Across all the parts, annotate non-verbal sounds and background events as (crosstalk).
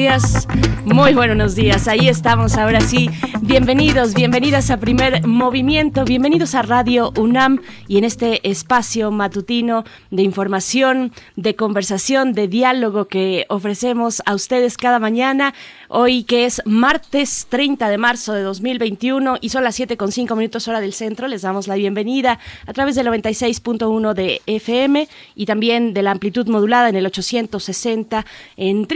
Días, muy buenos días. Ahí estamos ahora sí. Bienvenidos, bienvenidas a Primer Movimiento, bienvenidos a Radio UNAM y en este espacio matutino de información, de conversación, de diálogo que ofrecemos a ustedes cada mañana. Hoy que es martes 30 de marzo de 2021 y son las 7 con 5 minutos hora del centro, les damos la bienvenida a través del 96.1 de FM y también de la amplitud modulada en el 860 en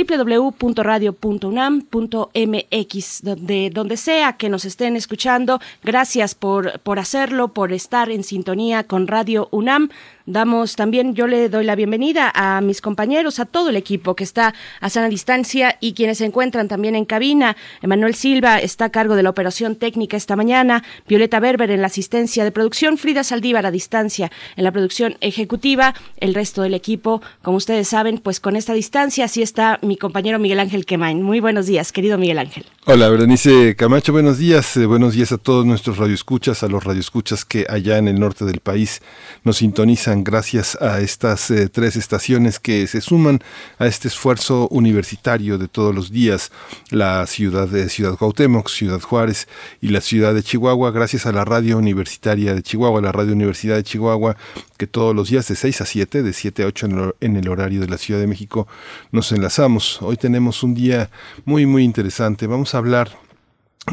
www.radio.unam.mx, donde, donde sea que nos estén escuchando. Gracias por, por hacerlo, por estar en sintonía con Radio UNAM. Damos también, yo le doy la bienvenida a mis compañeros, a todo el equipo que está a sana distancia y quienes se encuentran también en cabina. Emanuel Silva está a cargo de la operación técnica esta mañana, Violeta Berber en la asistencia de producción, Frida Saldívar a distancia en la producción ejecutiva, el resto del equipo, como ustedes saben, pues con esta distancia, así está mi compañero Miguel Ángel Quemain. Muy buenos días, querido Miguel Ángel. Hola, Berenice Camacho, buenos días. Eh, buenos días a todos nuestros radioescuchas, a los radioescuchas que allá en el norte del país nos sintonizan gracias a estas eh, tres estaciones que se suman a este esfuerzo universitario de todos los días, la ciudad de Ciudad Cuauhtémoc, Ciudad Juárez y la ciudad de Chihuahua, gracias a la radio universitaria de Chihuahua, la radio Universidad de Chihuahua, que todos los días de 6 a 7, de 7 a 8 en el horario de la Ciudad de México, nos enlazamos. Hoy tenemos un día muy, muy interesante. Vamos a hablar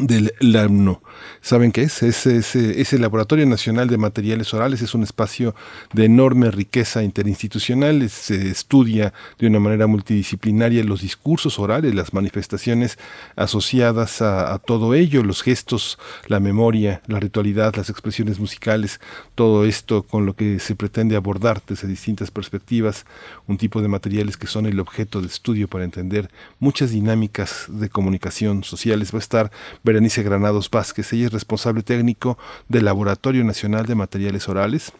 del LAMNO. ¿Saben qué es? Es, es? el Laboratorio Nacional de Materiales Orales, es un espacio de enorme riqueza interinstitucional, se estudia de una manera multidisciplinaria los discursos orales, las manifestaciones asociadas a, todo ello, los gestos, la memoria, la ritualidad, las expresiones musicales, todo esto con lo que se pretende abordar desde distintas perspectivas, un tipo de materiales que son el objeto de estudio para entender muchas dinámicas de comunicación sociales. Va a estar Berenice Granados Vázquez, ella es responsable técnico del Laboratorio Nacional de Materiales Orales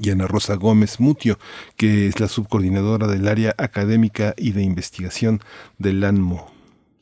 y Ana Rosa Gómez Mutio, que es la subcoordinadora del área académica y de investigación del ANMO.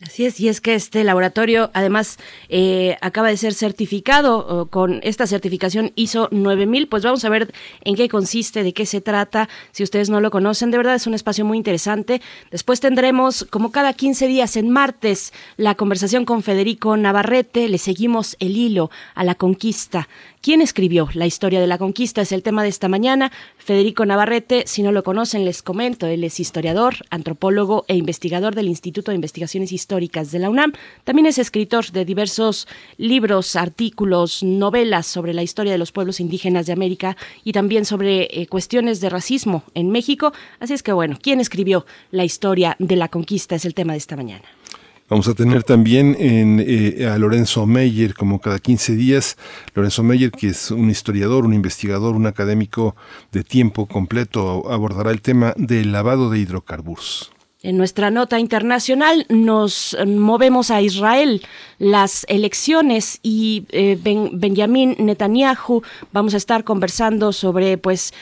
Así es, y es que este laboratorio además eh, acaba de ser certificado con esta certificación ISO 9000, pues vamos a ver en qué consiste, de qué se trata, si ustedes no lo conocen, de verdad es un espacio muy interesante. Después tendremos, como cada 15 días en martes, la conversación con Federico Navarrete, le seguimos el hilo a la conquista ¿Quién escribió la historia de la conquista? Es el tema de esta mañana. Federico Navarrete, si no lo conocen, les comento. Él es historiador, antropólogo e investigador del Instituto de Investigaciones Históricas de la UNAM. También es escritor de diversos libros, artículos, novelas sobre la historia de los pueblos indígenas de América y también sobre eh, cuestiones de racismo en México. Así es que bueno, ¿quién escribió la historia de la conquista? Es el tema de esta mañana. Vamos a tener también eh, a Lorenzo Meyer, como cada 15 días. Lorenzo Meyer, que es un historiador, un investigador, un académico de tiempo completo, abordará el tema del lavado de hidrocarburos. En nuestra nota internacional nos movemos a Israel, las elecciones y eh, Benjamín Netanyahu. Vamos a estar conversando sobre pues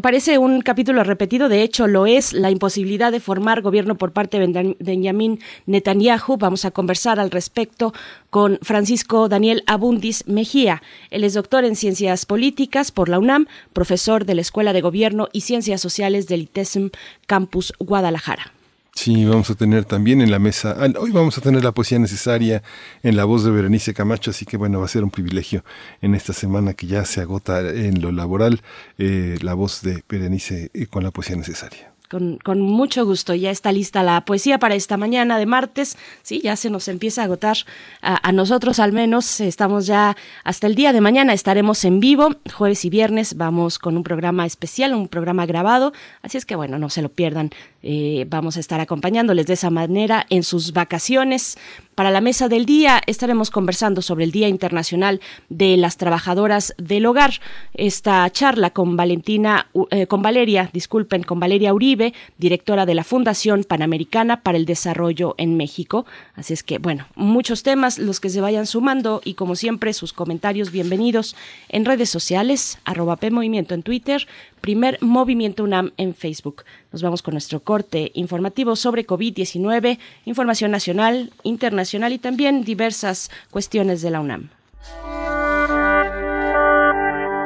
parece un capítulo repetido, de hecho lo es, la imposibilidad de formar gobierno por parte de Benjamin Netanyahu. Vamos a conversar al respecto con Francisco Daniel Abundis Mejía. Él es doctor en Ciencias Políticas por la UNAM, profesor de la Escuela de Gobierno y Ciencias Sociales del ITESM Campus Guadalajara. Sí, vamos a tener también en la mesa, ah, hoy vamos a tener la poesía necesaria en la voz de Berenice Camacho, así que bueno, va a ser un privilegio en esta semana que ya se agota en lo laboral eh, la voz de Berenice eh, con la poesía necesaria. Con, mucho gusto. Ya está lista la poesía para esta mañana de martes. Sí, ya se nos empieza a agotar a, nosotros al menos. Estamos ya hasta el día de mañana. Estaremos en vivo. Jueves y viernes vamos con un programa especial, un programa grabado. Así es que bueno, no se lo pierdan. Eh, vamos a estar acompañándoles de esa manera en sus vacaciones. Para la mesa del día estaremos conversando sobre el Día Internacional de las Trabajadoras del Hogar. Esta charla con Valentina, eh, con Valeria, disculpen, con Valeria Uribe, directora de la Fundación Panamericana para el Desarrollo en México. Así es que, bueno, muchos temas los que se vayan sumando y como siempre sus comentarios bienvenidos en redes sociales, arroba P Movimiento en Twitter, primer Movimiento UNAM en Facebook. Nos vamos con nuestro corte informativo sobre COVID-19, información nacional, internacional y también diversas cuestiones de la UNAM.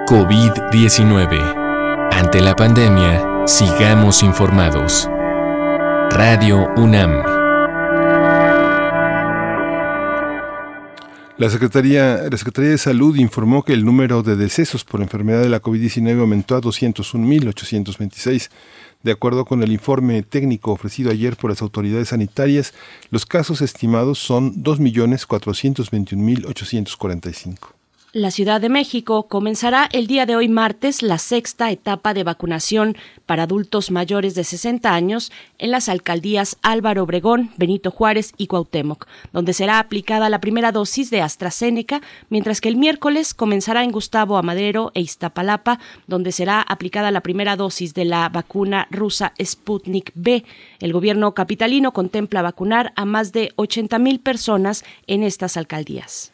COVID-19. Ante la pandemia, sigamos informados. Radio UNAM. La Secretaría, la Secretaría de Salud informó que el número de decesos por enfermedad de la COVID-19 aumentó a 201.826. De acuerdo con el informe técnico ofrecido ayer por las autoridades sanitarias, los casos estimados son 2.421.845. La Ciudad de México comenzará el día de hoy martes la sexta etapa de vacunación para adultos mayores de 60 años en las alcaldías Álvaro Obregón, Benito Juárez y Cuauhtémoc, donde será aplicada la primera dosis de AstraZeneca, mientras que el miércoles comenzará en Gustavo Amadero e Iztapalapa, donde será aplicada la primera dosis de la vacuna rusa Sputnik B. El gobierno capitalino contempla vacunar a más de 80 mil personas en estas alcaldías.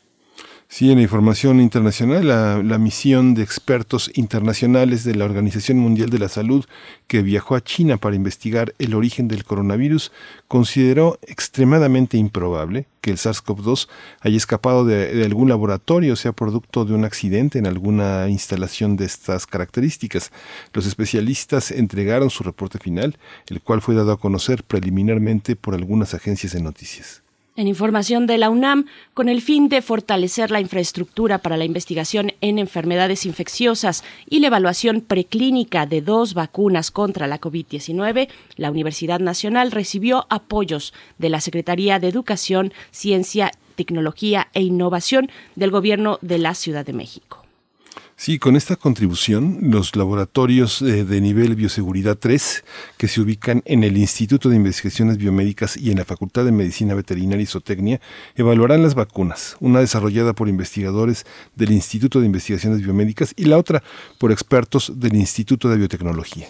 Sí, en la información internacional, la, misión de expertos internacionales de la Organización Mundial de la Salud que viajó a China para investigar el origen del coronavirus consideró extremadamente improbable que el SARS-CoV-2 haya escapado de, algún laboratorio, sea producto de un accidente en alguna instalación de estas características. Los especialistas entregaron su reporte final, el cual fue dado a conocer preliminarmente por algunas agencias de noticias. En información de la UNAM, con el fin de fortalecer la infraestructura para la investigación en enfermedades infecciosas y la evaluación preclínica de dos vacunas contra la COVID-19, la Universidad Nacional recibió apoyos de la Secretaría de Educación, Ciencia, Tecnología e Innovación del Gobierno de la Ciudad de México. Sí, con esta contribución, los laboratorios eh, de nivel bioseguridad 3, que se ubican en el Instituto de Investigaciones Biomédicas y en la Facultad de Medicina Veterinaria y Zootecnia, evaluarán las vacunas, una desarrollada por investigadores del Instituto de Investigaciones Biomédicas y la otra por expertos del Instituto de Biotecnología.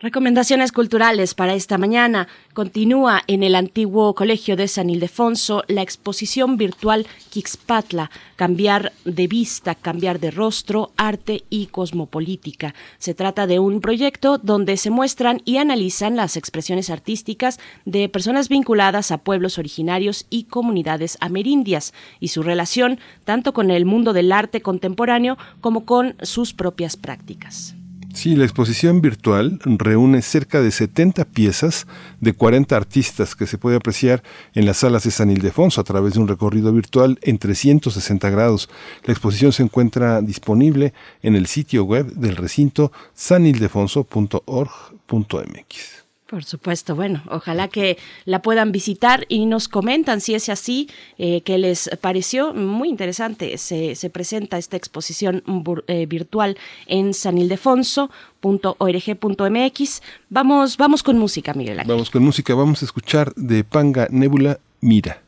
Recomendaciones culturales para esta mañana. Continúa en el antiguo Colegio de San Ildefonso la exposición virtual Kixpatla, cambiar de vista, cambiar de rostro, arte y cosmopolítica. Se trata de un proyecto donde se muestran y analizan las expresiones artísticas de personas vinculadas a pueblos originarios y comunidades amerindias y su relación tanto con el mundo del arte contemporáneo como con sus propias prácticas. Sí, la exposición virtual reúne cerca de 70 piezas de 40 artistas que se puede apreciar en las salas de San Ildefonso a través de un recorrido virtual en 360 grados. La exposición se encuentra disponible en el sitio web del recinto sanildefonso.org.mx. Por supuesto, bueno, ojalá que la puedan visitar y nos comentan si es así, eh, que les pareció muy interesante. Se, se presenta esta exposición eh, virtual en sanildefonso.org.mx. Vamos, vamos con música, Miguel Ángel. Vamos con música, vamos a escuchar de Panga Nebula Mira.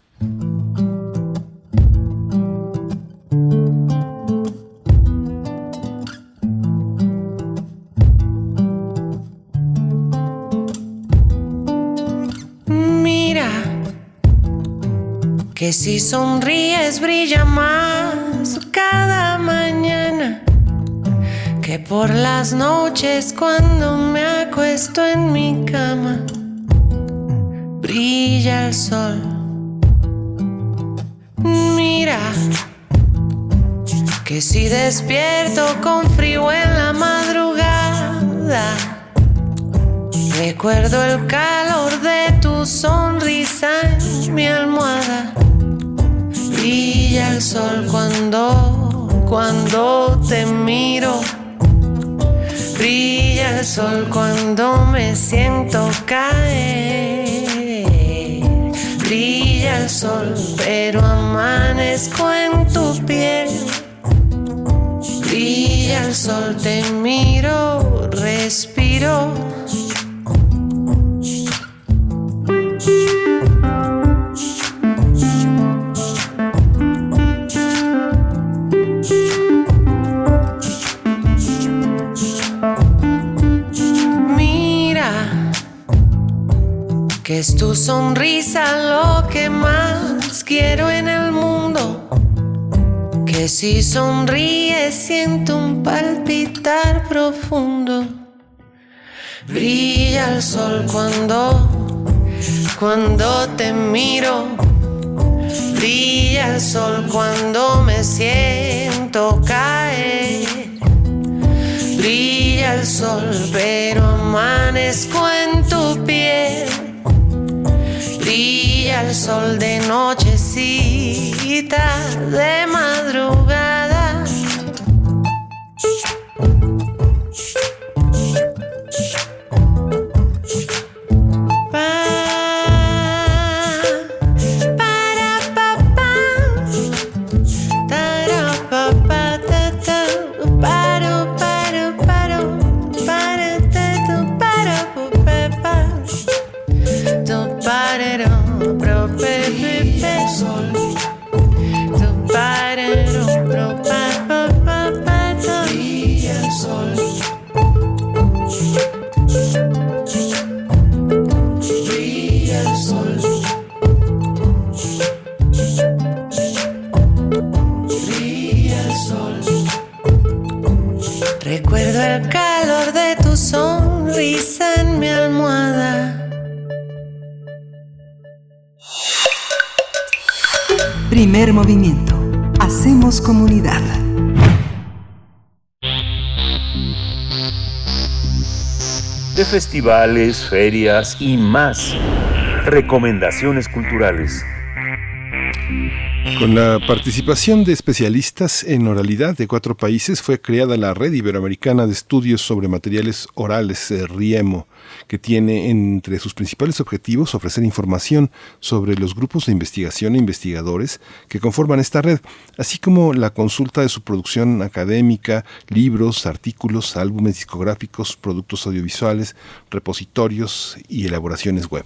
Que si sonríes brilla más cada mañana que por las noches cuando me acuesto en mi cama brilla el sol. Mira que si despierto con frío en la madrugada recuerdo el calor de tu sonrisa en mi almohada brilla el sol cuando, cuando te miro. Brilla el sol cuando me siento caer. Brilla el sol, pero amanezco en tu piel. Brilla el sol, te miro, que es tu sonrisa lo que más quiero en el mundo. Que si sonríes siento un palpitar profundo. Brilla el sol cuando, cuando te miro. Brilla el sol cuando me siento caer. Brilla el sol, pero amanezco El sol de nochecita, de madrugada. Festivales, ferias y más. Recomendaciones culturales. Con la participación de especialistas en oralidad de cuatro países fue creada la Red Iberoamericana de Estudios sobre Materiales Orales, eh, RIEMO, que tiene entre sus principales objetivos ofrecer información sobre los grupos de investigación e investigadores que conforman esta red, así como la consulta de su producción académica, libros, artículos, álbumes discográficos, productos audiovisuales, repositorios y elaboraciones web.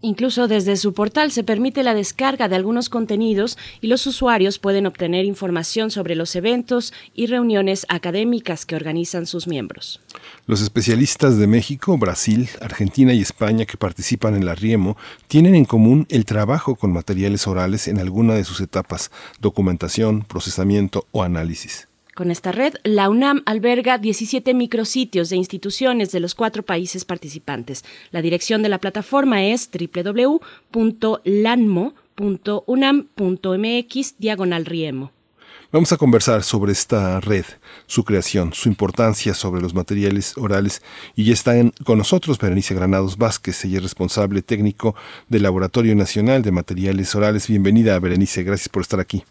Incluso desde su portal se permite la descarga de algunos contenidos y los usuarios pueden obtener información sobre los eventos y reuniones académicas que organizan sus miembros. Los especialistas de México, Brasil, Argentina y España que participan en la RIEMO tienen en común el trabajo con materiales orales en alguna de sus etapas, documentación, procesamiento o análisis. Con esta red, la UNAM alberga 17 micrositios de instituciones de los cuatro países participantes. La dirección de la plataforma es www.lanmo.unam.mx diagonal riemo. Vamos a conversar sobre esta red, su creación, su importancia sobre los materiales orales y ya está con nosotros Berenice Granados Vázquez, ella es responsable técnico del Laboratorio Nacional de Materiales Orales. Bienvenida, Berenice, gracias por estar aquí.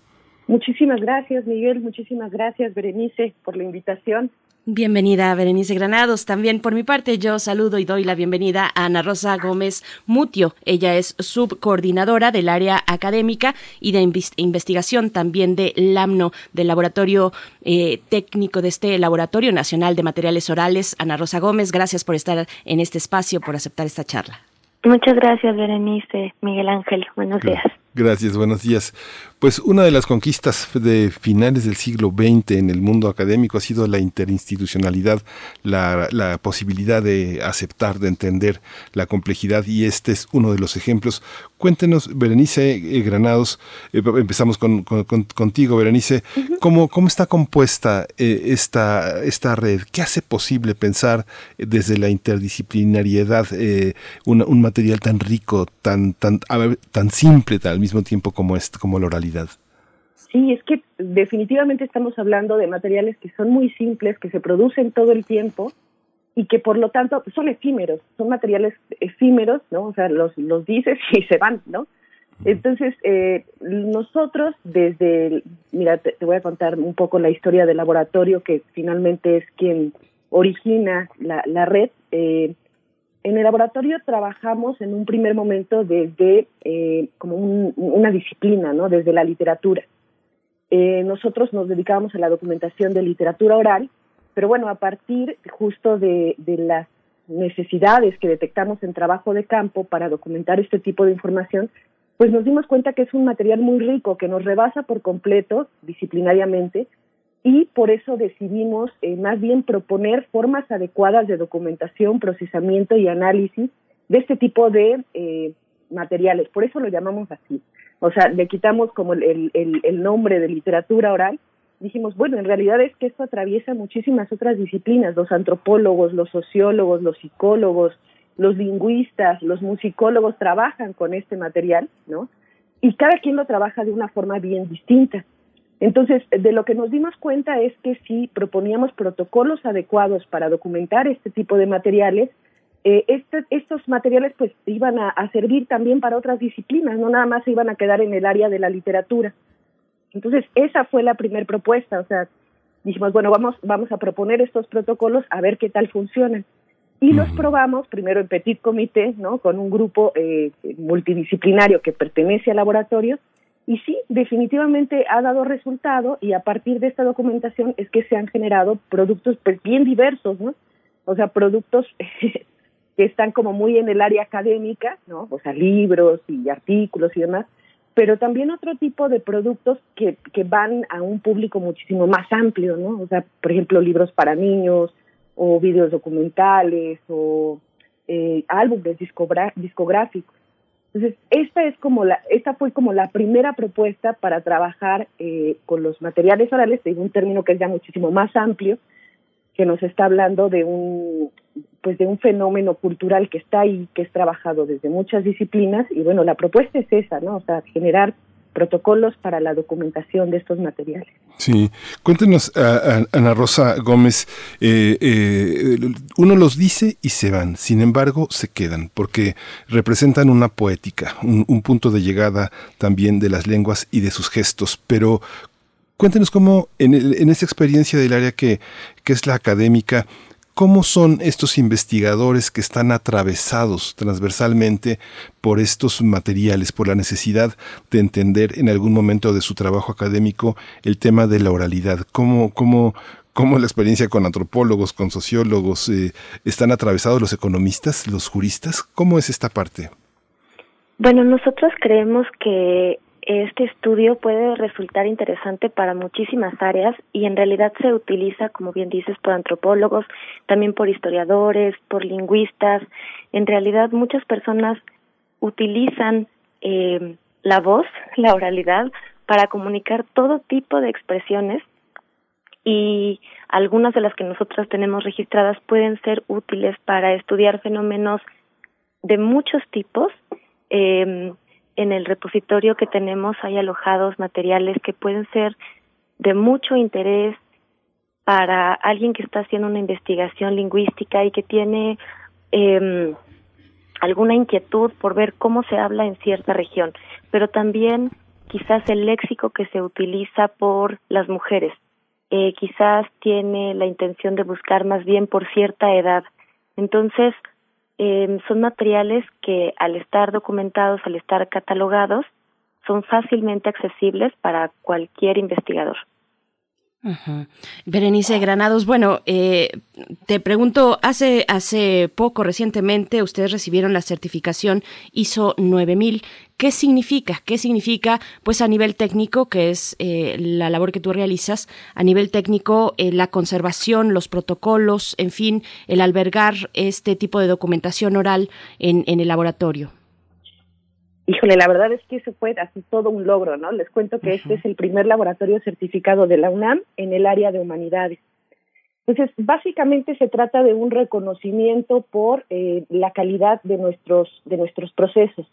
Muchísimas gracias, Miguel. Muchísimas gracias, Berenice, por la invitación. Bienvenida, Berenice Granados. También por mi parte, yo saludo y doy la bienvenida a Ana Rosa Gómez Mutio. Ella es subcoordinadora del área académica y de investigación también de LAMNO, del Laboratorio eh, Técnico de este Laboratorio Nacional de Materiales Orales. Ana Rosa Gómez, gracias por estar en este espacio, por aceptar esta charla. Muchas gracias, Berenice, Miguel Ángel. Buenos días. Gracias, buenos días. Pues una de las conquistas de finales del siglo XX en el mundo académico ha sido la interinstitucionalidad, la, la, posibilidad de aceptar, de entender la complejidad y este es uno de los ejemplos. Cuéntenos, Berenice eh, Granados, eh, empezamos con, contigo, Berenice, ¿cómo, ¿cómo, está compuesta eh, esta, esta red? ¿Qué hace posible pensar desde la interdisciplinariedad un, un, material tan rico, tan, tan, tan simple al mismo tiempo como, este, como la oralidad? Sí, es que definitivamente estamos hablando de materiales que son muy simples, que se producen todo el tiempo y que por lo tanto son efímeros, son materiales efímeros, ¿no? O sea, los, los dices (laughs) y se van, ¿no? Entonces, eh, nosotros desde, mira, te, voy a contar un poco la historia del laboratorio que finalmente es quien origina la, la red. Eh, en el laboratorio trabajamos en un primer momento desde eh, como una disciplina, ¿no? Desde la literatura. Eh, nosotros nos dedicábamos a la documentación de literatura oral pero bueno, a partir justo de, las necesidades que detectamos en trabajo de campo para documentar este tipo de información, pues nos dimos cuenta que es un material muy rico, que nos rebasa por completo disciplinariamente y por eso decidimos eh, más bien proponer formas adecuadas de documentación, procesamiento y análisis de este tipo de eh, materiales. Por eso lo llamamos así. O sea, le quitamos como el, nombre de literatura oral. Dijimos, bueno, en realidad es que esto atraviesa muchísimas otras disciplinas, los antropólogos, los sociólogos, los psicólogos, los lingüistas, los musicólogos trabajan con este material, ¿no? Y cada quien lo trabaja de una forma bien distinta. Entonces, de lo que nos dimos cuenta es que si proponíamos protocolos adecuados para documentar este tipo de materiales, eh, este, estos materiales pues iban a, servir también para otras disciplinas, no nada más se iban a quedar en el área de la literatura. Entonces, esa fue la primera propuesta, o sea, dijimos, bueno, vamos, vamos a proponer estos protocolos a ver qué tal funcionan. Y los probamos primero en petit comité, ¿no? Con un grupo eh, multidisciplinario que pertenece al laboratorio y sí, definitivamente ha dado resultado y a partir de esta documentación es que se han generado productos pues, bien diversos, ¿no? O sea, productos (laughs) que están como muy en el área académica, ¿no? O sea, libros y artículos y demás, pero también otro tipo de productos que, que van a un público muchísimo más amplio, ¿no? O sea, por ejemplo, libros para niños o videos documentales o eh, álbumes discográficos. Entonces, esta es como la, esta fue como la primera propuesta para trabajar eh, con los materiales orales, de un término que es ya muchísimo más amplio, que nos está hablando de un, pues de un fenómeno cultural que está ahí, que es trabajado desde muchas disciplinas, y bueno, la propuesta es esa, ¿no? O sea, generar protocolos para la documentación de estos materiales. Sí, cuéntenos, Ana Rosa Gómez, eh, eh, uno los dice y se van, sin embargo se quedan, porque representan una poética, un, punto de llegada también de las lenguas y de sus gestos, pero cuéntenos cómo en, en esa experiencia del área que, que es la académica, ¿Cómo son estos investigadores que están atravesados transversalmente por estos materiales, por la necesidad de entender en algún momento de su trabajo académico el tema de la oralidad? ¿Cómo, cómo, cómo la experiencia con antropólogos, con sociólogos, eh, están atravesados los economistas, los juristas? ¿Cómo es esta parte? Bueno, nosotros creemos que este estudio puede resultar interesante para muchísimas áreas y en realidad se utiliza, como bien dices, por antropólogos, también por historiadores, por lingüistas. En realidad muchas personas utilizan eh, la voz, (laughs) la oralidad, para comunicar todo tipo de expresiones y algunas de las que nosotras tenemos registradas pueden ser útiles para estudiar fenómenos de muchos tipos. Eh, en el repositorio que tenemos hay alojados materiales que pueden ser de mucho interés para alguien que está haciendo una investigación lingüística y que tiene eh, alguna inquietud por ver cómo se habla en cierta región, pero también quizás el léxico que se utiliza por las mujeres. Eh, quizás tiene la intención de buscar más bien por cierta edad. Entonces, eh, son materiales que al estar documentados, al estar catalogados, son fácilmente accesibles para cualquier investigador. Berenice Granados, bueno, eh, te pregunto, hace, hace poco, recientemente, ustedes recibieron la certificación ISO 9000. ¿Qué significa? ¿Qué significa, pues, a nivel técnico, que es eh, la labor que tú realizas, a nivel técnico, eh, la conservación, los protocolos, en fin, el albergar este tipo de documentación oral en el laboratorio? Híjole, la verdad es que eso fue así todo un logro, ¿no? Les cuento que este es el primer laboratorio certificado de la UNAM en el área de humanidades. Entonces, básicamente se trata de un reconocimiento por eh, la calidad de nuestros, de nuestros procesos.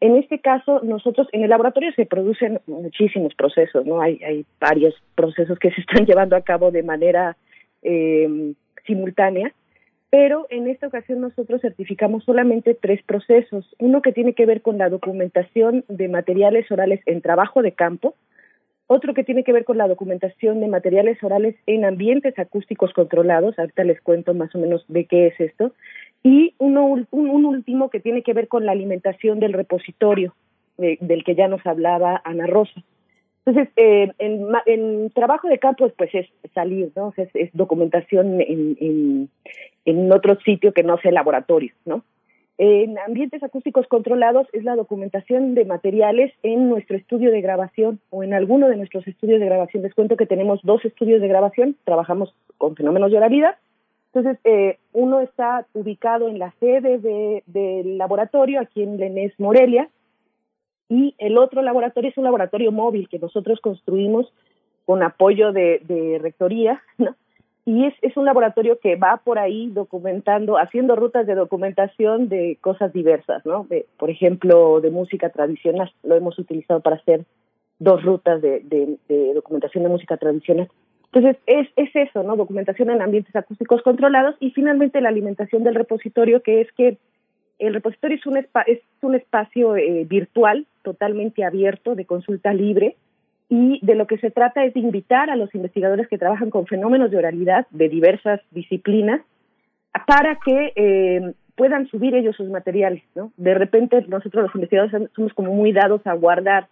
En este caso, nosotros en el laboratorio se producen muchísimos procesos, ¿no? Hay, hay varios procesos que se están (laughs) llevando a cabo de manera eh, simultánea pero en esta ocasión nosotros certificamos solamente tres procesos. Uno que tiene que ver con la documentación de materiales orales en trabajo de campo, otro que tiene que ver con la documentación de materiales orales en ambientes acústicos controlados, ahorita les cuento más o menos de qué es esto, y uno, un, último que tiene que ver con la alimentación del repositorio, eh, del que ya nos hablaba Ana Rosa. Entonces, eh, en, trabajo de campo, pues es salir, ¿no? es, documentación en, en, en, otro sitio que no sea laboratorio, ¿no? En ambientes acústicos controlados es la documentación de materiales en nuestro estudio de grabación o en alguno de nuestros estudios de grabación. Les cuento que tenemos dos estudios de grabación, trabajamos con fenómenos de la vida, Entonces, eh, uno está ubicado en la sede del laboratorio, aquí en Lenés, Morelia, y el otro laboratorio es un laboratorio móvil que nosotros construimos con apoyo de rectoría, ¿no? Y es, es un laboratorio que va por ahí documentando, haciendo rutas de documentación de cosas diversas, ¿no? por ejemplo, de música tradicional, lo hemos utilizado para hacer dos rutas de, de, documentación de música tradicional. Entonces, es, es eso, ¿no? Documentación en ambientes acústicos controlados y finalmente la alimentación del repositorio, que es que el repositorio es un, es un espacio eh, virtual totalmente abierto de consulta libre y de lo que se trata es de invitar a los investigadores que trabajan con fenómenos de oralidad de diversas disciplinas para que eh, puedan subir ellos sus materiales, ¿no? De repente nosotros los investigadores somos como muy dados a guardar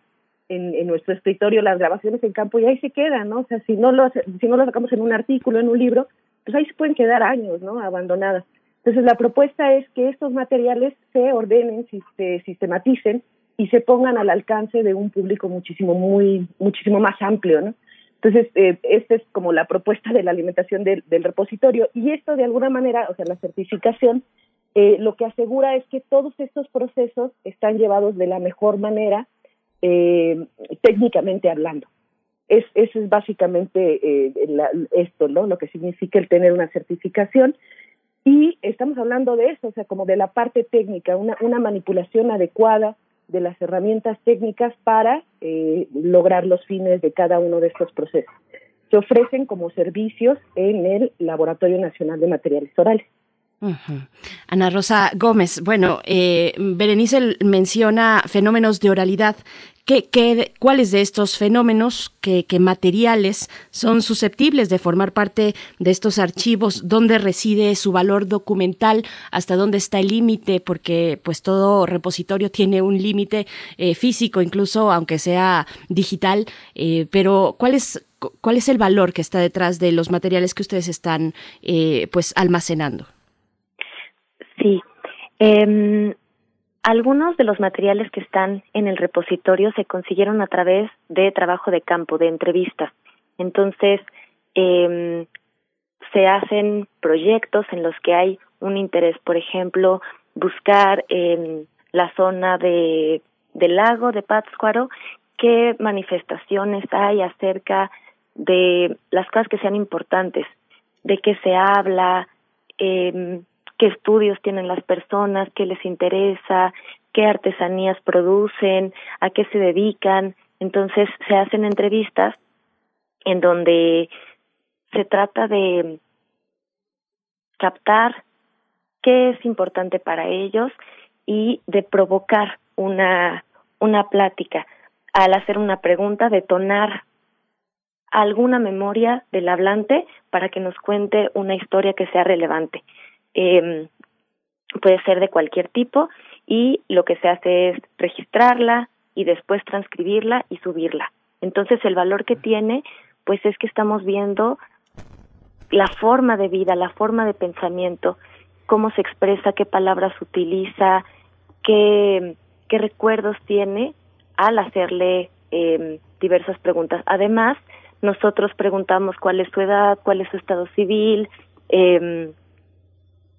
en, en, nuestro escritorio las grabaciones en campo y ahí se quedan, ¿no? O sea, si no lo si no lo sacamos en un artículo, en un libro, pues ahí se pueden quedar años, ¿no? Abandonadas. Entonces la propuesta es que estos materiales se ordenen, se sistematicen y se pongan al alcance de un público muchísimo muy muchísimo más amplio no entonces eh, esta es como la propuesta de la alimentación del, del, repositorio y esto de alguna manera o sea la certificación eh, lo que asegura es que todos estos procesos están llevados de la mejor manera eh, técnicamente hablando. Es, eso es básicamente eh, la, esto no lo que significa el tener una certificación. Y estamos hablando de eso, o sea, como de la parte técnica, una, una manipulación adecuada de las herramientas técnicas para eh, lograr los fines de cada uno de estos procesos. Se ofrecen como servicios en el Laboratorio Nacional de Materiales Orales. Ana Rosa Gómez, bueno, eh, Berenice menciona fenómenos de oralidad. ¿Qué, qué, cuáles de estos fenómenos, qué, materiales son susceptibles de formar parte de estos archivos? ¿Dónde reside su valor documental? ¿Hasta dónde está el límite? Porque pues todo repositorio tiene un límite eh, físico, incluso aunque sea digital. Eh, pero ¿cuál es, ¿cuál es el valor que está detrás de los materiales que ustedes están eh, pues almacenando? Sí. Eh, algunos de los materiales que están en el repositorio se consiguieron a través de trabajo de campo, de entrevistas. Entonces, eh, se hacen proyectos en los que hay un interés, por ejemplo, buscar en la zona de del lago de Pátzcuaro qué manifestaciones hay acerca de las cosas que sean importantes, de qué se habla, eh, qué estudios tienen las personas, qué les interesa, qué artesanías producen, a qué se dedican. Entonces se hacen entrevistas en donde se trata de captar qué es importante para ellos y de provocar una una plática al hacer una pregunta detonar alguna memoria del hablante para que nos cuente una historia que sea relevante eh, puede ser de cualquier tipo y lo que se hace es registrarla y después transcribirla y subirla. Entonces el valor que tiene pues es que estamos viendo la forma de vida, la forma de pensamiento, cómo se expresa, qué palabras utiliza, qué, qué recuerdos tiene al hacerle eh, diversas preguntas. Además, nosotros preguntamos cuál es su edad, cuál es su estado civil, eh,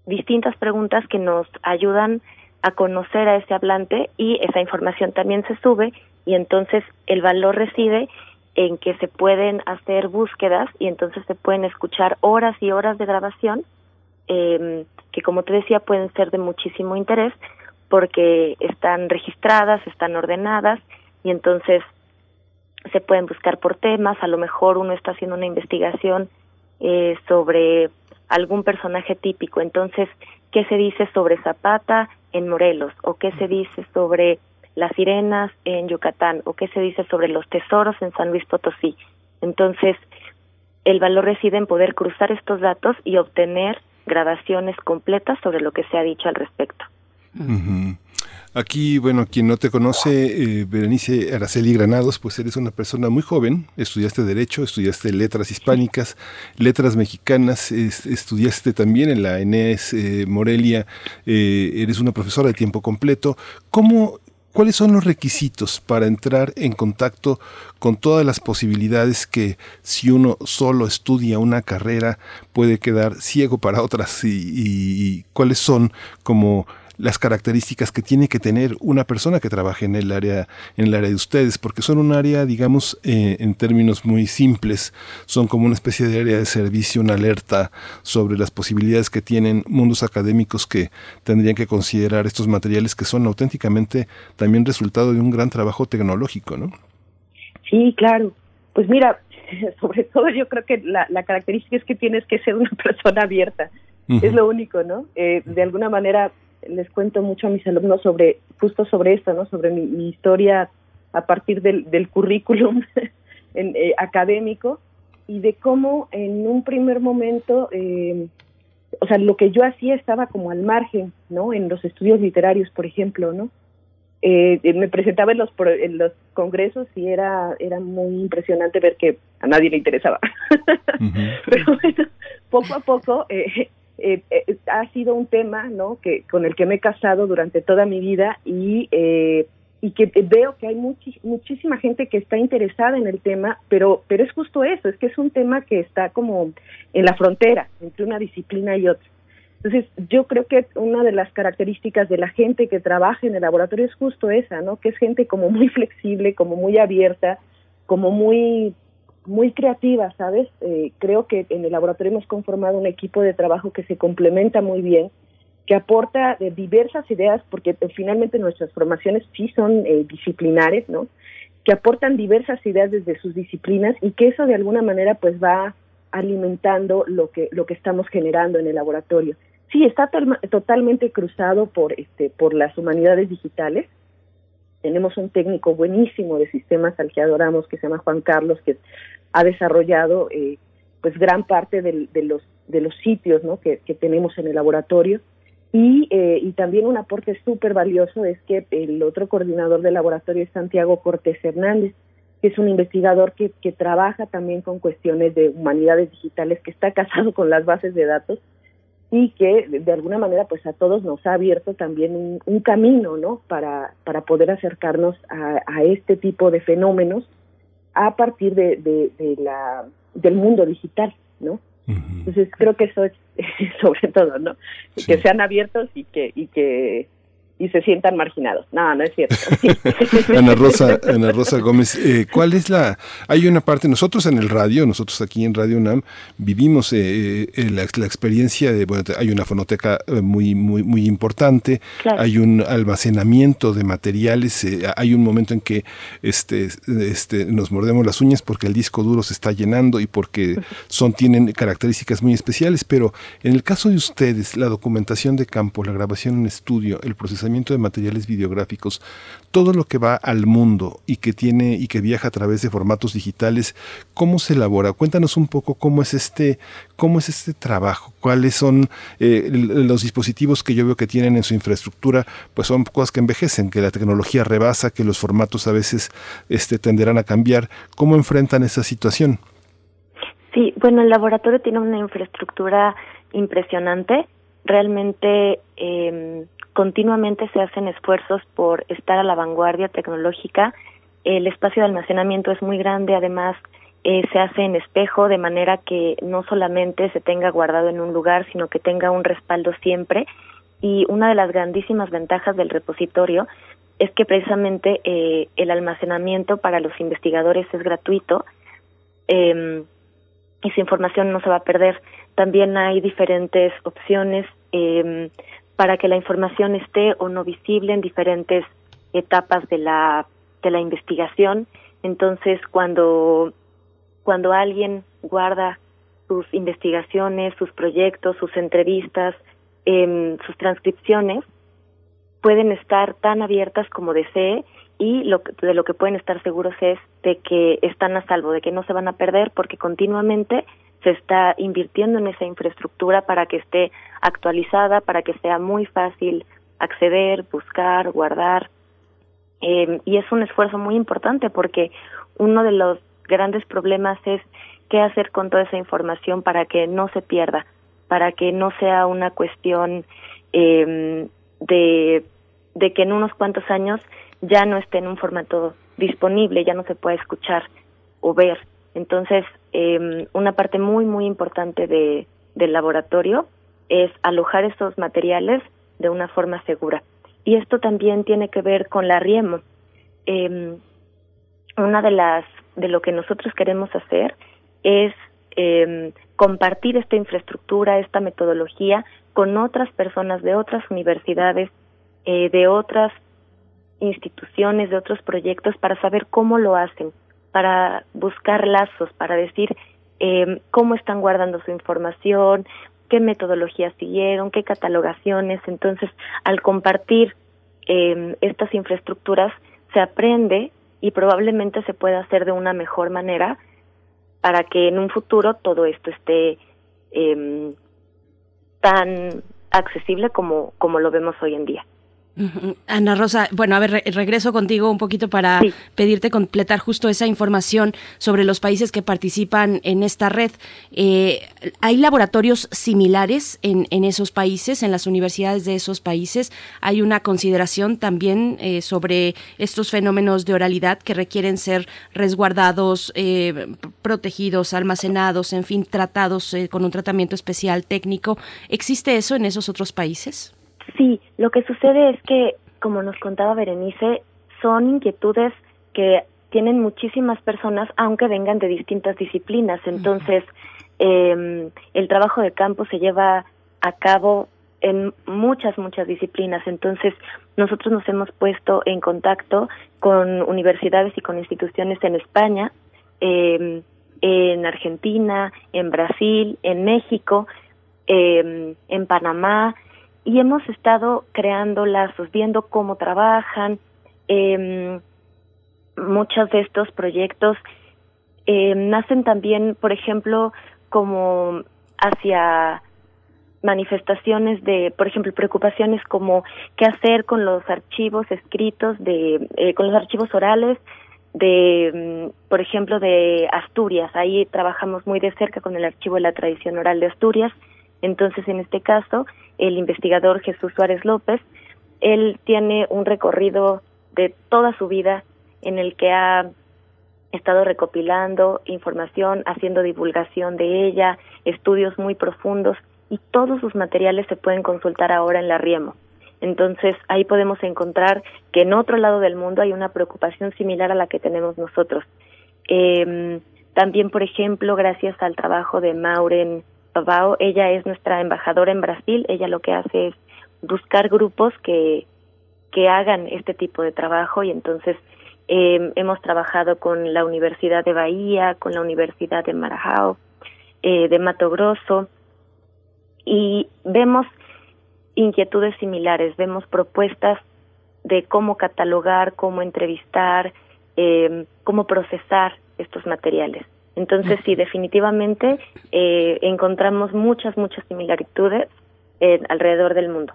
distintas preguntas que nos ayudan a conocer a ese hablante y esa información también se sube y entonces el valor reside en que se pueden hacer búsquedas y entonces se pueden escuchar horas y horas de grabación eh, que como te decía pueden ser de muchísimo interés porque están registradas, están ordenadas y entonces se pueden buscar por temas, a lo mejor uno está haciendo una investigación eh, sobre algún personaje típico. Entonces, ¿qué se dice sobre Zapata en Morelos? ¿O qué se dice sobre las sirenas en Yucatán? ¿O qué se dice sobre los tesoros en San Luis Potosí? Entonces, el valor reside en poder cruzar estos datos y obtener grabaciones completas sobre lo que se ha dicho al respecto. Aquí, bueno, quien no te conoce, eh, Berenice Araceli Granados, pues eres una persona muy joven, estudiaste Derecho, estudiaste Letras Hispánicas, Letras Mexicanas, estudiaste también en la ENES eh, Morelia, eh, eres una profesora de tiempo completo. ¿Cómo, ¿cuáles son los requisitos para entrar en contacto con todas las posibilidades que si uno solo estudia una carrera puede quedar ciego para otras y cuáles son como las características que tiene que tener una persona que trabaje en el área en el área de ustedes porque son un área digamos eh, en términos muy simples son como una especie de área de servicio una alerta sobre las posibilidades que tienen mundos académicos que tendrían que considerar estos materiales que son auténticamente también resultado de un gran trabajo tecnológico no sí claro. Pues mira (laughs) sobre todo yo creo que la, la característica es que tienes que ser una (laughs) persona abierta. Es lo único, ¿no? Eh, de alguna manera les cuento mucho a mis alumnos sobre, justo sobre esto, ¿no? Sobre mi, historia a partir del, del currículum (laughs) en, eh, académico y de cómo en un primer momento, eh, o sea, lo que yo hacía estaba como al margen, ¿no? En los estudios literarios, por ejemplo, ¿no? Eh, me presentaba en los, en los congresos y era, era muy impresionante ver que a nadie le interesaba. (laughs) Pero bueno, poco a poco eh, eh, eh, ha sido un tema no que con el que me he casado durante toda mi vida y eh, y que veo que hay muchísima gente que está interesada en el tema pero pero es justo eso es que es un tema que está como en la frontera entre una disciplina y otra. Entonces yo creo que una de las características de la gente que trabaja en el laboratorio es justo esa no que es gente como muy flexible como muy abierta como muy muy creativa, ¿sabes? Eh, creo que en el laboratorio hemos conformado un equipo de trabajo que se complementa muy bien, que aporta eh, diversas ideas, porque eh, finalmente nuestras formaciones sí son disciplinares, ¿no? Que aportan diversas ideas desde sus disciplinas y que eso de alguna manera pues va alimentando lo que lo que estamos generando en el laboratorio. Sí, está totalmente cruzado por este por las humanidades digitales, tenemos un técnico buenísimo de sistemas al que adoramos que se llama Juan Carlos que ha desarrollado eh, pues gran parte de los de los sitios que, tenemos en el laboratorio. Y, eh, y también un aporte súper valioso es que el otro coordinador del laboratorio es Santiago Cortés Hernández que es un investigador que trabaja también con cuestiones de humanidades digitales que está (laughs) casado con las bases de datos y que de alguna manera pues a todos nos ha abierto también un, camino no para para poder acercarnos a, este tipo de fenómenos a partir de, de, la del mundo digital no entonces creo que eso es (laughs) sobre todo no que sean abiertos y que y que y se sientan marginados. No, no es cierto. (laughs) Ana Rosa, Ana Rosa Gómez, eh, ¿cuál es la? Hay una parte, nosotros en el radio, nosotros aquí en Radio UNAM, vivimos eh, eh, la, experiencia de, bueno, hay una fonoteca muy, muy, muy importante, hay un almacenamiento de materiales, hay un momento en que este, este, nos mordemos las uñas porque el disco duro se está llenando y porque son, tienen características muy especiales, pero en el caso de ustedes, la documentación de campo, la grabación en estudio, el proceso de materiales videográficos, todo lo que va al mundo y que tiene y que viaja a través de formatos digitales, ¿cómo se elabora? Cuéntanos un poco cómo es este, cómo es este trabajo, cuáles son eh, los dispositivos que yo veo que tienen en su infraestructura, pues son cosas que envejecen, que la tecnología rebasa, que los formatos a veces este, tenderán a cambiar. ¿Cómo enfrentan esa situación? Sí, bueno, el laboratorio tiene una infraestructura impresionante. Realmente eh, continuamente se hacen esfuerzos por estar a la vanguardia tecnológica. El espacio de almacenamiento es muy grande, además eh, se hace en espejo, de manera que no solamente se tenga guardado en un lugar, sino que tenga un respaldo siempre. Y una de las grandísimas ventajas del repositorio es que precisamente eh, el almacenamiento para los investigadores es gratuito eh, y su información no se va a perder. También hay diferentes opciones eh, para que la información esté o no visible en diferentes etapas de la de la investigación. Entonces, cuando cuando alguien guarda sus investigaciones, sus proyectos, sus entrevistas, eh, sus transcripciones, pueden estar tan abiertas como desee y lo de lo que pueden estar seguros es de que están a salvo, de que no se van a perder porque continuamente se está invirtiendo en esa infraestructura para que esté actualizada, para que sea muy fácil acceder, buscar, guardar. Eh, y es un esfuerzo muy importante porque uno de los grandes problemas es qué hacer con toda esa información para que no se pierda, para que no sea una cuestión eh, de, de que en unos cuantos años ya no esté en un formato disponible, ya no se puede escuchar o ver. Entonces, eh, una parte muy, muy importante de, del laboratorio es alojar estos materiales de una forma segura. Y esto también tiene que ver con la RIEMO. Eh, una de las de lo que nosotros queremos hacer es eh, compartir esta infraestructura, esta metodología con otras personas de otras universidades, eh, de otras instituciones, de otros proyectos para saber cómo lo hacen, para buscar lazos, para decir eh, cómo están guardando su información, qué metodologías siguieron, qué catalogaciones. Entonces, al compartir eh, estas infraestructuras, se aprende y probablemente se pueda hacer de una mejor manera para que en un futuro todo esto esté eh, tan accesible como, como lo vemos hoy en día. Ana Rosa, bueno, a ver, regreso contigo un poquito para pedirte completar justo esa información sobre los países que participan en esta red. Eh, ¿Hay laboratorios similares en, en, esos países, en las universidades de esos países? ¿Hay una consideración también eh, sobre estos fenómenos de oralidad que requieren ser resguardados, eh, protegidos, almacenados, en fin, tratados con un tratamiento especial técnico? ¿Existe eso en esos otros países? Sí, lo que sucede es que, como nos contaba Berenice, son inquietudes que tienen muchísimas personas, aunque vengan de distintas disciplinas. Entonces, eh, el trabajo de campo se lleva a cabo en muchas, muchas disciplinas. Entonces, nosotros nos hemos puesto en contacto con universidades y con instituciones en España, eh, en Argentina, en Brasil, en México, eh, en Panamá, y hemos estado creando lazos, viendo cómo trabajan. Eh, muchos de estos proyectos eh, nacen también, por ejemplo, como hacia manifestaciones de, por ejemplo, preocupaciones como qué hacer con los archivos escritos de, eh, con los archivos orales de, mm, por ejemplo, de Asturias. Ahí trabajamos muy de cerca con el archivo de la tradición oral de Asturias entonces, en este caso, el investigador Jesús Suárez López, él tiene un recorrido de toda su vida en el que ha estado recopilando información, haciendo divulgación de ella, estudios muy profundos y todos sus materiales se pueden consultar ahora en la Riemo. Entonces ahí podemos encontrar que en otro lado del mundo hay una preocupación similar a la que tenemos nosotros. Eh, también, por ejemplo, gracias al trabajo de Mauren ella es nuestra embajadora en Brasil, ella lo que hace es buscar grupos que, que hagan este tipo de trabajo y entonces eh, hemos trabajado con la Universidad de Bahía, con la Universidad de Marajao, eh, de Mato Grosso y vemos inquietudes similares, vemos propuestas de cómo catalogar, cómo entrevistar, eh, cómo procesar estos materiales. Entonces, sí, definitivamente eh, encontramos muchas, muchas similitudes eh, alrededor del mundo.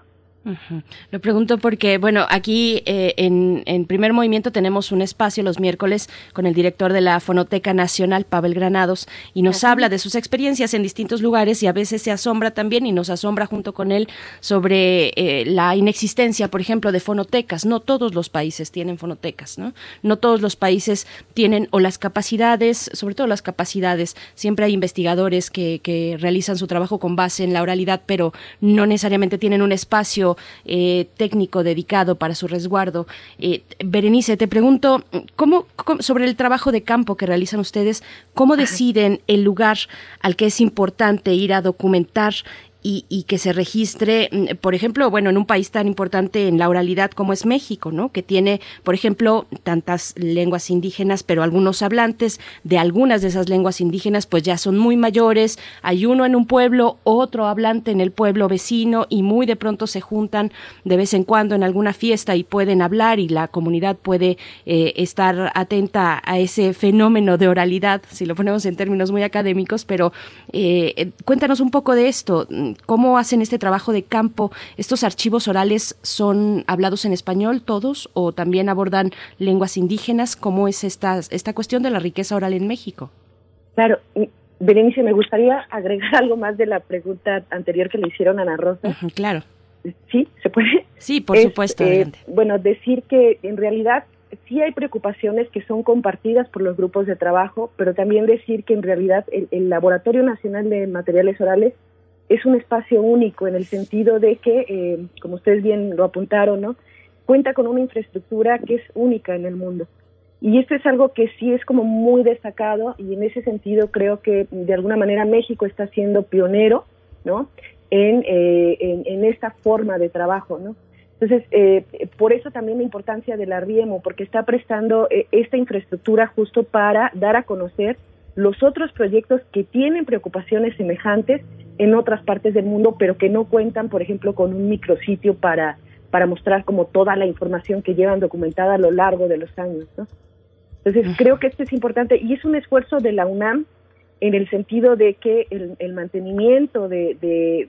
Lo pregunto porque, bueno, aquí eh, en, en, primer movimiento tenemos un espacio los miércoles con el director de la Fonoteca Nacional, Pavel Granados, y nos habla de sus experiencias en distintos lugares y a veces se asombra también y nos asombra junto con él sobre eh, la inexistencia, por ejemplo, de fonotecas. No todos los países tienen fonotecas, ¿no? No todos los países tienen o las capacidades, sobre todo las capacidades. Siempre hay investigadores que, que realizan su trabajo con base en la oralidad, pero no necesariamente tienen un espacio eh, técnico dedicado para su resguardo. Eh, Berenice, te pregunto, ¿cómo, sobre el trabajo de campo que realizan ustedes, cómo deciden el lugar al que es importante ir a documentar y, que se registre, mm, por ejemplo, bueno, en un país tan importante en la oralidad como es México, ¿no? Que tiene, por ejemplo, tantas lenguas indígenas, pero algunos hablantes de algunas de esas lenguas indígenas, pues ya son muy mayores. Hay uno en un pueblo, otro hablante en el pueblo vecino y muy de pronto se juntan de vez en cuando en alguna fiesta y pueden hablar y la comunidad puede eh, estar atenta a ese fenómeno de oralidad, si lo ponemos en términos muy académicos, pero eh, eh, cuéntanos un poco de esto cómo hacen este trabajo de campo. ¿Estos archivos orales son hablados en español todos o también abordan lenguas indígenas? ¿Cómo es esta, esta cuestión de la riqueza oral en México? Claro, Berenice, me gustaría agregar (laughs) algo más de la pregunta anterior que le hicieron a Ana Rosa. claro. ¿Sí? ¿Se puede. Sí, por supuesto. Eh, bueno, decir que en realidad sí hay preocupaciones que son compartidas por los grupos de trabajo, pero también decir que en realidad el, Laboratorio Nacional de Materiales Orales es un espacio único en el sentido de que, eh, como ustedes bien lo apuntaron, ¿no? cuenta con una infraestructura que es única en el mundo. Y esto es algo que sí es como muy destacado y en ese sentido creo que de alguna manera México está siendo pionero, ¿no? En, eh, en, esta forma de trabajo, ¿no? Entonces, eh, por eso también la importancia de la RIEMO, porque está prestando eh, esta infraestructura justo para dar a conocer los otros proyectos que tienen preocupaciones semejantes en otras partes del mundo, pero que no cuentan, por ejemplo, con un micrositio para, para mostrar como toda la información que llevan documentada a lo largo de los años. ¿no? Entonces, creo que esto es importante y es un esfuerzo de la UNAM en el sentido de que el, mantenimiento de,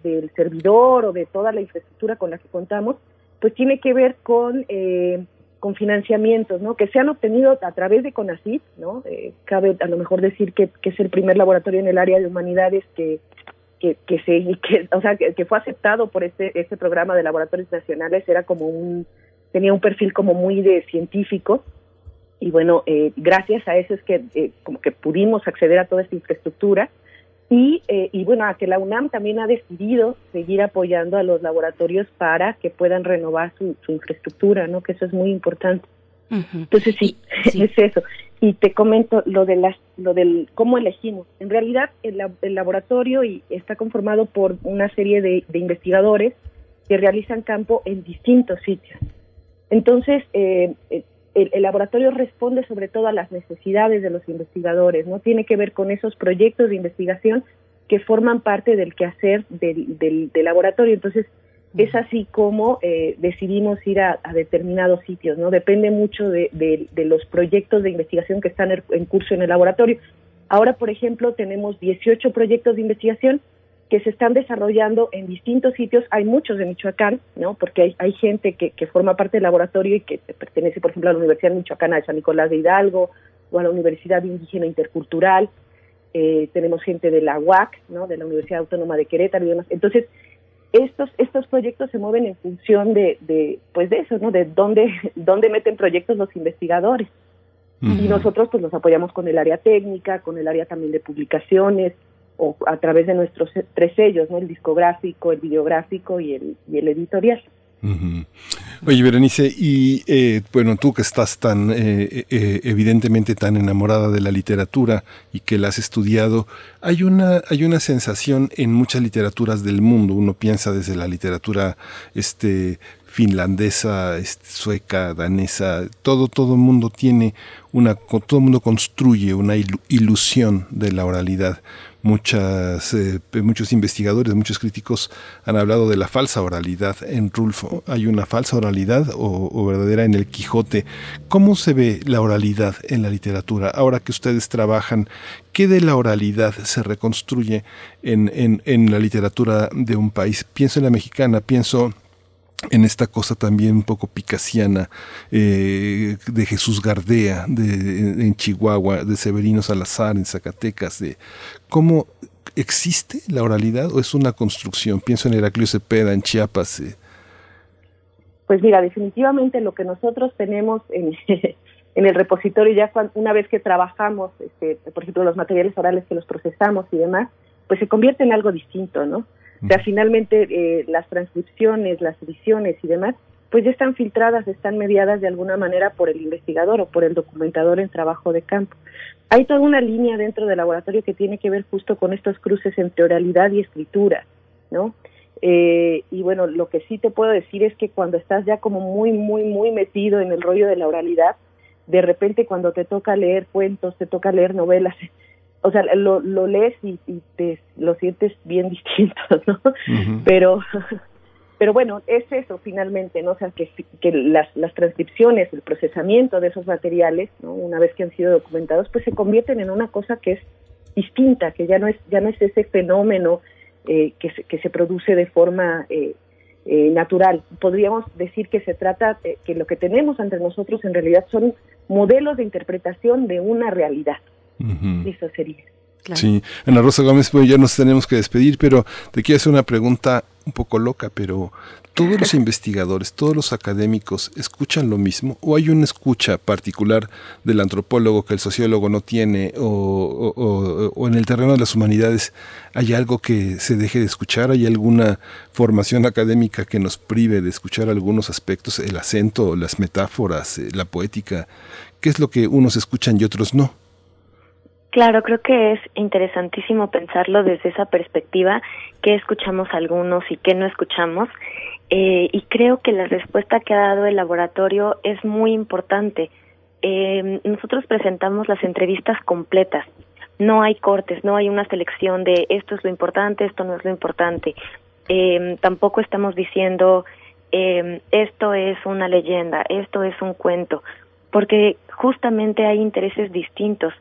del servidor o de toda la infraestructura con la que contamos pues tiene que ver con, eh, con financiamientos, ¿no? Que se han obtenido a través de CONACYT, ¿no? Eh, cabe a lo mejor decir que, es el primer laboratorio en el área de humanidades que, que, que se, que, o sea, que, fue aceptado por este, este programa de laboratorios nacionales, era como un, tenía un perfil como muy de científico, y bueno, eh, gracias a eso es que eh, como que pudimos acceder a toda esta infraestructura y, eh, y bueno, a que la UNAM también ha decidido seguir apoyando a los laboratorios para que puedan renovar su, infraestructura, ¿no? Que eso es muy importante. Entonces sí, (laughs) es eso. Y te comento lo de las, lo del cómo elegimos. En realidad el, el laboratorio y está conformado por una serie de, de, investigadores que realizan campo en distintos sitios. Entonces eh, eh el, laboratorio responde sobre todo a las necesidades de los investigadores, no tiene que ver con esos proyectos de investigación que forman parte del quehacer del, del, laboratorio. Entonces, es así como eh, decidimos ir a, determinados sitios, ¿no? Depende mucho de, de, los proyectos de investigación que están en curso en el laboratorio. Ahora, por ejemplo, tenemos 18 proyectos de investigación que se están desarrollando en distintos sitios. Hay muchos de Michoacán, ¿no? Porque hay, hay gente que, que forma parte del laboratorio y que pertenece, por ejemplo, a la Universidad Michoacana de San Nicolás de Hidalgo o a la Universidad Indígena Intercultural. Eh, tenemos gente de la UAC, ¿no? De la Universidad Autónoma de Querétaro y demás. Entonces, estos estos proyectos se mueven en función de, de pues de eso, ¿no? De dónde (laughs) dónde meten proyectos los investigadores. Y nosotros pues los apoyamos con el área técnica, con el área también de publicaciones, o a través de nuestros tres sellos. El discográfico, el videográfico y el, el editorial. Oye, Berenice, y eh, bueno, tú que estás tan eh, eh, evidentemente tan enamorada de la literatura y que la has estudiado, hay una hay una sensación en muchas literaturas del mundo. Uno piensa desde la literatura este finlandesa, este, sueca, danesa, todo todo el mundo tiene una todo el mundo construye una ilusión de la oralidad Muchas, eh, muchos investigadores, muchos críticos han hablado de la falsa oralidad en Rulfo. ¿Hay una falsa oralidad o, verdadera en el Quijote? ¿Cómo se ve la oralidad en la literatura? Ahora que ustedes trabajan, ¿qué de la oralidad se reconstruye en, en, en la literatura de un país? Pienso en la mexicana, pienso en esta cosa también un poco picasiana eh, de Jesús Gardea de, en Chihuahua, de Severino Salazar en Zacatecas, de cómo existe la oralidad o es una construcción. Pienso en Heraclio Cepeda en Chiapas. Eh. Pues mira, definitivamente lo que nosotros tenemos en, (laughs) en el repositorio ya una vez que trabajamos, este, por ejemplo, los materiales orales que los procesamos y demás, pues se convierte en algo distinto, ¿no? O sea, finalmente eh, las transcripciones, las ediciones y demás, pues ya están filtradas, están mediadas de alguna manera por el investigador o por el documentador en trabajo de campo. Hay toda una línea dentro del laboratorio que tiene que ver justo con estos cruces entre oralidad y escritura, ¿no? Eh, y bueno, lo que sí te puedo decir es que cuando estás ya como muy, muy, muy metido en el rollo de la oralidad, de repente cuando te toca leer cuentos, te toca leer novelas, o sea, lo, lo lees y, te lo sientes bien (laughs) distinto, ¿no? Pero pero bueno, es eso finalmente, ¿no? O sea, que, que las, las transcripciones, el procesamiento de esos materiales, ¿no? Una vez que han sido documentados, pues se convierten en una cosa que es distinta, que ya no es ya no es ese fenómeno eh, que, se, que se produce de forma eh, eh, natural. Podríamos decir que se trata, que lo que tenemos ante nosotros en realidad son modelos de interpretación de una realidad. Eso sería. Sí, Ana Rosa Gómez, pues ya nos tenemos que despedir, pero te quiero hacer una pregunta un poco loca, pero ¿todos los (laughs) investigadores, todos los académicos escuchan lo mismo? ¿O hay una escucha particular del antropólogo que el sociólogo no tiene? ¿O, o en el terreno de las humanidades hay algo que se deje de escuchar? ¿Hay alguna formación académica que nos prive de escuchar algunos aspectos, el acento, las metáforas, eh, la poética? ¿Qué es lo que unos escuchan y otros no? Claro, creo que es interesantísimo pensarlo desde esa perspectiva, qué escuchamos algunos y qué no escuchamos. Eh, y creo que la respuesta que ha dado el laboratorio es muy importante. Eh, nosotros presentamos las entrevistas completas. No hay cortes, no hay una selección de esto es lo importante, esto no es lo importante. Eh, tampoco estamos diciendo esto es una leyenda, esto es un cuento, porque justamente hay intereses distintos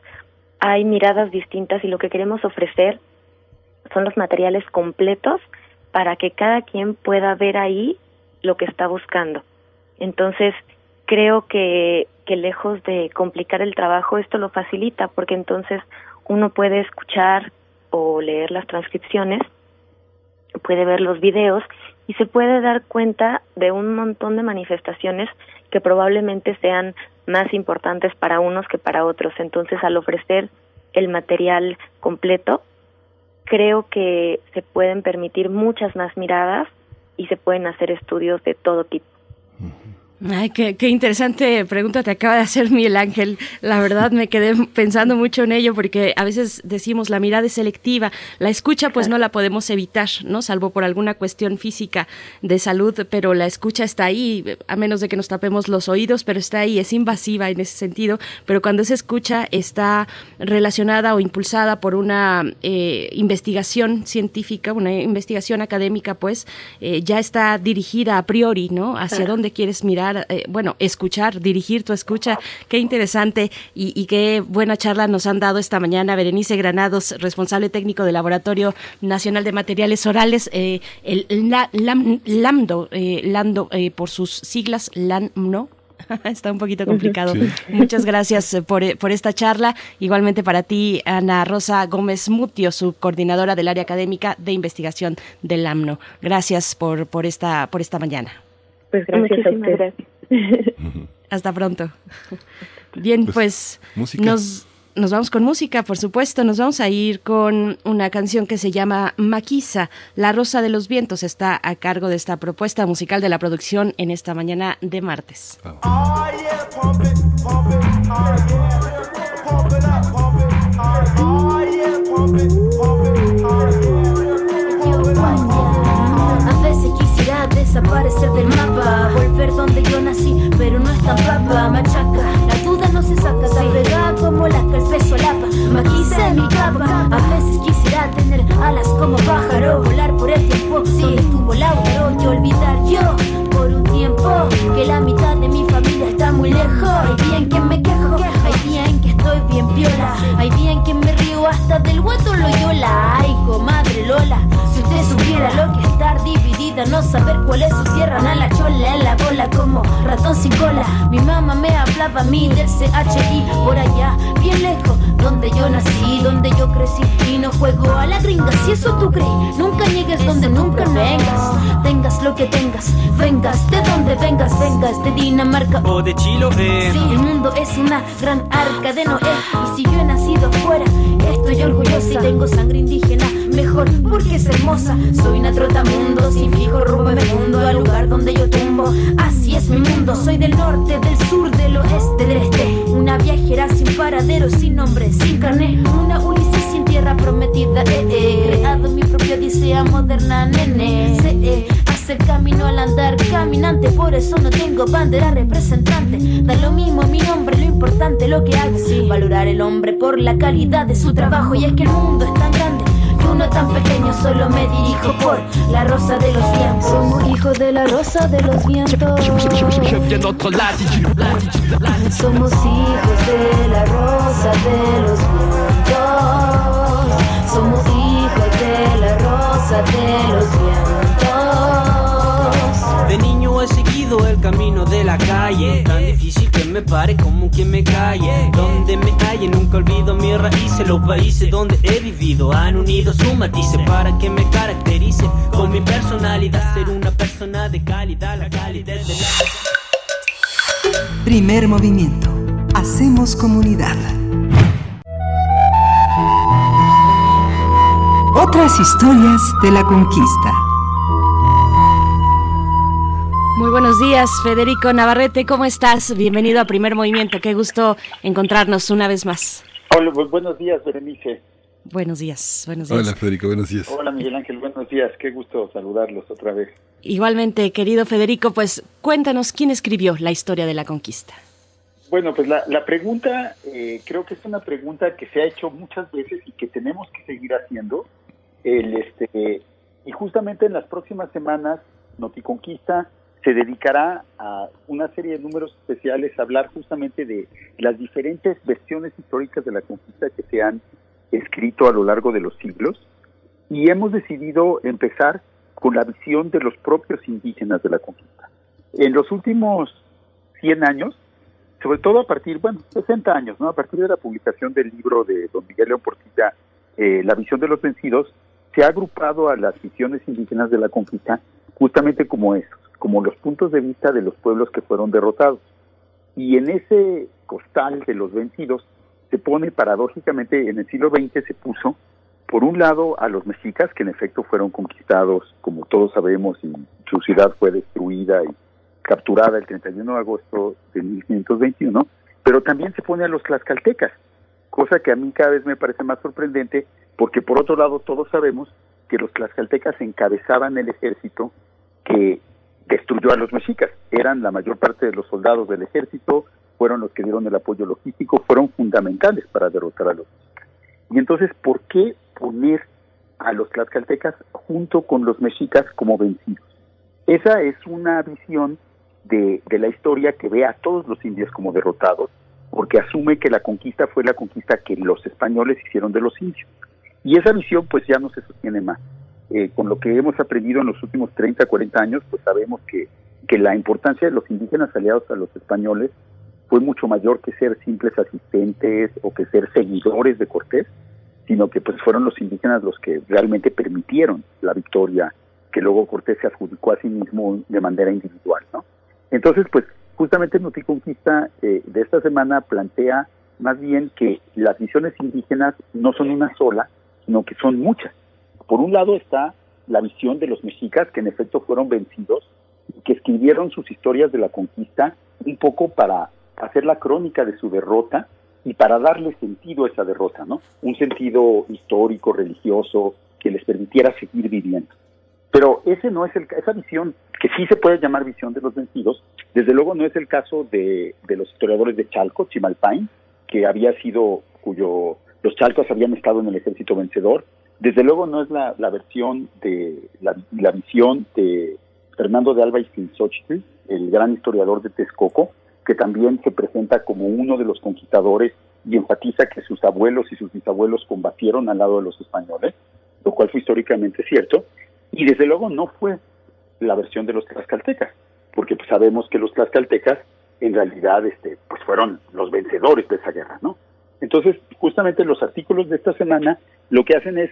hay miradas distintas y lo que queremos ofrecer son los materiales completos para que cada quien pueda ver ahí lo que está buscando. Entonces, creo que, que lejos de complicar el trabajo, esto lo facilita porque entonces uno puede escuchar o leer las transcripciones, puede ver los videos y se puede dar cuenta de un montón de manifestaciones que probablemente sean más importantes para unos que para otros. Entonces, al ofrecer el material completo, creo que se pueden permitir muchas más miradas y se pueden hacer estudios de todo tipo. Ay, qué, interesante pregunta te acaba de hacer Miguel Ángel. La verdad me quedé pensando mucho en ello porque a veces decimos la mirada es selectiva, la escucha pues no la podemos evitar, ¿no? Salvo por alguna cuestión física de salud, pero la escucha está ahí, a menos de que nos tapemos los oídos, pero está ahí, es invasiva en ese sentido, pero cuando esa escucha está relacionada o impulsada por una eh, investigación científica, una investigación académica, pues eh, ya está dirigida a priori, ¿no? Hacia dónde quieres mirar eh, bueno, escuchar, dirigir tu escucha. Qué interesante y, qué buena charla nos han dado esta mañana. Berenice Granados, responsable técnico del Laboratorio Nacional de Materiales Orales, eh, el LAMDO, eh, LAMDO por sus siglas, LAMNO. (laughs) Está un poquito complicado. Muchas gracias por, por, esta charla. Igualmente para ti, Ana Rosa Gómez Mutio, subcoordinadora del área académica de investigación del AMNO. Gracias por, por, esta, por esta mañana. Pues gracias a ustedes. Hasta pronto. Bien, pues, pues nos, nos vamos con música, por supuesto. Nos vamos a ir con una canción que se llama Maquisa. La Rosa de los Vientos está a cargo de esta propuesta musical de la producción en esta mañana de martes. Desaparecer del mapa Volver donde yo nací, pero no es tan papa Machaca, la duda no se saca Se como la que el peso lapa. Maquiza mi capa A veces quisiera tener alas como pájaro Volar por el tiempo sí. donde estuvo Lautaro. Y olvidar yo por un tiempo Que la mitad de mi familia está muy lejos. Hay día en que me quejo, estoy bien piola. Hay día en que me río hasta del guato loyola Ay, comadre Lola, si usted supiera lo que es estar dividida No saber cuál es su tierra, a la chola en la bola como ratón sin cola. Mi mamá me hablaba a mí del CHI por allá, bien lejos Donde yo nací, donde yo crecí. Y no juego a la gringa, si eso tú crees. Nunca llegues donde nunca vengas. Tengas lo que tengas, vengas de donde vengas Vengas de Dinamarca. O de Chile Sí, el mundo es una gran arca de Noé Y si yo he nacido fuera, estoy orgullosa Y tengo sangre indígena mejor porque es hermosa. Soy una trotamundo, sin fijo rumbo me mundo al lugar donde yo tumbo. Así es mi mundo, soy del norte, del sur, del oeste, del este. Una viajera sin paradero, sin nombre, sin carne. Una Ulises sin tierra prometida. Eh, eh. Creado mi propia odisea moderna, nene. Sé, eh, hacer camino al andar caminante, por eso no tengo bandera representante. Da lo mismo mi nombre, lo importante lo que hago. Valorar el hombre por la calidad de su trabajo y es que el mundo es tan grande uno tan pequeño solo me dirijo por la rosa de los vientos. Somos hijos de la rosa de los vientos. Somos hijos de la rosa de los vientos. Somos hijos de la rosa de los vientos. He seguido el camino de la calle, tan difícil que me pare como quien me calle. Donde me halle, nunca olvido mis raíces. Los países donde he vivido han unido su matices para que me caracterice con mi personalidad. Ser una persona de calidad, la calidad de la. Primer movimiento. Hacemos comunidad. Otras historias de la conquista. Muy buenos días, Federico Navarrete, ¿cómo estás? Bienvenido a Primer Movimiento, qué gusto encontrarnos una vez más. Hola, pues buenos días, Berenice. Buenos días, buenos días. Hola, Federico, buenos días. Hola, Miguel Ángel, buenos días. Qué gusto saludarlos otra vez. Igualmente, querido Federico, pues cuéntanos quién escribió la historia de la conquista. Bueno, pues la, la pregunta eh, creo que es una pregunta que se ha hecho muchas veces y que tenemos que seguir haciendo. El, este, y justamente en las próximas semanas, Noticonquista se dedicará a una serie de números especiales a hablar justamente de las diferentes versiones históricas de la conquista que se han escrito a lo largo de los siglos. Y hemos decidido empezar con la visión de los propios indígenas de la conquista. En los últimos 100 años, sobre todo a partir, bueno, 60 años, ¿no? A partir de la publicación del libro de don Miguel León Portilla, eh, La visión de los vencidos, se ha agrupado a las visiones indígenas de la conquista justamente como esos, como los puntos de vista de los pueblos que fueron derrotados. Y en ese costal de los vencidos se pone paradójicamente, en el siglo XX se puso, por un lado, a los mexicas, que en efecto fueron conquistados, como todos sabemos, y su ciudad fue destruida y capturada el 31 de agosto de 1521, pero también se pone a los tlaxcaltecas, cosa que a mí cada vez me parece más sorprendente, porque por otro lado todos sabemos que los tlaxcaltecas encabezaban el ejército que destruyó a los mexicas. Eran la mayor parte de los soldados del ejército, fueron los que dieron el apoyo logístico, fueron fundamentales para derrotar a los mexicas. Y entonces, ¿por qué poner a los tlaxcaltecas junto con los mexicas como vencidos? Esa es una visión de, de la historia que ve a todos los indios como derrotados, porque asume que la conquista fue la conquista que los españoles hicieron de los indios. Y esa visión pues ya no se sostiene más. Eh, con lo que hemos aprendido en los últimos 30, 40 años, pues sabemos que, que la importancia de los indígenas aliados a los españoles fue mucho mayor que ser simples asistentes o que ser seguidores de Cortés, sino que pues fueron los indígenas los que realmente permitieron la victoria que luego Cortés se adjudicó a sí mismo de manera individual, ¿no? Entonces, pues justamente Noticonquista eh, de esta semana plantea más bien que las visiones indígenas no son una sola, sino que son muchas. Por un lado está la visión de los mexicas, que en efecto fueron vencidos, y que escribieron sus historias de la conquista un poco para hacer la crónica de su derrota y para darle sentido a esa derrota, ¿no? Un sentido histórico, religioso, que les permitiera seguir viviendo. Pero ese no es el, esa visión, que sí se puede llamar visión de los vencidos, desde luego no es el caso de, de los historiadores de Chalco, Chimalpain, que había sido, cuyo los chalcos habían estado en el ejército vencedor, desde luego no es la, la versión de la, visión de Fernando de Alba y Xochitl, el gran historiador de Texcoco, que también se presenta como uno de los conquistadores y enfatiza que sus abuelos y sus bisabuelos combatieron al lado de los españoles, lo cual fue históricamente cierto, y desde luego no fue la versión de los tlaxcaltecas, porque pues sabemos que los tlaxcaltecas en realidad este, pues fueron los vencedores de esa guerra, ¿no? Entonces, justamente los artículos de esta semana lo que hacen es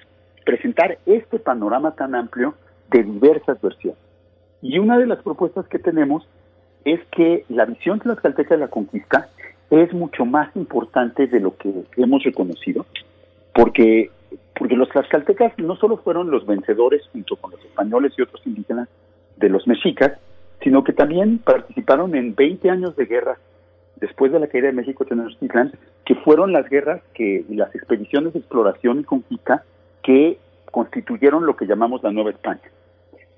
presentar este panorama tan amplio de diversas versiones. Y una de las propuestas que tenemos es que la visión tlaxcalteca de la conquista es mucho más importante de lo que hemos reconocido, porque, porque los tlaxcaltecas no solo fueron los vencedores junto con los españoles y otros indígenas de los mexicas, sino que también participaron en 20 años de guerra después de la caída de México Tenochtitlan, que fueron las guerras que las expediciones de exploración y conquista que constituyeron lo que llamamos la Nueva España.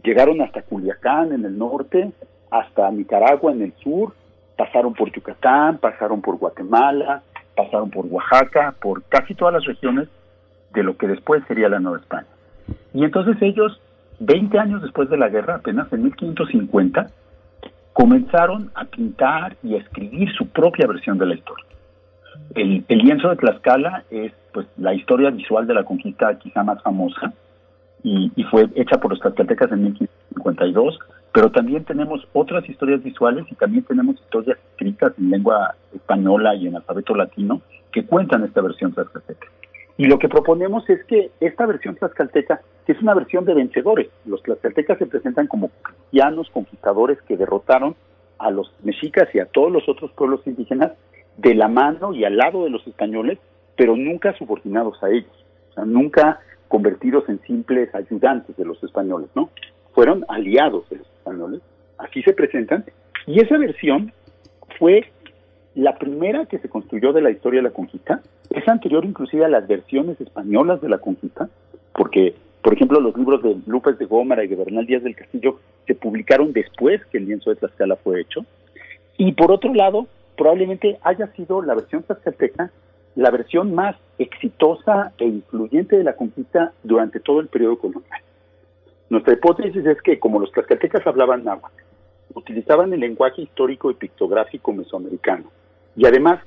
Llegaron hasta Culiacán en el norte, hasta Nicaragua en el sur, pasaron por Yucatán, pasaron por Guatemala, pasaron por Oaxaca, por casi todas las regiones de lo que después sería la Nueva España. Y entonces ellos, 20 años después de la guerra, apenas en 1550, comenzaron a pintar y a escribir su propia versión de la historia. El, el, lienzo de Tlaxcala es pues la historia visual de la conquista quizá más famosa y, y fue hecha por los tlaxcaltecas en 1552. pero también tenemos otras historias visuales y también tenemos historias escritas en lengua española y en alfabeto latino que cuentan esta versión tlaxcalteca. Y lo que proponemos es que esta versión tlaxcalteca, que es una versión de vencedores, los tlaxcaltecas se presentan como cristianos conquistadores que derrotaron a los mexicas y a todos los otros pueblos indígenas de la mano y al lado de los españoles, pero nunca subordinados a ellos, nunca convertidos en simples ayudantes de los españoles, ¿no? Fueron aliados de los españoles, así se presentan, y esa versión fue la primera que se construyó de la historia de la conquista, es anterior inclusive a las versiones españolas de la conquista, porque, por ejemplo, los libros de López de Gómara y de Bernal Díaz del Castillo se publicaron después que el lienzo de Tlaxcala fue hecho, y por otro lado, probablemente haya sido la versión tlaxcalteca la versión más exitosa e influyente de la conquista durante todo el periodo colonial. Nuestra hipótesis es que como los tlaxcaltecas hablaban náhuatl, utilizaban el lenguaje histórico y pictográfico mesoamericano y además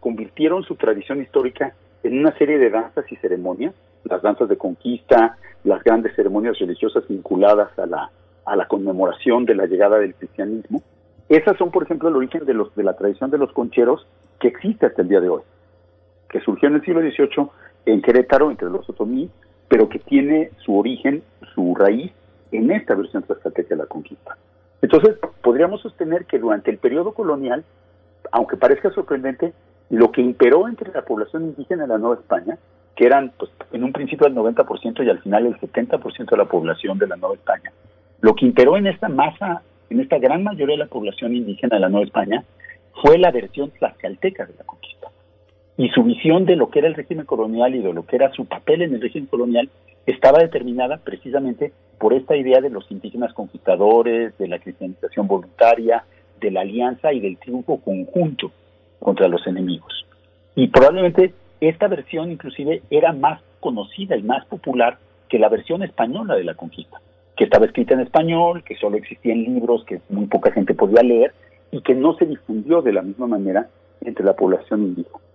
convirtieron su tradición histórica en una serie de danzas y ceremonias, las danzas de conquista, las grandes ceremonias religiosas vinculadas a la, a la conmemoración de la llegada del cristianismo. Esas son, por ejemplo, el origen de, los, de la tradición de los concheros que existe hasta el día de hoy, que surgió en el siglo XVIII en Querétaro, entre los otomí, pero que tiene su origen, su raíz, en esta versión tlaxcalteca de la conquista. Entonces, podríamos sostener que durante el periodo colonial, aunque parezca sorprendente, lo que imperó entre la población indígena de la Nueva España, que eran pues, en un principio el 90% y al final el 70% de la población de la Nueva España, lo que imperó en esta masa, en esta gran mayoría de la población indígena de la Nueva España, fue la versión tlaxcalteca de la conquista. Y su visión de lo que era el régimen colonial y de lo que era su papel en el régimen colonial estaba determinada precisamente por esta idea de los indígenas conquistadores, de la cristianización voluntaria, de la alianza y del triunfo conjunto contra los enemigos. Y probablemente esta versión inclusive era más conocida y más popular que la versión española de la conquista, que estaba escrita en español, que solo existían libros que muy poca gente podía leer y que no se difundió de la misma manera entre la población indígena.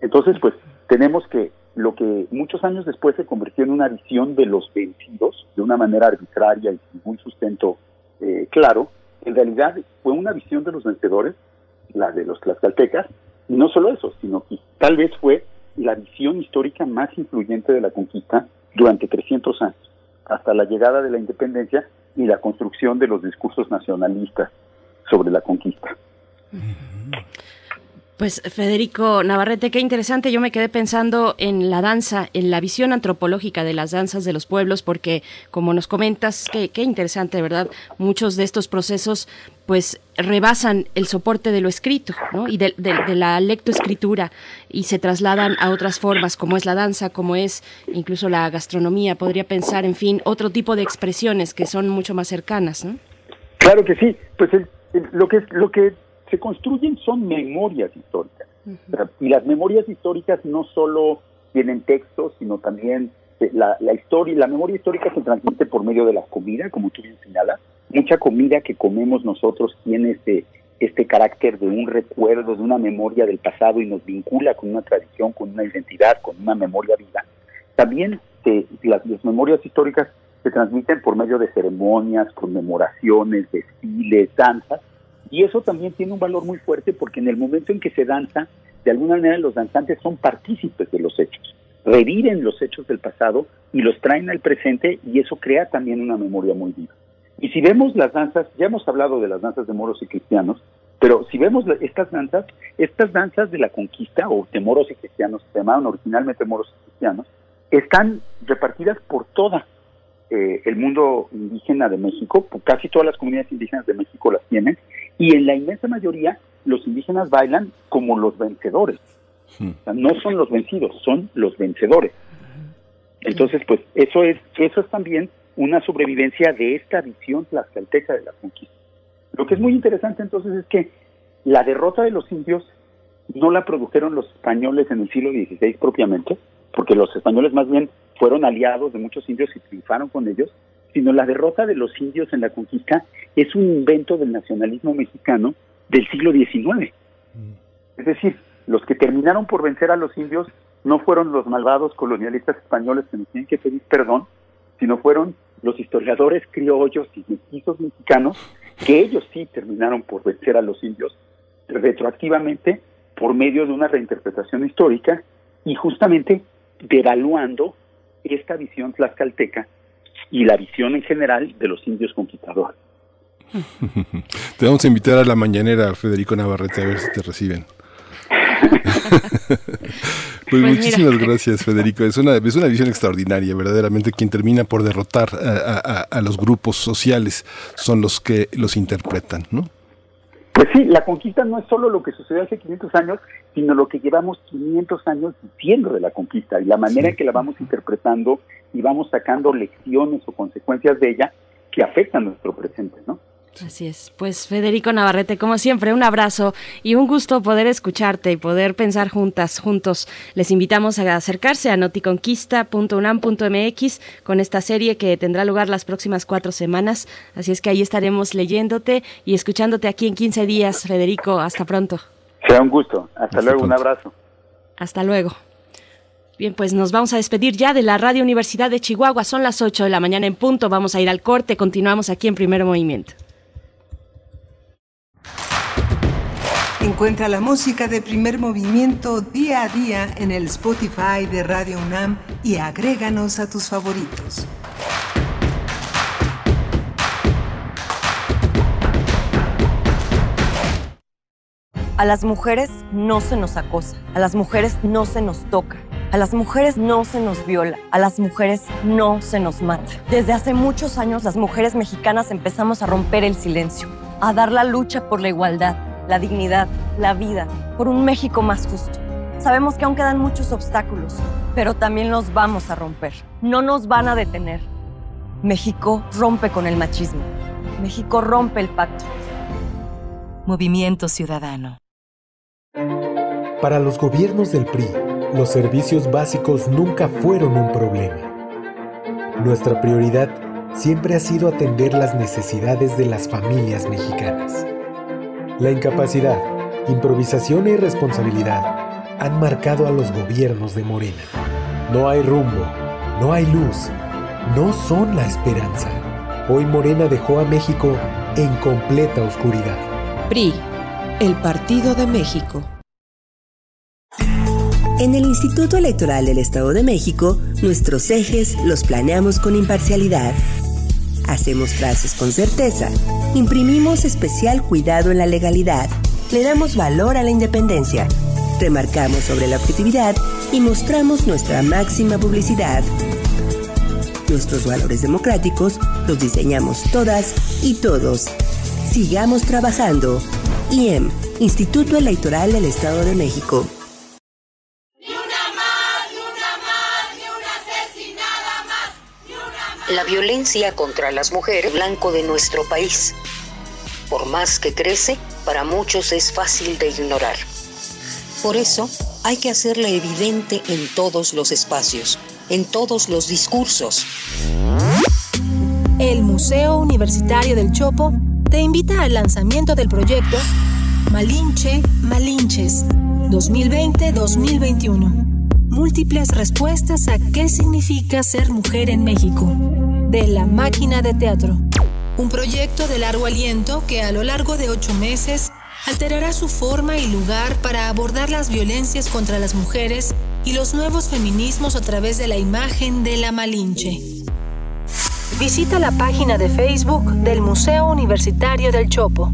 Entonces, pues tenemos que lo que muchos años después se convirtió en una visión de los vencidos, de una manera arbitraria y sin un sustento eh, claro, en realidad fue una visión de los vencedores, la de los tlaxcaltecas, y no solo eso, sino que tal vez fue la visión histórica más influyente de la conquista durante 300 años, hasta la llegada de la independencia y la construcción de los discursos nacionalistas sobre la conquista. Pues Federico Navarrete, qué interesante. Yo me quedé pensando en la danza, en la visión antropológica de las danzas de los pueblos, porque como nos comentas, qué, interesante, ¿verdad? Muchos de estos procesos pues rebasan el soporte de lo escrito ¿no? y de, de, la lectoescritura y se trasladan a otras formas como es la danza, como es incluso la gastronomía, podría pensar, en fin, otro tipo de expresiones que son mucho más cercanas. ¿no? Claro que sí, pues lo que lo que se construyen son memorias históricas. Y las memorias históricas no solo tienen textos, sino también eh, la, la historia, la memoria histórica se transmite por medio de la comida, como tú bien señalas. Mucha comida que comemos nosotros tiene este, este carácter de un recuerdo, de una memoria del pasado y nos vincula con una tradición, con una identidad, con una memoria viva. También eh, las, las memorias históricas se transmiten por medio de ceremonias, conmemoraciones, desfiles, danzas, y eso también tiene un valor muy fuerte porque en el momento en que se danza, de alguna manera los danzantes son partícipes de los hechos, reviven los hechos del pasado y los traen al presente y eso crea también una memoria muy viva. Y si vemos las danzas, ya hemos hablado de las danzas de moros y cristianos, pero si vemos estas danzas, estas danzas de la conquista o de moros y cristianos, se llamaban originalmente moros y cristianos, están repartidas por toda eh, el mundo indígena de México, casi todas las comunidades indígenas de México las tienen, y en la inmensa mayoría los indígenas bailan como los vencedores. no son los vencidos, son los vencedores. Entonces, pues eso es, eso es también una sobrevivencia de esta visión tlaxcalteca de la conquista. Lo que es muy interesante entonces es que la derrota de los indios no la produjeron los españoles en el siglo XVI propiamente, porque los españoles más bien fueron aliados de muchos indios y triunfaron con ellos, sino la derrota de los indios en la conquista es un invento del nacionalismo mexicano del siglo XIX. Es decir, los que terminaron por vencer a los indios no fueron los malvados colonialistas españoles que nos tienen que pedir perdón, sino fueron los historiadores criollos y mestizos mexicanos, que ellos sí terminaron por vencer a los indios retroactivamente por medio de una reinterpretación histórica y justamente devaluando esta visión tlaxcalteca y la visión en general de los indios conquistadores. (laughs) Te vamos a invitar a la mañanera, Federico Navarrete, a ver si te reciben. (laughs) pues, muchísimas gracias, Federico. Es una, es una visión extraordinaria, verdaderamente. Quien termina por derrotar a, a, los grupos sociales son los que los interpretan, ¿no? Pues sí, la conquista no es solo lo que sucedió hace 500 años, sino lo que llevamos 500 años diciendo de la conquista y la manera en que la vamos interpretando y vamos sacando lecciones o consecuencias de ella que afectan nuestro presente, ¿no? Así es. Pues Federico Navarrete, como siempre, un abrazo y un gusto poder escucharte y poder pensar juntas, juntos. Les invitamos a acercarse a noticonquista.unam.mx con esta serie que tendrá lugar las próximas cuatro semanas. Así es que ahí estaremos leyéndote y escuchándote aquí en 15 días. Federico, hasta pronto. Sea un gusto. Hasta, luego, un abrazo. Hasta luego. Bien, pues nos vamos a despedir ya de la Radio Universidad de Chihuahua. Son las 8 de la mañana en punto. Vamos a ir al corte. Continuamos aquí en Primer Movimiento. Encuentra la música de primer movimiento día a día en el Spotify de Radio UNAM y agréganos a tus favoritos. A las mujeres no se nos acosa, a las mujeres no se nos toca. A las mujeres no se nos viola, a las mujeres no se nos mata. Desde hace muchos años las mujeres mexicanas empezamos a romper el silencio, a dar la lucha por la igualdad, la dignidad, la vida, por un México más justo. Sabemos que aún quedan muchos obstáculos, pero también los vamos a romper. No nos van a detener. México rompe con el machismo. México rompe el pacto. Movimiento Ciudadano. Para los gobiernos del PRI, los servicios básicos nunca fueron un problema. Nuestra prioridad siempre ha sido atender las necesidades de las familias mexicanas. La incapacidad, improvisación e irresponsabilidad han marcado a los gobiernos de Morena. No hay rumbo, no hay luz, no son la esperanza. Hoy Morena dejó a México en completa oscuridad. PRI, el Partido de México. En el Instituto Electoral del Estado de México, nuestros ejes los planeamos con imparcialidad hacemos frases con certeza, imprimimos especial cuidado en la legalidad, le damos valor a la independencia, remarcamos sobre la objetividad y mostramos nuestra máxima publicidad. Nuestros valores democráticos los diseñamos todas y todos. Sigamos trabajando. IEM, Instituto Electoral del Estado de México. La violencia contra las mujeres blanco de nuestro país. Por más que crece, para muchos es fácil de ignorar. Por eso, hay que hacerle evidente en todos los espacios, en todos los discursos. El Museo Universitario del Chopo te invita al lanzamiento del proyecto Malinche Malinches 2020-2021. Múltiples respuestas a qué significa ser mujer en México de La Máquina de Teatro. Un proyecto de largo aliento que a lo largo de ocho meses alterará su forma y lugar para abordar las violencias contra las mujeres y los nuevos feminismos a través de la imagen de la Malinche. Visita la página de Facebook del Museo Universitario del Chopo.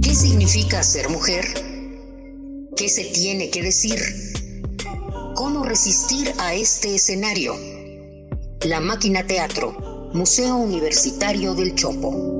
¿Qué significa ser mujer? ¿Qué se tiene que decir? ¿Cómo resistir a este escenario? La Máquina Teatro, Museo Universitario del Chopo.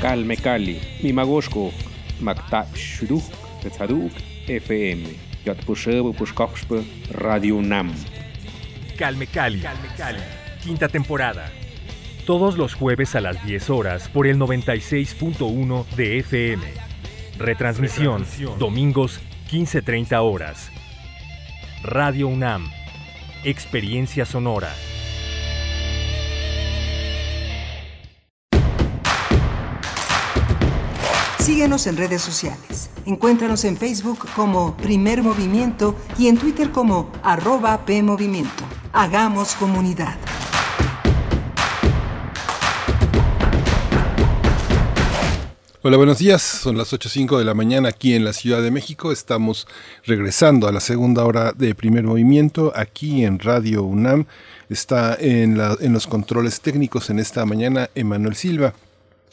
Calme Cali, Mimagoshko, Makta Shuruk, Tetzaduk, FM, Yatpushebo Pushkoxpe, Radio Nam. Calme Cali, quinta temporada. Todos los jueves a las 10 horas por el 96.1 de FM. Retransmisión, domingos 15.30 horas. Radio UNAM. Experiencia sonora. Síguenos en redes sociales. Encuéntranos en Facebook como Primer Movimiento y en Twitter como arroba PMovimiento. Hagamos comunidad. Hola, buenos días. Son las 8.05 de la mañana aquí en la Ciudad de México. Estamos regresando a la segunda hora de primer movimiento aquí en Radio UNAM. Está en, en los controles técnicos en esta mañana Emanuel Silva.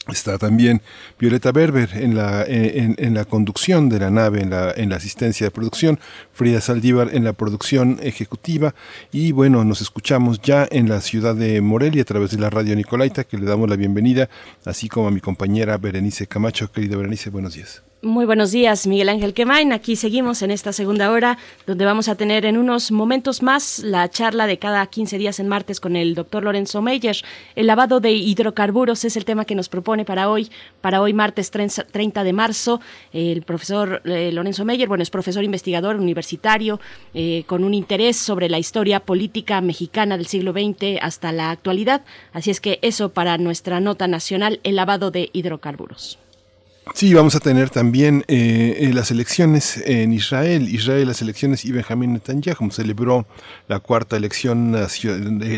Está también Violeta Berber en la, en, en, la conducción de la nave, en la, en la asistencia de producción, Frida Saldívar en la producción ejecutiva y bueno, nos escuchamos ya en la ciudad de Morelia a través de la radio Nicolaita, que le damos la bienvenida, así como a mi compañera Berenice Camacho. Querida Berenice, buenos días. Muy buenos días, Miguel Ángel Quemain. Aquí seguimos en esta segunda hora, donde vamos a tener en unos momentos más la charla de cada 15 días en martes con el doctor Lorenzo Meyer. El lavado de hidrocarburos es el tema que nos propone para hoy, para hoy martes 30 de marzo. El profesor eh, Lorenzo Meyer, bueno, es profesor investigador universitario eh, con un interés sobre la historia política mexicana del siglo XX hasta la actualidad. Así es que eso para nuestra nota nacional, el lavado de hidrocarburos. Sí, vamos a tener también eh, las elecciones en Israel. Israel, las elecciones y Benjamín Netanyahu celebró la cuarta elección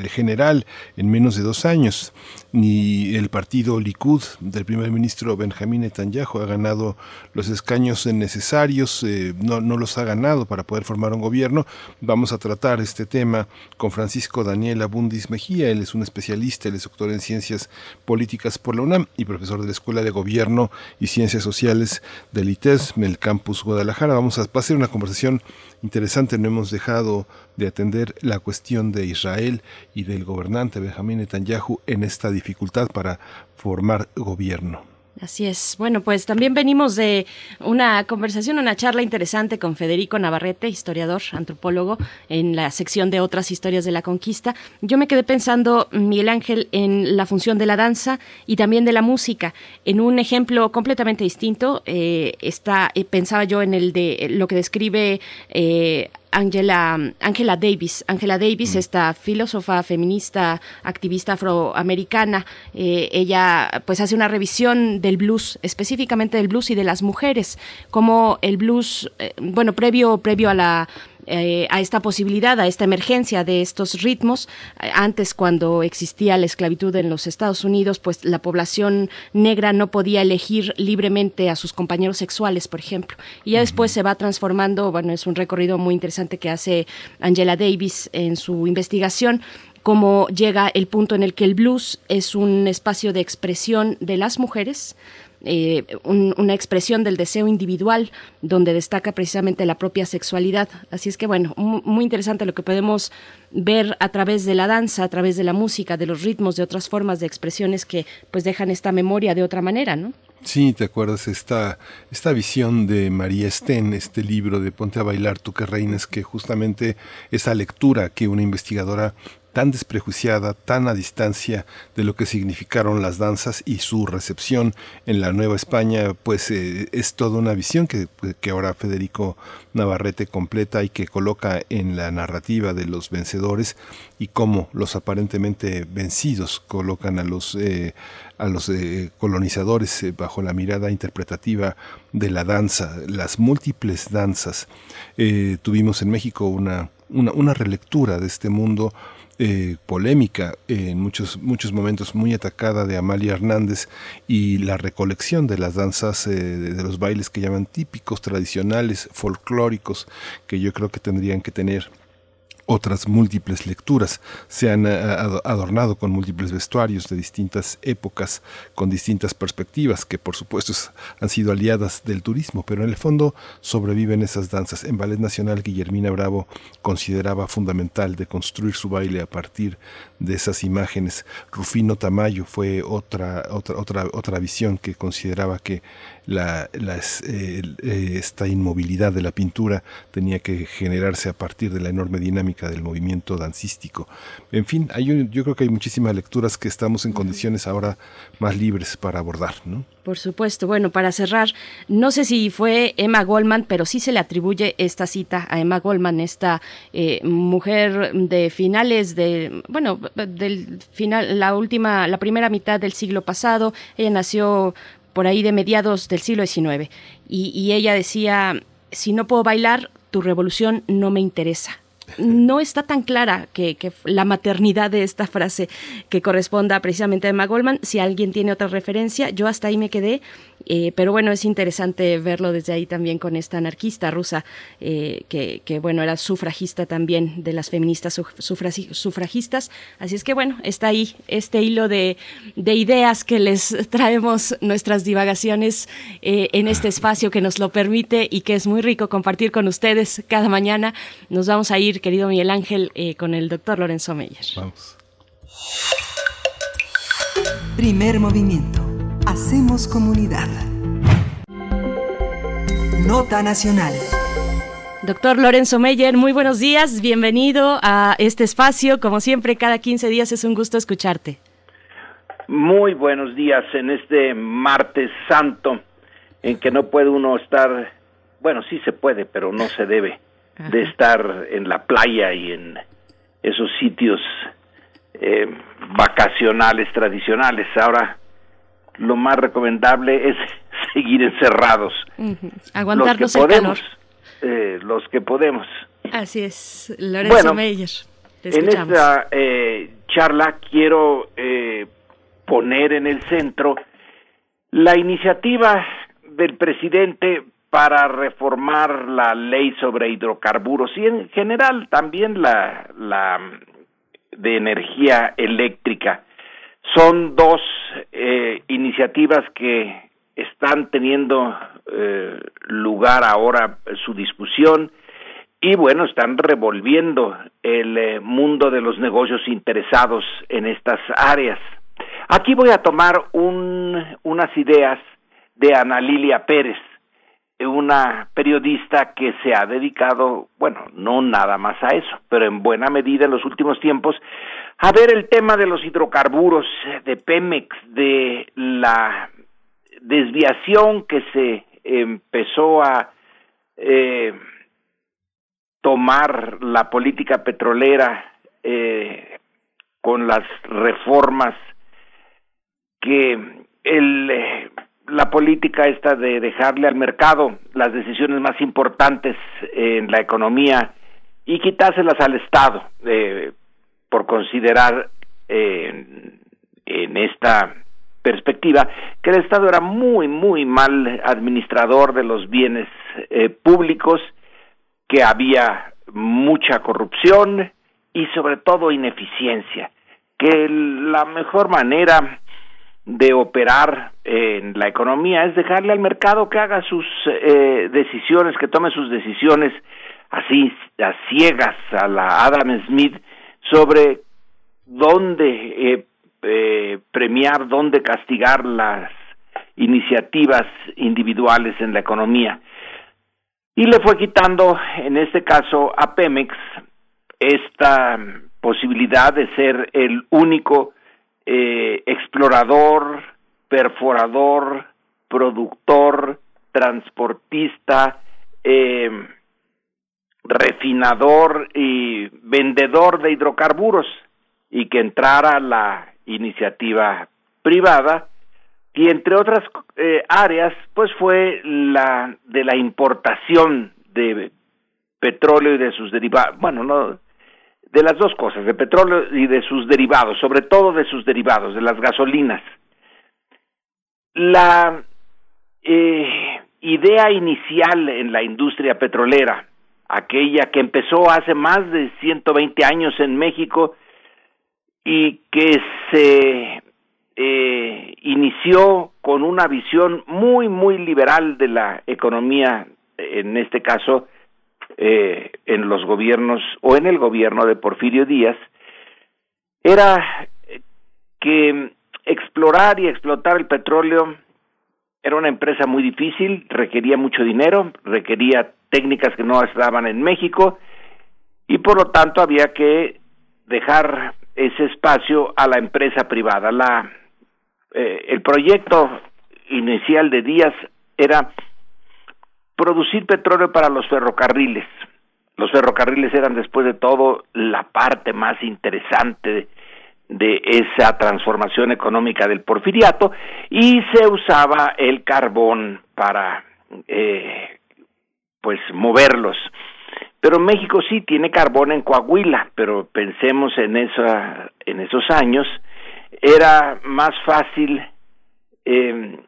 general en menos de dos años. Ni el partido Likud del primer ministro Benjamín Netanyahu ha ganado los escaños necesarios, eh, no, no los ha ganado para poder formar un gobierno. Vamos a tratar este tema con Francisco Daniel Abundis Mejía. Él es un especialista, él es doctor en ciencias políticas por la UNAM y profesor de la Escuela de Gobierno y Ciencias Sociales del ITESM, el campus Guadalajara. Vamos a, va a ser una conversación interesante, no hemos dejado de atender la cuestión de Israel y del gobernante Benjamín Netanyahu en esta dificultad para formar gobierno. Así es. Bueno, pues también venimos de una conversación, una charla interesante con Federico Navarrete, historiador, antropólogo, en la sección de otras historias de la conquista. Yo me quedé pensando, Miguel Ángel, en la función de la danza y también de la música. En un ejemplo completamente distinto, eh, está, eh, pensaba yo en el de lo que describe eh, Angela, Angela Davis. Angela Davis, esta filósofa feminista, activista afroamericana, eh, ella pues hace una revisión del blues, específicamente del blues y de las mujeres, como el blues, eh, bueno, previo, previo a la eh, a esta posibilidad, a esta emergencia de estos ritmos. Antes, cuando existía la esclavitud en los Estados Unidos, pues la población negra no podía elegir libremente a sus compañeros sexuales, por ejemplo. Y ya después se va transformando, bueno, es un recorrido muy interesante que hace Angela Davis en su investigación cómo llega el punto en el que el blues es un espacio de expresión de las mujeres, eh, un, una expresión del deseo individual donde destaca precisamente la propia sexualidad. Así es que bueno, muy interesante lo que podemos ver a través de la danza, a través de la música, de los ritmos, de otras formas de expresiones que pues dejan esta memoria de otra manera, ¿no? Sí, ¿te acuerdas esta, esta visión de María Sten, este libro de Ponte a bailar tú que reinas, que justamente esa lectura que una investigadora tan desprejuiciada, tan a distancia de lo que significaron las danzas y su recepción en la Nueva España, pues eh, es toda una visión que, que, ahora Federico Navarrete completa y que coloca en la narrativa de los vencedores y cómo los aparentemente vencidos colocan a los, eh, a los eh, colonizadores bajo la mirada interpretativa de la danza, las múltiples danzas. tuvimos en México una, una relectura de este mundo eh, polémica, en muchos, muchos momentos muy atacada de Amalia Hernández y la recolección de las danzas, eh, de los bailes que llaman típicos, tradicionales, folclóricos, que yo creo que tendrían que tener otras múltiples lecturas, se han eh, adornado con múltiples vestuarios de distintas épocas, con distintas perspectivas, que por supuesto han sido aliadas del turismo, pero en el fondo sobreviven esas danzas. En Ballet Nacional, Guillermina Bravo consideraba fundamental de construir su baile a partir de esas imágenes. Rufino Tamayo fue otra, otra, otra, otra visión que consideraba que la, eh, esta inmovilidad de la pintura tenía que generarse a partir de la enorme dinámica del movimiento dancístico. En fin, hay, yo creo que hay muchísimas lecturas que estamos en condiciones ahora más libres para abordar. ¿no? Por supuesto. Bueno, para cerrar, no sé si fue Emma Goldman, pero sí se le atribuye esta cita a Emma Goldman, esta eh, mujer de finales de, bueno, del final, la última, la primera mitad del siglo pasado. Ella nació por ahí de mediados del siglo XIX. Y, ella decía, si no puedo bailar, tu revolución no me interesa (laughs) no está tan clara que, la maternidad de esta frase que corresponda precisamente a Emma Goldman. Si alguien tiene otra referencia, yo hasta ahí me quedé. Eh, pero bueno, es interesante verlo desde ahí también con esta anarquista rusa, eh, que, bueno, era sufragista también de las feministas sufragistas. Así es que bueno, está ahí este hilo de, ideas que les traemos nuestras divagaciones eh, en este espacio que nos lo permite y que es muy rico compartir con ustedes cada mañana. Nos vamos a ir, querido Miguel Ángel, con el doctor Lorenzo Meyer. Vamos. Primer movimiento Hacemos comunidad. Nota Nacional. Doctor Lorenzo Meyer, muy buenos días, bienvenido a este espacio. Como siempre, cada 15 días es un gusto escucharte. Muy buenos días en este martes santo, en que no puede uno estar, bueno, sí se puede, pero no se debe de estar en la playa y en esos sitios eh, vacacionales tradicionales. Ahora lo más recomendable es (laughs) seguir encerrados. Aguantarnos los que podemos, eh, los que podemos. Así es, Lorenzo Meyer. en esta eh, charla quiero eh, poner en el centro la iniciativa del presidente para reformar la ley sobre hidrocarburos y en general también la, la de energía eléctrica. Son dos eh, iniciativas que están teniendo eh, lugar ahora su discusión y bueno, están revolviendo el eh, mundo de los negocios interesados en estas áreas. Aquí voy a tomar un, unas ideas de Ana Lilia Pérez, una periodista que se ha dedicado, bueno, no nada más a eso, pero en buena medida en los últimos tiempos a ver el tema de los hidrocarburos de Pemex, de la desviación que se empezó a eh, tomar la política petrolera eh, con las reformas que el, eh, la política esta de dejarle al mercado las decisiones más importantes en la economía y quitárselas al Estado. Eh, por considerar eh, en esta perspectiva que el Estado era muy, muy mal administrador de los bienes eh, públicos, que había mucha corrupción y sobre todo ineficiencia, que la mejor manera de operar en la economía es dejarle al mercado que haga sus eh, decisiones, que tome sus decisiones así a ciegas a la Adam Smith sobre dónde eh, eh, premiar, dónde castigar las iniciativas individuales en la economía. Y le fue quitando, en este caso, a Pemex esta posibilidad de ser el único eh, explorador, perforador, productor, transportista, eh, refinador y vendedor de hidrocarburos y que entrara la iniciativa privada y entre otras eh, áreas pues fue la de la importación de petróleo y de sus derivados bueno no de las dos cosas de petróleo y de sus derivados sobre todo de sus derivados de las gasolinas. La eh, idea inicial en la industria petrolera aquella que empezó hace más de 120 años en México y que se eh, inició con una visión muy, muy liberal de la economía, en este caso, eh, en los gobiernos o en el gobierno de Porfirio Díaz, era que explorar y explotar el petróleo era una empresa muy difícil, requería mucho dinero, requería técnicas que no estaban en México y por lo tanto había que dejar ese espacio a la empresa privada. La, eh, el proyecto inicial de Díaz era producir petróleo para los ferrocarriles. Los ferrocarriles eran después de todo la parte más interesante de esa transformación económica del porfiriato y se usaba el carbón para eh, pues moverlos. Pero México sí tiene carbón en Coahuila, pero pensemos en esa en esos años era más fácil eh,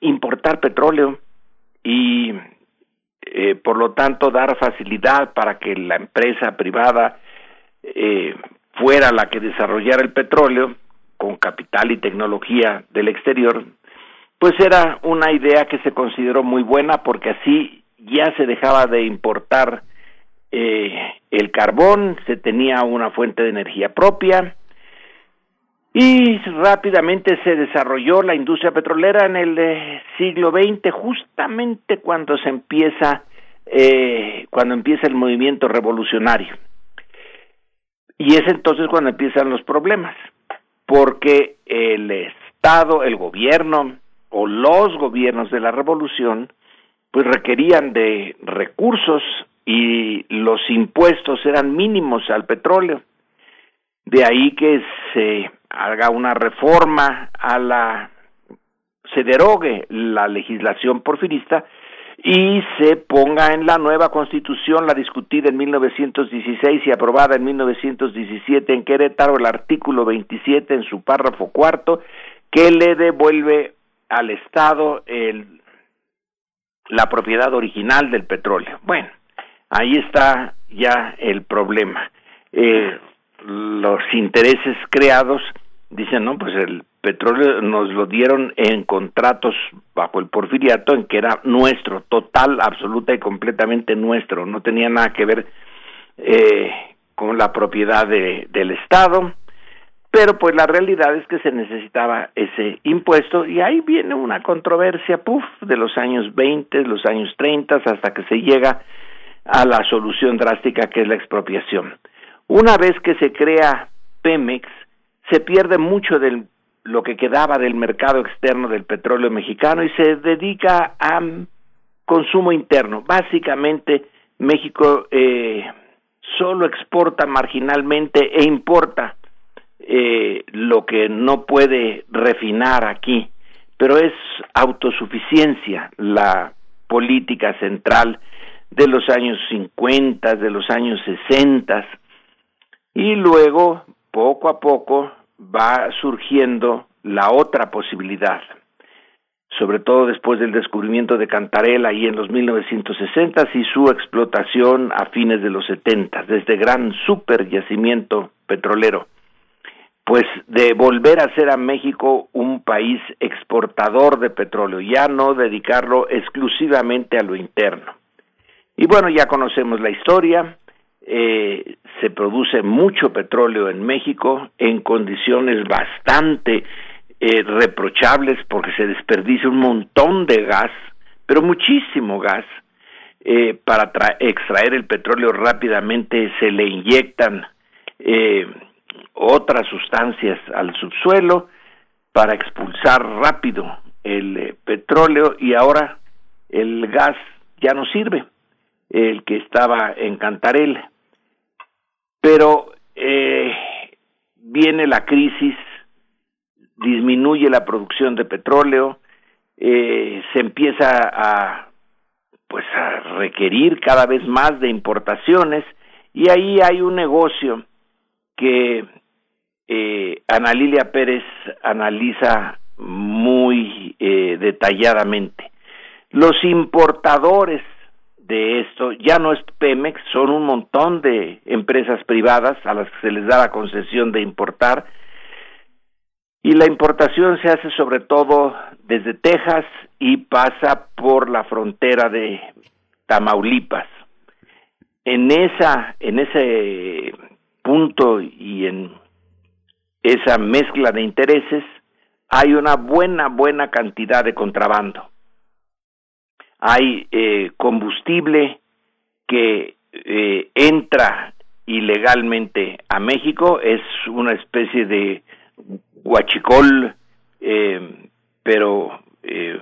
importar petróleo y eh, por lo tanto dar facilidad para que la empresa privada eh, fuera la que desarrollara el petróleo con capital y tecnología del exterior, pues era una idea que se consideró muy buena porque así ya se dejaba de importar eh, el carbón, se tenía una fuente de energía propia y rápidamente se desarrolló la industria petrolera en el eh, siglo XX, justamente cuando se empieza eh, cuando empieza el movimiento revolucionario. Y es entonces cuando empiezan los problemas, porque el Estado, el gobierno o los gobiernos de la revolución, pues requerían de recursos y los impuestos eran mínimos al petróleo. De ahí que se haga una reforma a la se derogue la legislación porfirista y se ponga en la nueva constitución, la discutida en 1916 y aprobada en 1917 en Querétaro, el artículo 27 en su párrafo cuarto, que le devuelve al Estado el, la propiedad original del petróleo. Bueno, ahí está ya el problema. Eh, los intereses creados dicen, no, pues el petróleo nos lo dieron en contratos bajo el porfiriato en que era nuestro, total, absoluta y completamente nuestro, no tenía nada que ver eh, con la propiedad de, del Estado, pero pues la realidad es que se necesitaba ese impuesto y ahí viene una controversia, puff, de los años 20, los años 30, hasta que se llega a la solución drástica que es la expropiación. Una vez que se crea Pemex, se pierde mucho del lo que quedaba del mercado externo del petróleo mexicano y se dedica a consumo interno. Básicamente, México eh, solo exporta marginalmente e importa eh, lo que no puede refinar aquí, pero es autosuficiencia la política central de los años 50, de los años 60 y luego poco a poco va surgiendo la otra posibilidad, sobre todo después del descubrimiento de Cantarela ahí en los 1960 y su explotación a fines de los 70 desde gran super yacimiento petrolero, pues de volver a ser a México un país exportador de petróleo, ya no dedicarlo exclusivamente a lo interno. Y bueno, ya conocemos la historia, eh, se produce mucho petróleo en México en condiciones bastante eh, reprochables porque se desperdicia un montón de gas, pero muchísimo gas. Eh, para extraer el petróleo rápidamente se le inyectan eh, otras sustancias al subsuelo para expulsar rápido el eh, petróleo y ahora el gas ya no sirve, el que estaba en Cantarel. Pero eh, viene la crisis, disminuye la producción de petróleo, eh, se empieza a pues a requerir cada vez más de importaciones y ahí hay un negocio que eh, Ana Lilia Pérez analiza muy eh, detalladamente. Los importadores de esto ya no es Pemex, son un montón de empresas privadas a las que se les da la concesión de importar y la importación se hace sobre todo desde Texas y pasa por la frontera de Tamaulipas. En esa en ese punto y en esa mezcla de intereses hay una buena buena cantidad de contrabando. Hay eh, combustible que eh, entra ilegalmente a México, es una especie de guachicol, eh, pero eh,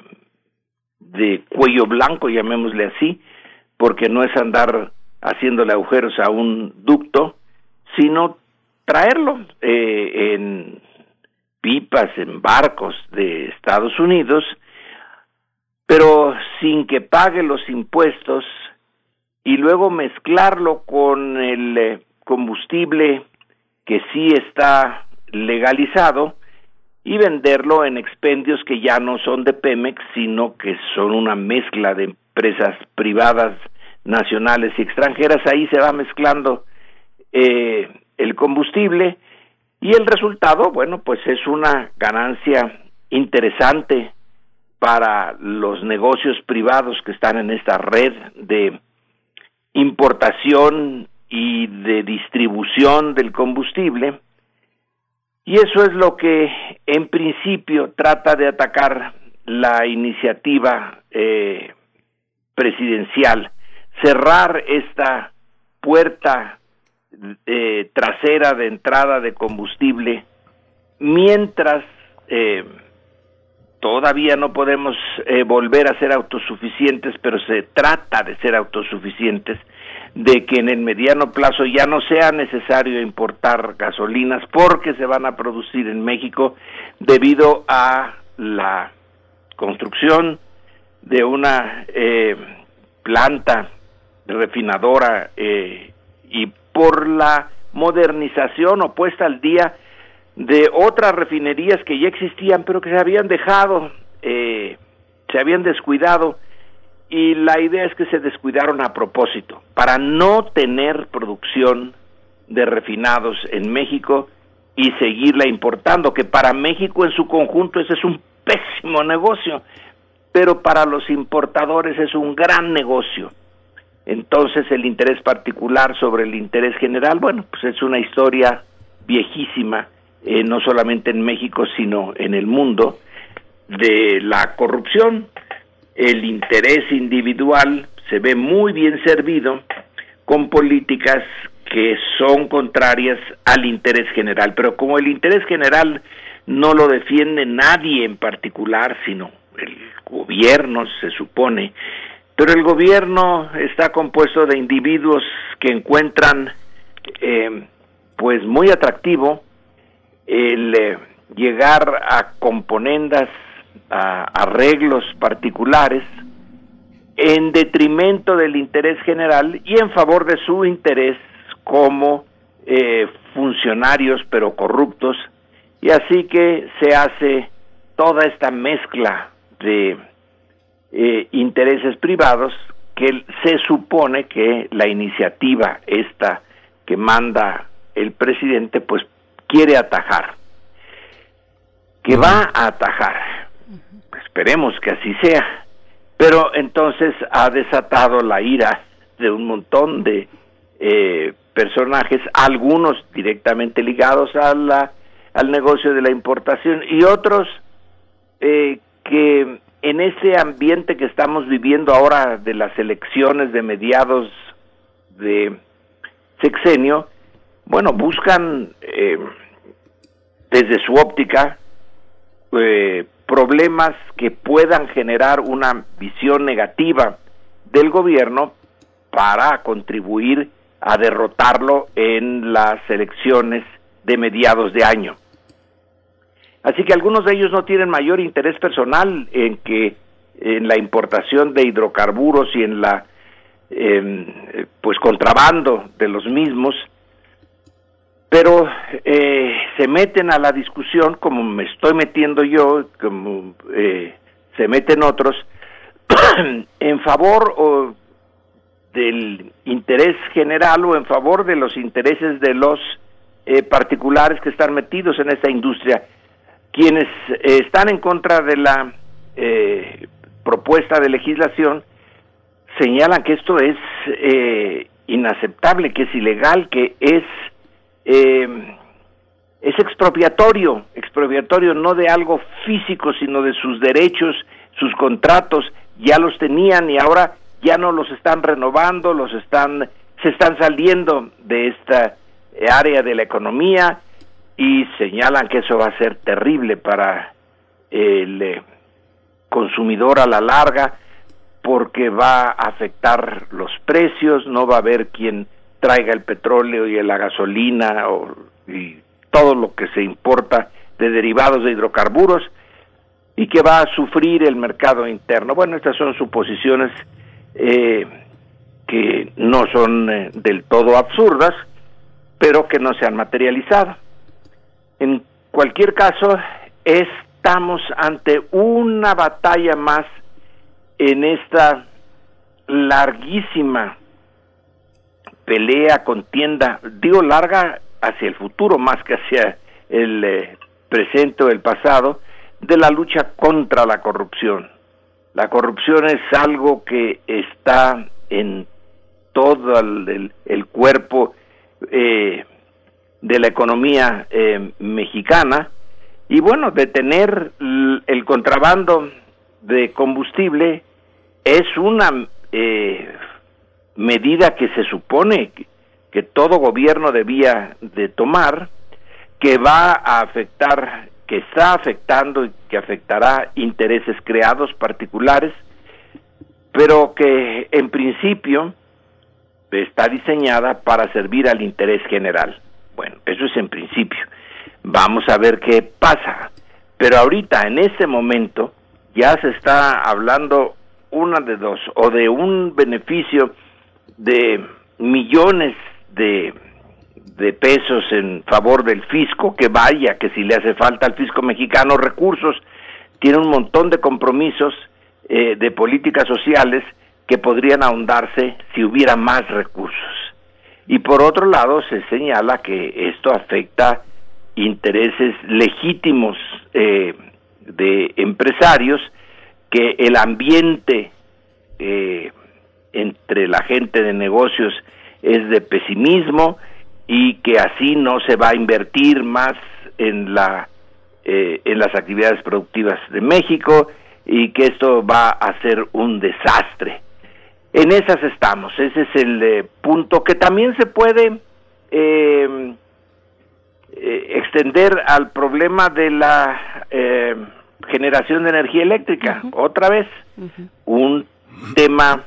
de cuello blanco, llamémosle así, porque no es andar haciéndole agujeros a un ducto, sino traerlo eh, en pipas, en barcos de Estados Unidos, pero sin que pague los impuestos y luego mezclarlo con el eh, combustible que sí está legalizado y venderlo en expendios que ya no son de Pemex, sino que son una mezcla de empresas privadas, nacionales y extranjeras. Ahí se va mezclando eh, el combustible y el resultado, bueno, pues es una ganancia interesante para los negocios privados que están en esta red de importación y de distribución del combustible. Y eso es lo que en principio trata de atacar la iniciativa eh, presidencial, cerrar esta puerta eh, trasera de entrada de combustible, mientras eh, todavía no podemos volver a ser autosuficientes, pero se trata de ser autosuficientes de que en el mediano plazo ya no sea necesario importar gasolinas porque se van a producir en México debido a la construcción de una eh, planta refinadora eh, y por la modernización o puesta al día de otras refinerías que ya existían pero que se habían dejado, eh, se habían descuidado y la idea es que se descuidaron a propósito para no tener producción de refinados en México y seguirla importando, que para México en su conjunto ese es un pésimo negocio, pero para los importadores es un gran negocio. Entonces el interés particular sobre el interés general, bueno, pues es una historia viejísima, eh, no solamente en México, sino en el mundo, de la corrupción el interés individual se ve muy bien servido con políticas que son contrarias al interés general. Pero como el interés general no lo defiende nadie en particular, sino el gobierno, se supone, pero el gobierno está compuesto de individuos que encuentran eh, pues muy atractivo el eh, llegar a componendas a arreglos particulares en detrimento del interés general y en favor de su interés como eh, funcionarios pero corruptos. Y así que se hace toda esta mezcla de eh, intereses privados que se supone que la iniciativa esta que manda el presidente pues quiere atajar. Que va a atajar. Esperemos que así sea. Pero entonces ha desatado la ira de un montón de eh, personajes, algunos directamente ligados a la, al negocio de la importación y otros eh, que en ese ambiente que estamos viviendo ahora de las elecciones de mediados de sexenio, bueno, buscan eh, desde su óptica eh, problemas que puedan generar una visión negativa del gobierno para contribuir a derrotarlo en las elecciones de mediados de año. Así que algunos de ellos no tienen mayor interés personal en que en la importación de hidrocarburos y en la pues contrabando de los mismos, pero eh, se meten a la discusión como me estoy metiendo yo, como eh, se meten otros, (clears throat) en favor o del interés general o en favor de los intereses de los eh, particulares que están metidos en esta industria. Quienes están en contra de la propuesta de legislación señalan que esto es eh, inaceptable, que es ilegal, que es eh, es expropiatorio, expropiatorio no de algo físico, sino de sus derechos, sus contratos, ya los tenían y ahora ya no los están renovando, los están se están saliendo de esta área de la economía y señalan que eso va a ser terrible para el eh, consumidor a la larga porque va a afectar los precios, no va a haber quien traiga el petróleo y la gasolina o, y todo lo que se importa de derivados de hidrocarburos y que va a sufrir el mercado interno. Bueno, estas son suposiciones eh, que no son eh, del todo absurdas, pero que no se han materializado. En cualquier caso, estamos ante una batalla más en esta larguísima pelea, contienda, digo larga hacia el futuro más que hacia el eh, presente o el pasado, de la lucha contra la corrupción. La corrupción es algo que está en todo el, cuerpo eh, de la economía eh, mexicana y bueno, detener el contrabando de combustible es una eh, medida que se supone que, todo gobierno debía de tomar, que va a afectar, que está afectando y que afectará intereses creados particulares, pero que en principio está diseñada para servir al interés general. Bueno, eso es en principio. Vamos a ver qué pasa. Pero ahorita, en este momento, ya se está hablando una de dos, o de un beneficio de millones de, de pesos en favor del fisco, que vaya, que si le hace falta al fisco mexicano recursos, tiene un montón de compromisos eh, de políticas sociales que podrían ahondarse si hubiera más recursos. Y por otro lado, se señala que esto afecta intereses legítimos eh, de empresarios que el ambiente eh, entre la gente de negocios es de pesimismo y que así no se va a invertir más en la eh, en las actividades productivas de México y que esto va a ser un desastre. En esas estamos, ese es el eh, punto que también se puede extender al problema de la generación de energía eléctrica. Otra vez, un tema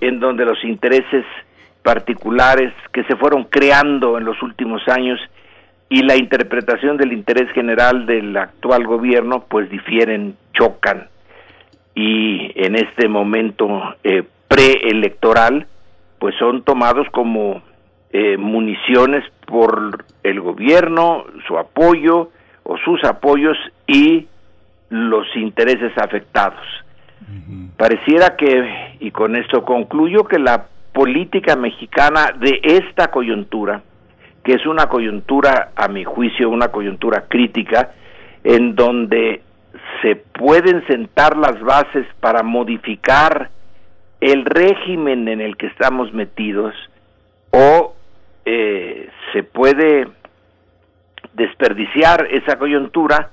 en donde los intereses particulares que se fueron creando en los últimos años y la interpretación del interés general del actual gobierno pues difieren, chocan y en este momento eh, preelectoral pues son tomados como eh, municiones por el gobierno, su apoyo o sus apoyos y los intereses afectados. Pareciera que, y con esto concluyo, que la política mexicana de esta coyuntura, que es una coyuntura, a mi juicio, una coyuntura crítica, en donde se pueden sentar las bases para modificar el régimen en el que estamos metidos o eh, se puede desperdiciar esa coyuntura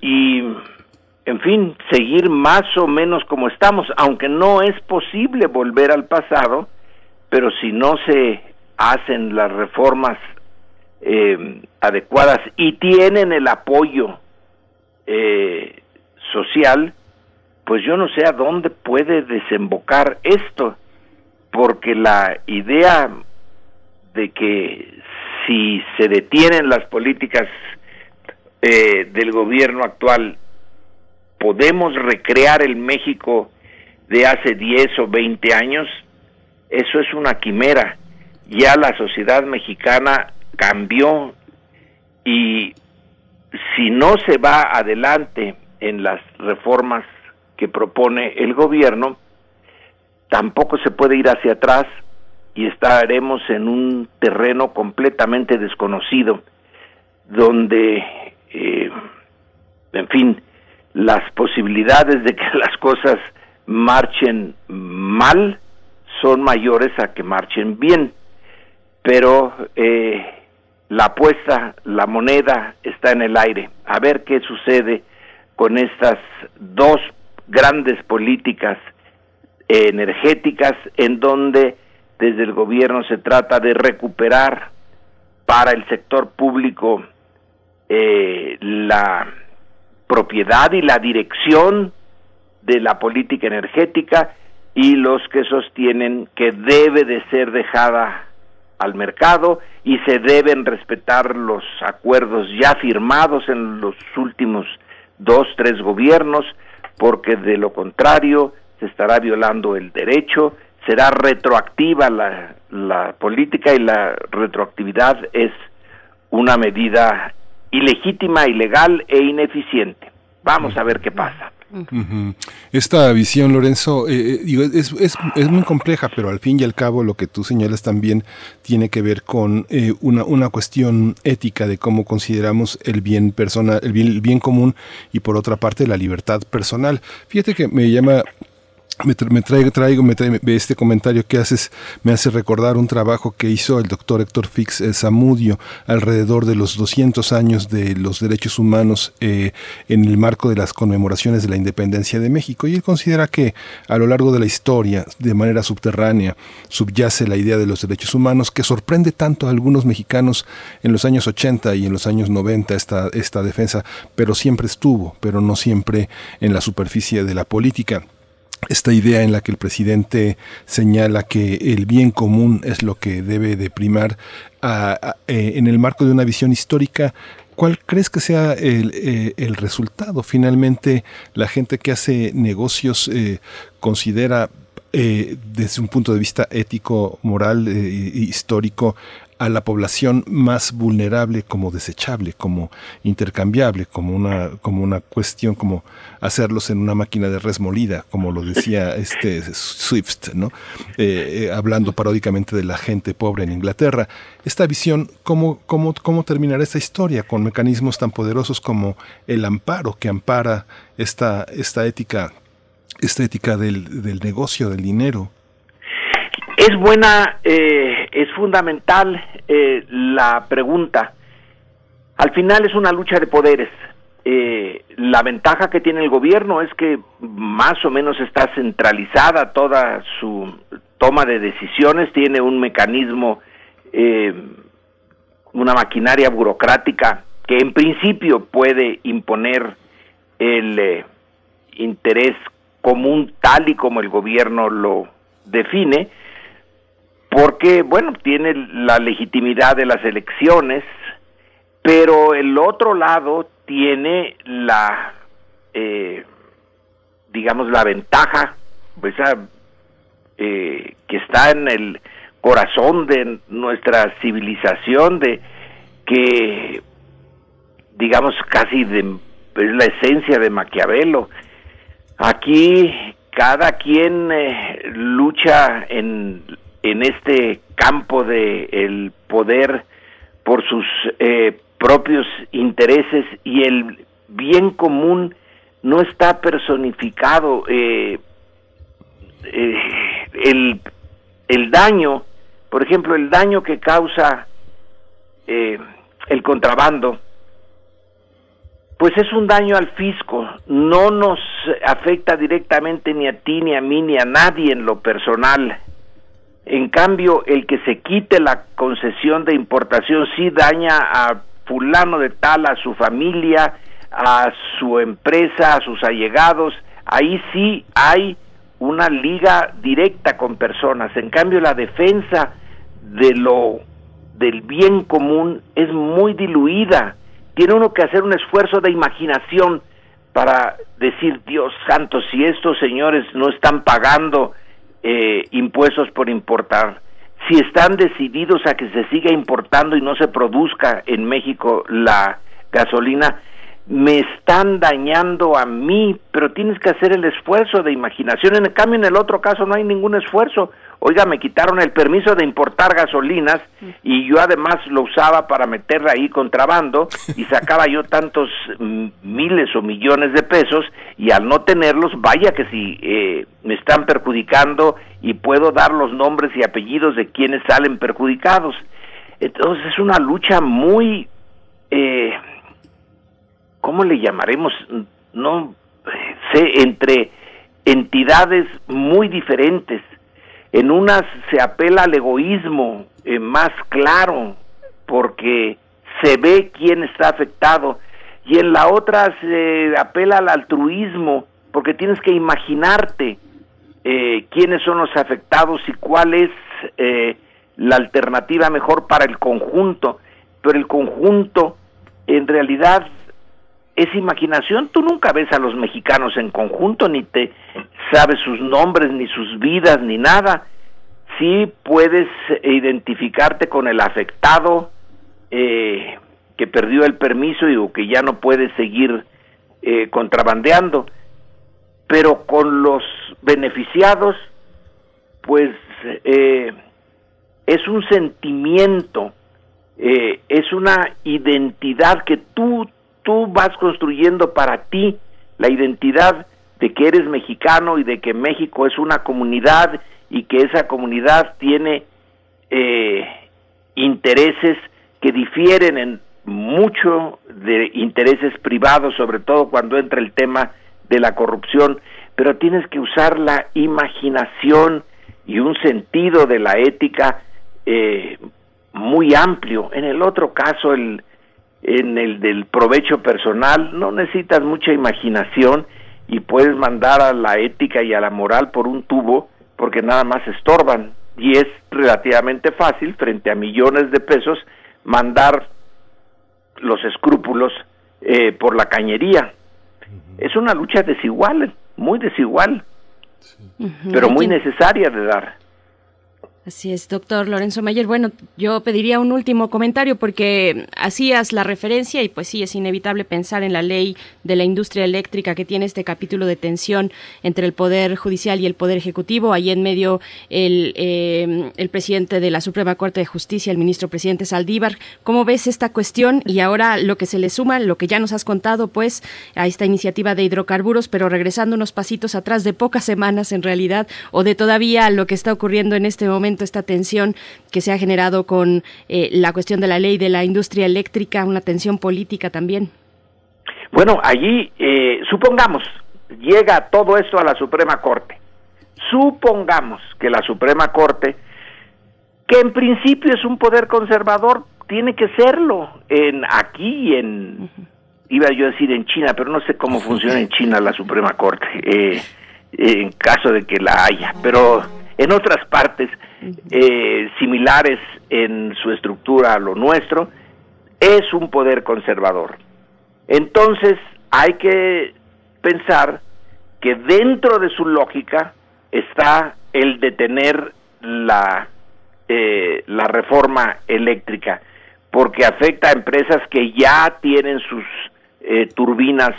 y, en fin, seguir más o menos como estamos, aunque no es posible volver al pasado, pero si no se hacen las reformas eh, adecuadas y tienen el apoyo eh, social, pues yo no sé a dónde puede desembocar esto, porque la idea de que si se detienen las políticas eh, del gobierno actual, podemos recrear el México de hace 10 o 20 años, eso es una quimera. Ya la sociedad mexicana cambió y si no se va adelante en las reformas que propone el gobierno, tampoco se puede ir hacia atrás y estaremos en un terreno completamente desconocido, donde, eh, en fin, las posibilidades de que (laughs) las cosas marchen mal son mayores a que marchen bien. Pero eh, la apuesta, la moneda está en el aire. A ver qué sucede con estas dos grandes políticas energéticas en donde desde el gobierno se trata de recuperar para el sector público eh, la propiedad y la dirección de la política energética y los que sostienen que debe de ser dejada al mercado y se deben respetar los acuerdos ya firmados en los últimos dos, tres gobiernos, porque de lo contrario se estará violando el derecho, será retroactiva la, la política y la retroactividad es una medida ilegítima, ilegal e ineficiente. Vamos a ver qué pasa. Esta visión, Lorenzo, eh, eh, es, es, es, muy compleja, pero al fin y al cabo lo que tú señalas también tiene que ver con eh, una, una cuestión ética de cómo consideramos el bien personal, el bien, el bien común y por otra parte la libertad personal. Fíjate que me llama me, traigo, traigo me este comentario que haces me hace recordar un trabajo que hizo el doctor Héctor Fix Zamudio alrededor de los 200 años de los derechos humanos eh, en el marco de las conmemoraciones de la independencia de México. Y él considera que a lo largo de la historia de manera subterránea subyace la idea de los derechos humanos que sorprende tanto a algunos mexicanos en los años 80 y en los años 90 esta, esta defensa pero siempre estuvo pero no siempre en la superficie de la política esta idea en la que el presidente señala que el bien común es lo que debe de primar eh, en el marco de una visión histórica ¿Cuál crees que sea el, eh, el, resultado? Finalmente, la gente que hace negocios eh, considera desde un punto de vista ético, moral, histórico, a la población más vulnerable como desechable, como intercambiable, como una, como una cuestión, como hacerlos en una máquina de res molida, como lo decía (laughs) este Swift, ¿no? Eh, eh, hablando paródicamente de la gente pobre en Inglaterra. Esta visión, ¿cómo, cómo, ¿cómo terminará esta historia con mecanismos tan poderosos como el amparo que ampara esta, esta ética, esta ética del, del negocio, del dinero? Es buena, eh, es fundamental eh, la pregunta. Al final es una lucha de poderes. Eh, la ventaja que tiene el gobierno es que más o menos está centralizada toda su toma de decisiones, tiene un mecanismo, una maquinaria burocrática que en principio puede imponer el interés común tal y como el gobierno lo define, porque, bueno, tiene la legitimidad de las elecciones, pero el otro lado tiene la, eh, digamos, la ventaja, pues, eh, que está en el corazón de nuestra civilización, de que, digamos, casi de, es la esencia de Maquiavelo. Aquí cada quien eh, lucha en en este campo de el poder por sus eh, propios intereses y el bien común no está personificado eh, eh, el, el daño por ejemplo el daño que causa el contrabando pues es un daño al fisco, no nos afecta directamente ni a ti, ni a mí, ni a nadie en lo personal En cambio, el que se quite la concesión de importación sí daña a fulano de tal, a su familia, a su empresa, a sus allegados. Ahí sí hay una liga directa con personas. En cambio, la defensa de lo del bien común es muy diluida. Tiene uno que hacer un esfuerzo de imaginación para decir, Dios santo, si estos señores no están pagando eh, impuestos por importar, si están decididos a que se siga importando y no se produzca en México la gasolina, me están dañando a mí, pero tienes que hacer el esfuerzo de imaginación. En cambio, en el otro caso no hay ningún esfuerzo. Oiga, me quitaron el permiso de importar gasolinas y yo además lo usaba para meterla ahí contrabando y sacaba yo tantos miles o millones de pesos y al no tenerlos, vaya que si eh, me están perjudicando y puedo dar los nombres y apellidos de quienes salen perjudicados. Entonces es una lucha muy... Eh, ¿cómo le llamaremos? No sé, entre entidades muy diferentes. En unas se apela al egoísmo eh, más claro, porque se ve quién está afectado, y en la otra se apela al altruismo, porque tienes que imaginarte eh, quiénes son los afectados y cuál es eh, la alternativa mejor para el conjunto, pero el conjunto en realidad es imaginación. Tú nunca ves a los mexicanos en conjunto, ni te sabes sus nombres, ni sus vidas, ni nada. Sí puedes identificarte con el afectado eh, que perdió el permiso y o que ya no puede seguir eh, contrabandeando, pero con los beneficiados, pues eh, es un sentimiento, es una identidad que tú tú vas construyendo para ti la identidad de que eres mexicano y de que México es una comunidad y que esa comunidad tiene eh, intereses que difieren en mucho de intereses privados, sobre todo cuando entra el tema de la corrupción, pero tienes que usar la imaginación y un sentido de la ética eh, muy amplio. En el otro caso, el, en el del provecho personal, no necesitas mucha imaginación y puedes mandar a la ética y a la moral por un tubo porque nada más estorban. Y es relativamente fácil frente a millones de pesos mandar los escrúpulos eh, por la cañería. Es una lucha desigual, muy desigual, pero muy necesaria de dar. Así es, doctor Lorenzo Mayer. Bueno, yo pediría un último comentario porque hacías la referencia y pues sí, es inevitable pensar en la ley de la industria eléctrica que tiene este capítulo de tensión entre el Poder Judicial y el Poder Ejecutivo. Ahí en medio el, eh, el presidente de la Suprema Corte de Justicia, el ministro presidente Saldívar. ¿Cómo ves esta cuestión? Y ahora lo que se le suma, lo que ya nos has contado, pues, a esta iniciativa de hidrocarburos, pero regresando unos pasitos atrás de pocas semanas en realidad, o de todavía lo que está ocurriendo en este momento esta tensión que se ha generado con eh, la cuestión de la ley de la industria eléctrica, una tensión política también. Bueno, allí, eh, supongamos, llega todo esto a la Suprema Corte. Supongamos que la Suprema Corte, que en principio es un poder conservador, tiene que serlo en aquí en iba yo a decir en China, pero no sé cómo funciona en China la Suprema Corte, eh, en caso de que la haya, pero en otras partes eh, similares en su estructura a lo nuestro, es un poder conservador. Entonces hay que pensar que dentro de su lógica está el detener la, eh, la reforma eléctrica, porque afecta a empresas que ya tienen sus eh, turbinas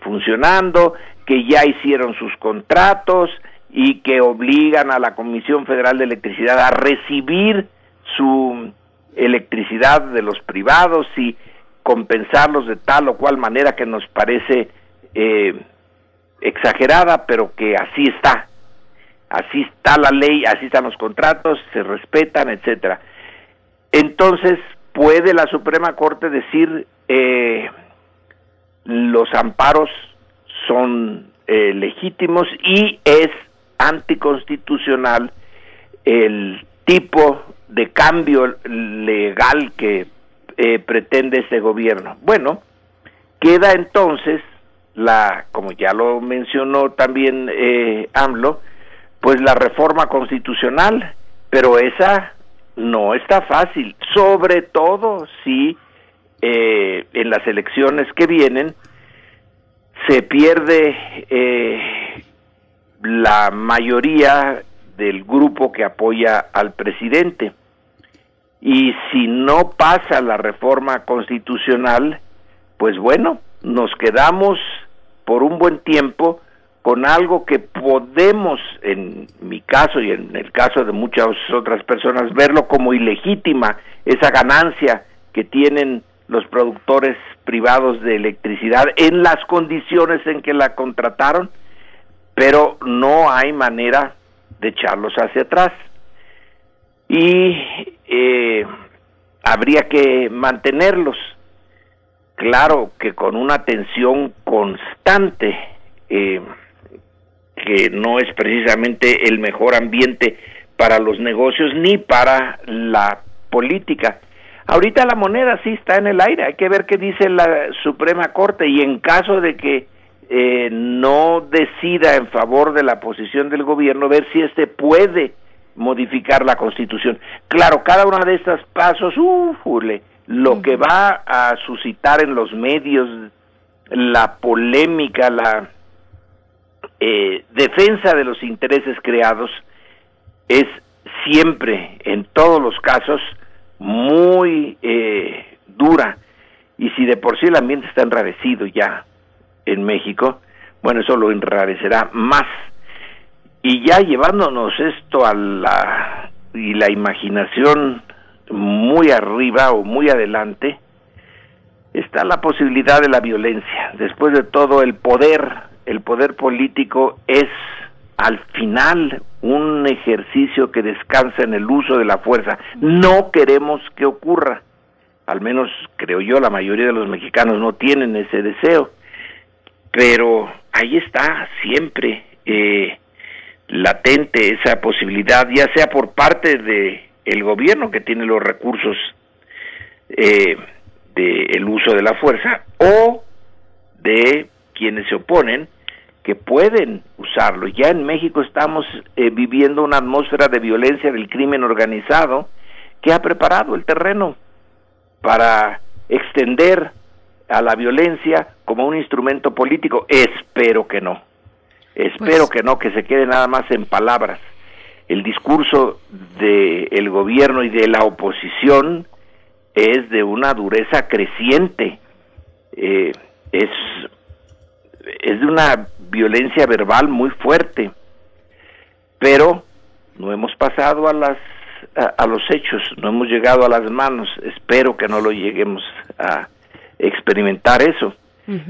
funcionando, que ya hicieron sus contratos, y que obligan a la Comisión Federal de Electricidad a recibir su electricidad de los privados y compensarlos de tal o cual manera que nos parece eh, exagerada, pero que así está. Así está la ley, así están los contratos, se respetan, etcétera. Entonces, puede la Suprema Corte decir eh, los amparos son eh, legítimos y es anticonstitucional el tipo de cambio legal que eh, pretende este gobierno. Bueno, queda entonces la, como ya lo mencionó también eh, AMLO, pues la reforma constitucional, pero esa no está fácil, sobre todo si eh, en las elecciones que vienen se pierde eh, la mayoría del grupo que apoya al presidente. Y si no pasa la reforma constitucional, pues bueno, nos quedamos por un buen tiempo con algo que podemos, en mi caso y en el caso de muchas otras personas, verlo como ilegítima, esa ganancia que tienen los productores privados de electricidad en las condiciones en que la contrataron, pero no hay manera de echarlos hacia atrás. Y eh, habría que mantenerlos. Claro que con una atención constante, eh, que no es precisamente el mejor ambiente para los negocios ni para la política. Ahorita la moneda sí está en el aire, hay que ver qué dice la Suprema Corte y en caso de que eh, no decida en favor de la posición del gobierno, ver si éste puede modificar la Constitución. Claro, cada uno de estos pasos, ufule, lo que va a suscitar en los medios la polémica, la eh, defensa de los intereses creados es siempre, en todos los casos, muy eh, dura. Y si de por sí el ambiente está enrarecido ya en México, bueno, eso lo enrarecerá más. Y ya llevándonos esto a la y la imaginación muy arriba o muy adelante, está la posibilidad de la violencia. Después de todo, el poder el poder político es al final un ejercicio que descansa en el uso de la fuerza. No queremos que ocurra, al menos creo yo, la mayoría de los mexicanos no tienen ese deseo, pero ahí está siempre eh, latente esa posibilidad, ya sea por parte de el gobierno que tiene los recursos eh, del uso de la fuerza o de quienes se oponen que pueden usarlo. Ya en México estamos eh, viviendo una atmósfera de violencia del crimen organizado que ha preparado el terreno para extender a la violencia como un instrumento político. Espero que no. Espero pues que no, que se quede nada más en palabras. El discurso del gobierno y de la oposición es de una dureza creciente. Eh, es es de una violencia verbal muy fuerte, pero no hemos pasado a las a, los hechos, no hemos llegado a las manos. Espero que no lo lleguemos a experimentar eso.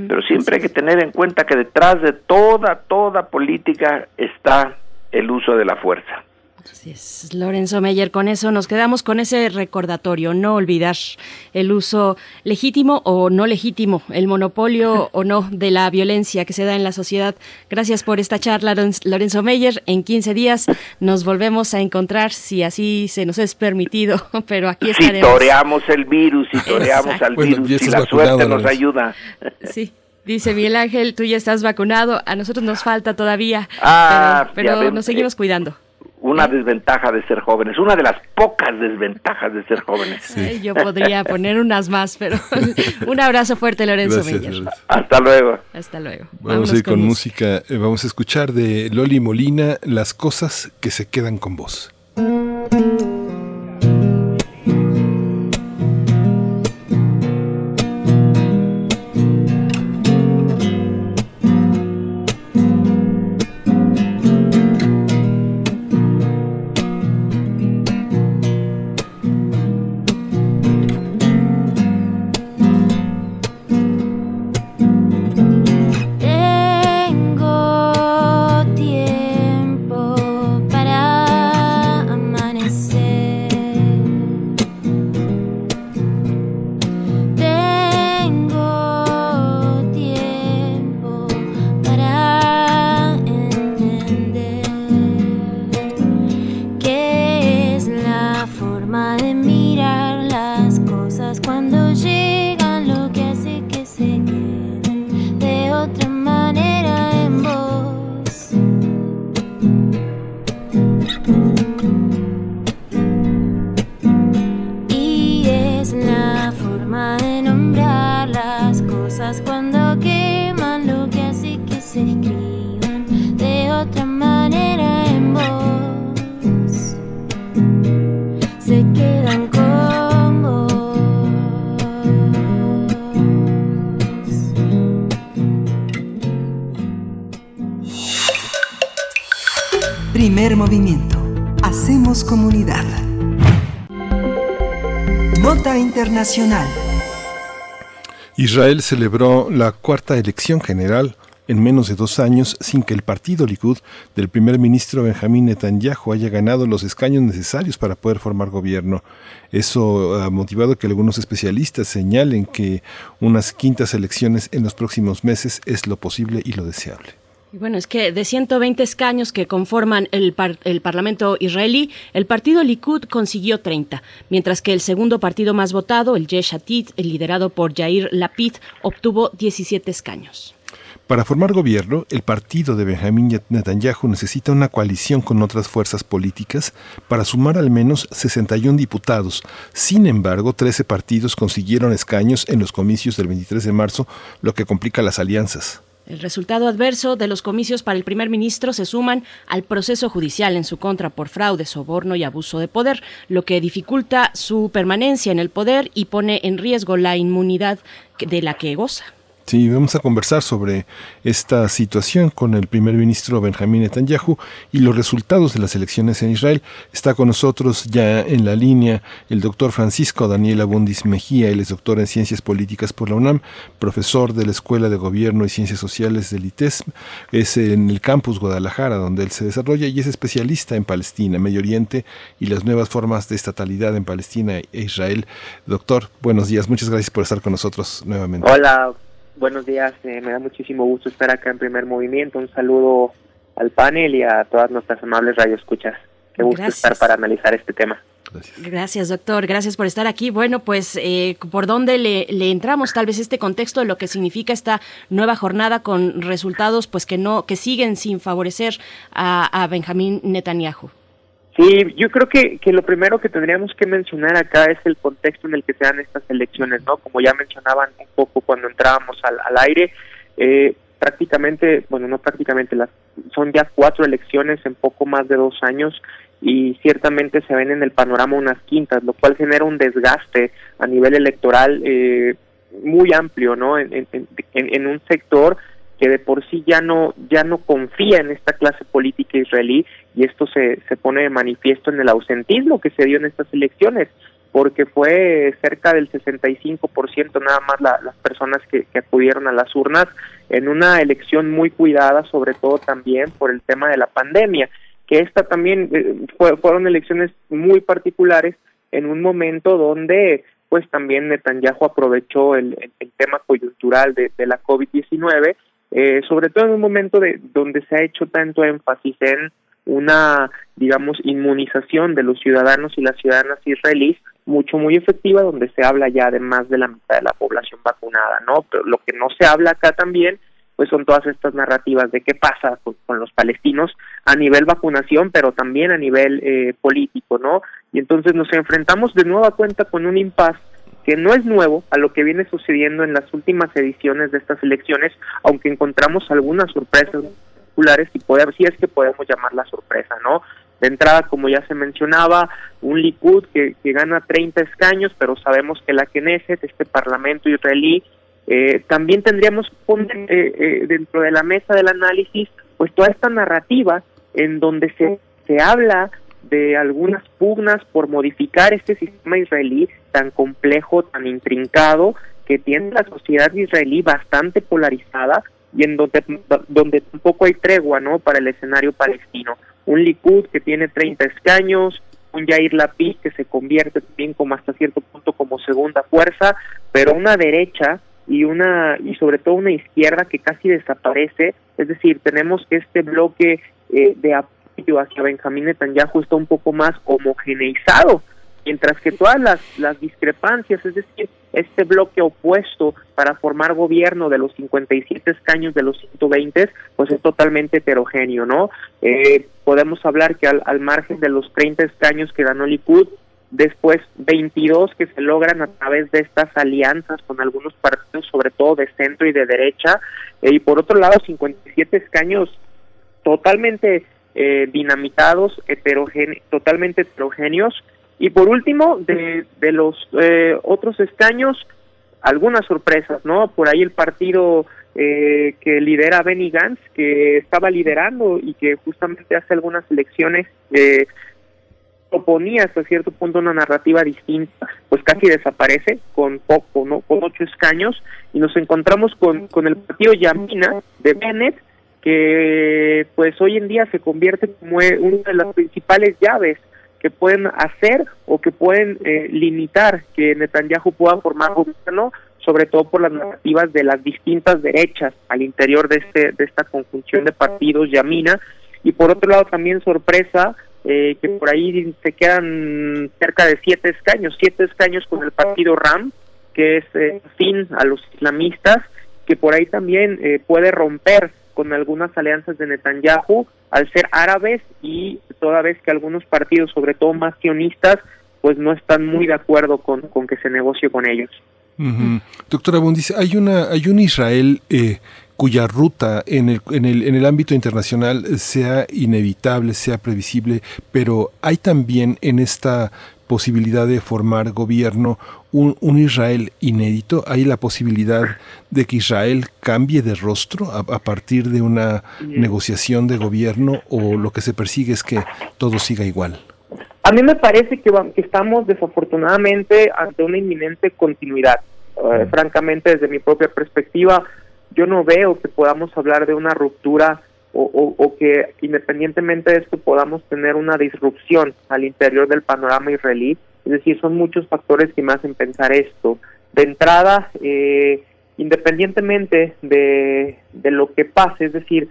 Pero siempre hay que tener en cuenta que detrás de toda, toda política está el uso de la fuerza. Así es, Lorenzo Meyer, con eso nos quedamos con ese recordatorio, no olvidar el uso legítimo o no legítimo, el monopolio (laughs) o no de la violencia que se da en la sociedad. Gracias por esta charla, Lorenzo Meyer. En 15 días nos volvemos a encontrar, si así se nos es permitido, (laughs) pero aquí estaremos. Si toreamos el virus, si toreamos al virus, si la suerte nos ayuda. (laughs) Sí. Dice Miguel Ángel, tú ya estás vacunado, a nosotros nos falta todavía, ah, pero, nos seguimos cuidando una desventaja de ser jóvenes, una de las pocas desventajas de ser jóvenes. yo podría poner unas más, pero (laughs) un abrazo fuerte, Lorenzo Hasta luego. Hasta luego. Vamos a ir con, música. Eh, vamos a escuchar de Loli Molina las cosas que se quedan con vos. Israel celebró la cuarta elección general en menos de dos años sin que el partido Likud del primer ministro Benjamín Netanyahu haya ganado los escaños necesarios para poder formar gobierno. Eso ha motivado que algunos especialistas señalen que unas quintas elecciones en los próximos meses es lo posible y lo deseable. Bueno, es que de 120 escaños que conforman el, el, Parlamento israelí, el partido Likud consiguió 30, mientras que el segundo partido más votado, el Yesh Atid, liderado por Yair Lapid, obtuvo 17 escaños. Para formar gobierno, el partido de Benjamín Netanyahu necesita una coalición con otras fuerzas políticas para sumar al menos 61 diputados. Sin embargo, 13 partidos consiguieron escaños en los comicios del 23 de marzo, lo que complica las alianzas. El resultado adverso de los comicios para el primer ministro se suman al proceso judicial en su contra por fraude, soborno y abuso de poder, lo que dificulta su permanencia en el poder y pone en riesgo la inmunidad de la que goza. Sí, vamos a conversar sobre esta situación con el primer ministro Benjamín Netanyahu y los resultados de las elecciones en Israel. Está con nosotros ya en la línea el doctor Francisco Daniel Abundis Mejía. Él es doctor en Ciencias Políticas por la UNAM, profesor de la Escuela de Gobierno y Ciencias Sociales del ITES. Es en el campus Guadalajara donde él se desarrolla y es especialista en Palestina, Medio Oriente y las nuevas formas de estatalidad en Palestina e Israel. Doctor, buenos días. Muchas gracias por estar con nosotros nuevamente. Hola, buenos días. Eh, me da muchísimo gusto estar acá en Primer Movimiento. Un saludo al panel y a todas nuestras amables radioescuchas. Qué gusto estar para analizar este tema. Gracias. Gracias. doctor. Gracias por estar aquí. Bueno, pues, eh, ¿por dónde le, le, entramos? Tal vez este contexto de lo que significa esta nueva jornada con resultados, pues, que no, que siguen sin favorecer a, a Benjamín Netanyahu. Sí, yo creo que, que lo primero que tendríamos que mencionar acá es el contexto en el que se dan estas elecciones, ¿no? Como ya mencionaban un poco cuando entrábamos al, al aire, eh, prácticamente, bueno, no prácticamente, las, son ya cuatro elecciones en poco más de dos años y ciertamente se ven en el panorama unas quintas, lo cual genera un desgaste a nivel electoral eh, muy amplio, ¿no? En, en, en, en un sector que de por sí ya no ya no confía en esta clase política israelí y esto se, se pone de manifiesto en el ausentismo que se dio en estas elecciones porque fue cerca del 65% nada más las personas que, acudieron a las urnas en una elección muy cuidada, sobre todo también por el tema de la pandemia, que esta también eh, fue, fueron elecciones muy particulares en un momento donde pues también Netanyahu aprovechó el, el, tema coyuntural de, de la COVID-19 eh, sobre todo en un momento de donde se ha hecho tanto énfasis en una, digamos, inmunización de los ciudadanos y las ciudadanas israelíes mucho muy efectiva, donde se habla ya de más de la mitad de la población vacunada, ¿no? Pero lo que no se habla acá también, pues son todas estas narrativas de qué pasa con, con los palestinos a nivel vacunación, pero también a nivel eh, político, ¿no? Y entonces nos enfrentamos de nueva cuenta con un impasse que no es nuevo a lo que viene sucediendo en las últimas ediciones de estas elecciones, aunque encontramos algunas sorpresas populares y poder, si es que podemos llamar la sorpresa, ¿no? De entrada, como ya se mencionaba, un Likud que, que gana 30 escaños, pero sabemos que la Knesset, este parlamento israelí, eh, también tendríamos poner eh, eh, dentro de la mesa del análisis, pues toda esta narrativa en donde se, se habla de algunas pugnas por modificar este sistema israelí tan complejo, tan intrincado, que tiene la sociedad israelí bastante polarizada y en donde, donde tampoco hay tregua ¿no? para el escenario palestino. Un Likud que tiene 30 escaños, un Yair Lapid que se convierte también como hasta cierto punto como segunda fuerza, pero una derecha y una y sobre todo una izquierda que casi desaparece, es decir, tenemos este bloque eh, de apoyo hacia Benjamín Netanyahu está un poco más homogeneizado mientras que todas las, discrepancias, es decir, este bloque opuesto para formar gobierno de los 57 escaños de los 120, pues es totalmente heterogéneo, ¿no? Eh, podemos hablar que al, al margen de los 30 escaños que ganó Likud, después 22 que se logran a través de estas alianzas con algunos partidos, sobre todo de centro y de derecha, eh, y por otro lado 57 escaños totalmente eh, dinamitados, heterogéneos, totalmente heterogéneos, y por último, de, de los eh, otros escaños, algunas sorpresas, ¿no? Por ahí el partido eh, que lidera Benny Gantz, que estaba liderando y que justamente hace algunas elecciones eh, proponía hasta cierto punto una narrativa distinta, pues casi desaparece con poco, ¿no? Con ocho escaños y nos encontramos con, con el partido Yamina de Bennett, que pues hoy en día se convierte como una de las principales llaves que pueden hacer o que pueden eh, limitar que Netanyahu pueda formar gobierno, sobre todo por las narrativas de las distintas derechas al interior de este de esta conjunción de partidos Yamina. Y por otro lado también sorpresa eh, que por ahí se quedan cerca de siete escaños, siete escaños con el partido RAM, que es eh, fin a los islamistas, que por ahí también eh, puede romper con algunas alianzas de Netanyahu al ser árabes y toda vez que algunos partidos, sobre todo más sionistas, pues no están muy de acuerdo con, con que se negocie con ellos. Doctora Bundis, hay una hay un Israel eh, cuya ruta en el, en, el, en el ámbito internacional sea inevitable, sea previsible, pero hay también en esta posibilidad de formar gobierno un, un, Israel inédito? ¿Hay la posibilidad de que Israel cambie de rostro a, a, partir de una negociación de gobierno o lo que se persigue es que todo siga igual? A mí me parece que, que estamos desafortunadamente ante una inminente continuidad. Uh, francamente, desde mi propia perspectiva, yo no veo que podamos hablar de una ruptura o, que independientemente de esto podamos tener una disrupción al interior del panorama israelí. Es decir, son muchos factores que me hacen pensar esto. De entrada, eh, independientemente de, de, lo que pase, es decir,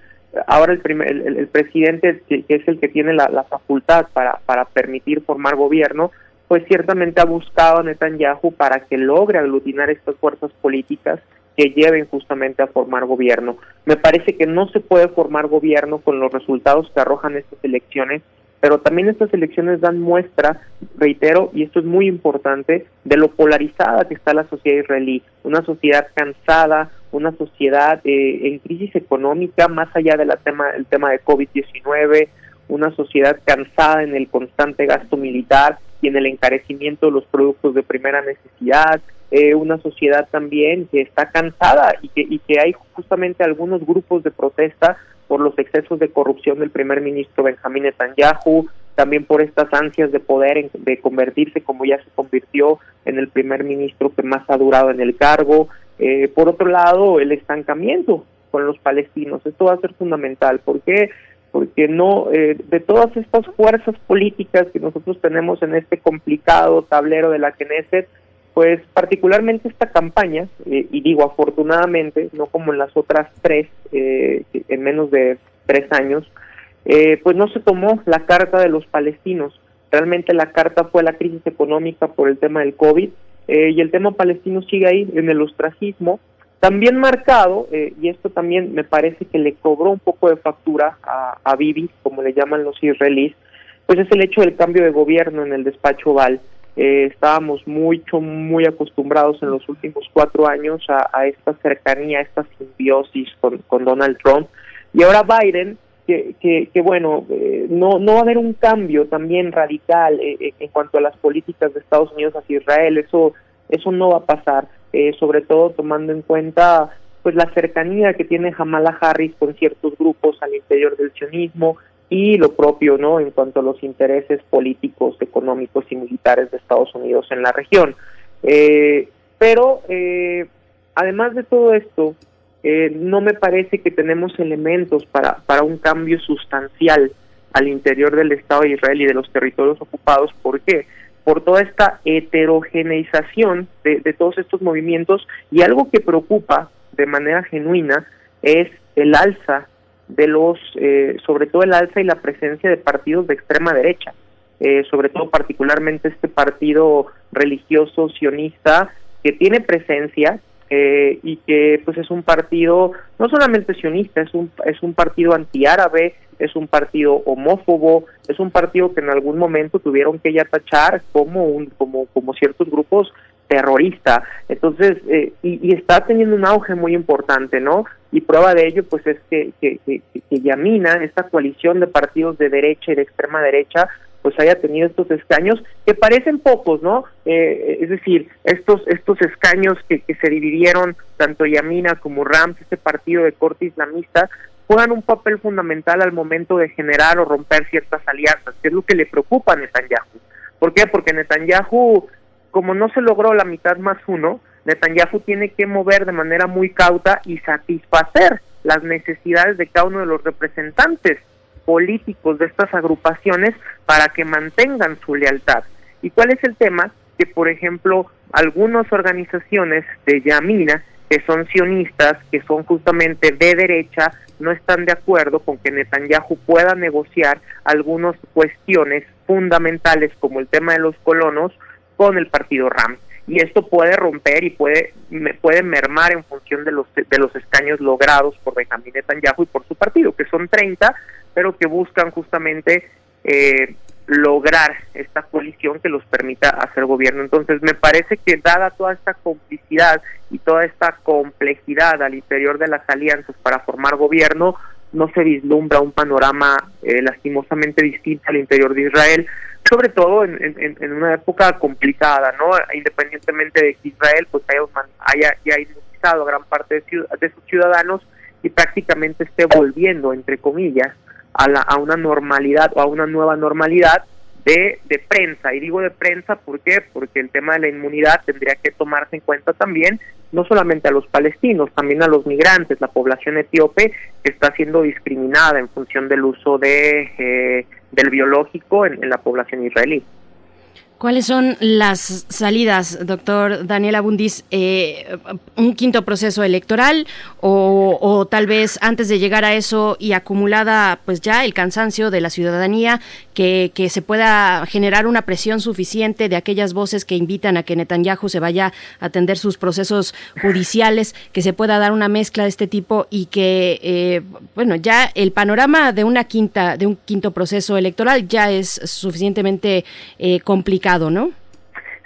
ahora el, primer, el, presidente, que, que, es el que tiene la, la facultad para, para permitir formar gobierno, pues ciertamente ha buscado a Netanyahu para que logre aglutinar estas fuerzas políticas que lleven justamente a formar gobierno. Me parece que no se puede formar gobierno con los resultados que arrojan estas elecciones, pero también estas elecciones dan muestra, reitero, y esto es muy importante, de lo polarizada que está la sociedad israelí, una sociedad cansada, una sociedad eh, en crisis económica, más allá del tema, el tema de COVID-19, una sociedad cansada en el constante gasto militar y en el encarecimiento de los productos de primera necesidad, eh, una sociedad también que está cansada y que, y que hay justamente algunos grupos de protesta por los excesos de corrupción del primer ministro Benjamín Netanyahu, también por estas ansias de poder, en, de convertirse como ya se convirtió en el primer ministro que más ha durado en el cargo. Eh, por otro lado, el estancamiento con los palestinos. Esto va a ser fundamental. ¿Por qué? Porque no, eh, de todas estas fuerzas políticas que nosotros tenemos en este complicado tablero de la Knesset, pues particularmente esta campaña, eh, y digo afortunadamente, no como en las otras tres, eh, en menos de tres años, eh, pues no se tomó la carta de los palestinos. Realmente la carta fue la crisis económica por el tema del COVID y el tema palestino sigue ahí en el ostracismo. También marcado, y esto también me parece que le cobró un poco de factura a, a Bibi, como le llaman los israelíes, pues es el hecho del cambio de gobierno en el despacho Oval. Eh, estábamos mucho, muy acostumbrados en los últimos cuatro años a, esta cercanía, a esta simbiosis con, con, Donald Trump. Y ahora Biden, que, que, que bueno, eh, no, no va a haber un cambio también radical eh, en cuanto a las políticas de Estados Unidos hacia Israel, eso, eso no va a pasar, eh, sobre todo tomando en cuenta pues la cercanía que tiene Kamala Harris con ciertos grupos al interior del sionismo, y lo propio no en cuanto a los intereses políticos, económicos y militares de Estados Unidos en la región. Eh, pero eh, además de todo esto, eh, no me parece que tenemos elementos para, para un cambio sustancial al interior del Estado de Israel y de los territorios ocupados. ¿Por qué? Por toda esta heterogeneización de, todos estos movimientos y algo que preocupa de manera genuina es el alza de los, eh, sobre todo el alza y la presencia de partidos de extrema derecha, eh, sobre todo particularmente este partido religioso sionista que tiene presencia eh, y que pues es un partido no solamente sionista, es un, es un partido antiárabe, es un partido homófobo, es un partido que en algún momento tuvieron que ya tachar como un, como, como ciertos grupos terrorista. Entonces, eh, y, y, está teniendo un auge muy importante, ¿no? Y prueba de ello, pues, es que, que, que, que Yamina, esta coalición de partidos de derecha y de extrema derecha, pues haya tenido estos escaños que parecen pocos, ¿no? Eh, es decir, estos estos escaños que, que se dividieron tanto Yamina como Rams, este partido de corte islamista, juegan un papel fundamental al momento de generar o romper ciertas alianzas, que es lo que le preocupa a Netanyahu. ¿Por qué? Porque Netanyahu, como no se logró la mitad más uno, Netanyahu tiene que mover de manera muy cauta y satisfacer las necesidades de cada uno de los representantes políticos de estas agrupaciones para que mantengan su lealtad. ¿Y cuál es el tema? Que, por ejemplo, algunas organizaciones de Yamina, que son sionistas, que son justamente de derecha, no están de acuerdo con que Netanyahu pueda negociar algunas cuestiones fundamentales como el tema de los colonos con el partido RAM y esto puede romper y puede puede mermar en función de los de los escaños logrados por Benjamin Netanyahu y por su partido que son 30 pero que buscan justamente eh, lograr esta coalición que los permita hacer gobierno. Entonces, me parece que dada toda esta complicidad y toda esta complejidad al interior de las alianzas para formar gobierno, no se vislumbra un panorama eh, lastimosamente distinto al interior de Israel, sobre todo en, una época complicada, ¿no? Independientemente de que Israel pues haya, haya inmunizado gran parte de, de sus ciudadanos y prácticamente esté volviendo, entre comillas, a, la, a una normalidad o a una nueva normalidad de, de prensa. Y digo de prensa, ¿por qué? Porque el tema de la inmunidad tendría que tomarse en cuenta también, no solamente a los palestinos, también a los migrantes, la población etíope que está siendo discriminada en función del uso de, eh, del biológico en la población israelí. ¿Cuáles son las salidas, doctor Daniel Abundis? Eh, ¿Un quinto proceso electoral o, tal vez antes de llegar a eso y acumulada pues ya el cansancio de la ciudadanía, que, que, se pueda generar una presión suficiente de aquellas voces que invitan a que Netanyahu se vaya a atender sus procesos judiciales, que se pueda dar una mezcla de este tipo y que, eh, bueno, ya el panorama de una quinta, de un quinto proceso electoral ya es suficientemente eh, complicado ¿no?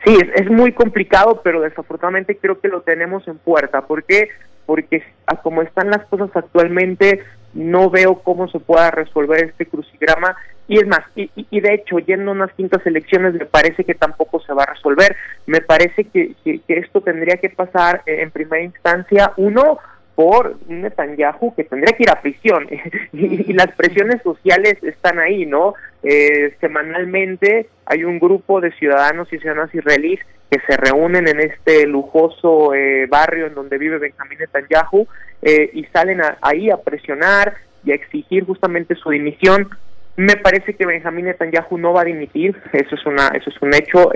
Sí, es, muy complicado, pero desafortunadamente creo que lo tenemos en puerta. ¿Por qué? Porque como están las cosas actualmente, no veo cómo se pueda resolver este crucigrama. Y es más, y, de hecho, yendo a unas quintas elecciones, me parece que tampoco se va a resolver. Me parece que esto tendría que pasar en primera instancia, uno, por Netanyahu que tendría que ir a prisión (laughs) y, las presiones sociales están ahí, ¿no? Eh, semanalmente hay un grupo de ciudadanos y ciudadanas israelíes que se reúnen en este lujoso eh, barrio en donde vive Benjamín Netanyahu eh, y salen ahí a presionar y a exigir justamente su dimisión. Me parece que Benjamín Netanyahu no va a dimitir, eso es una, eso es un hecho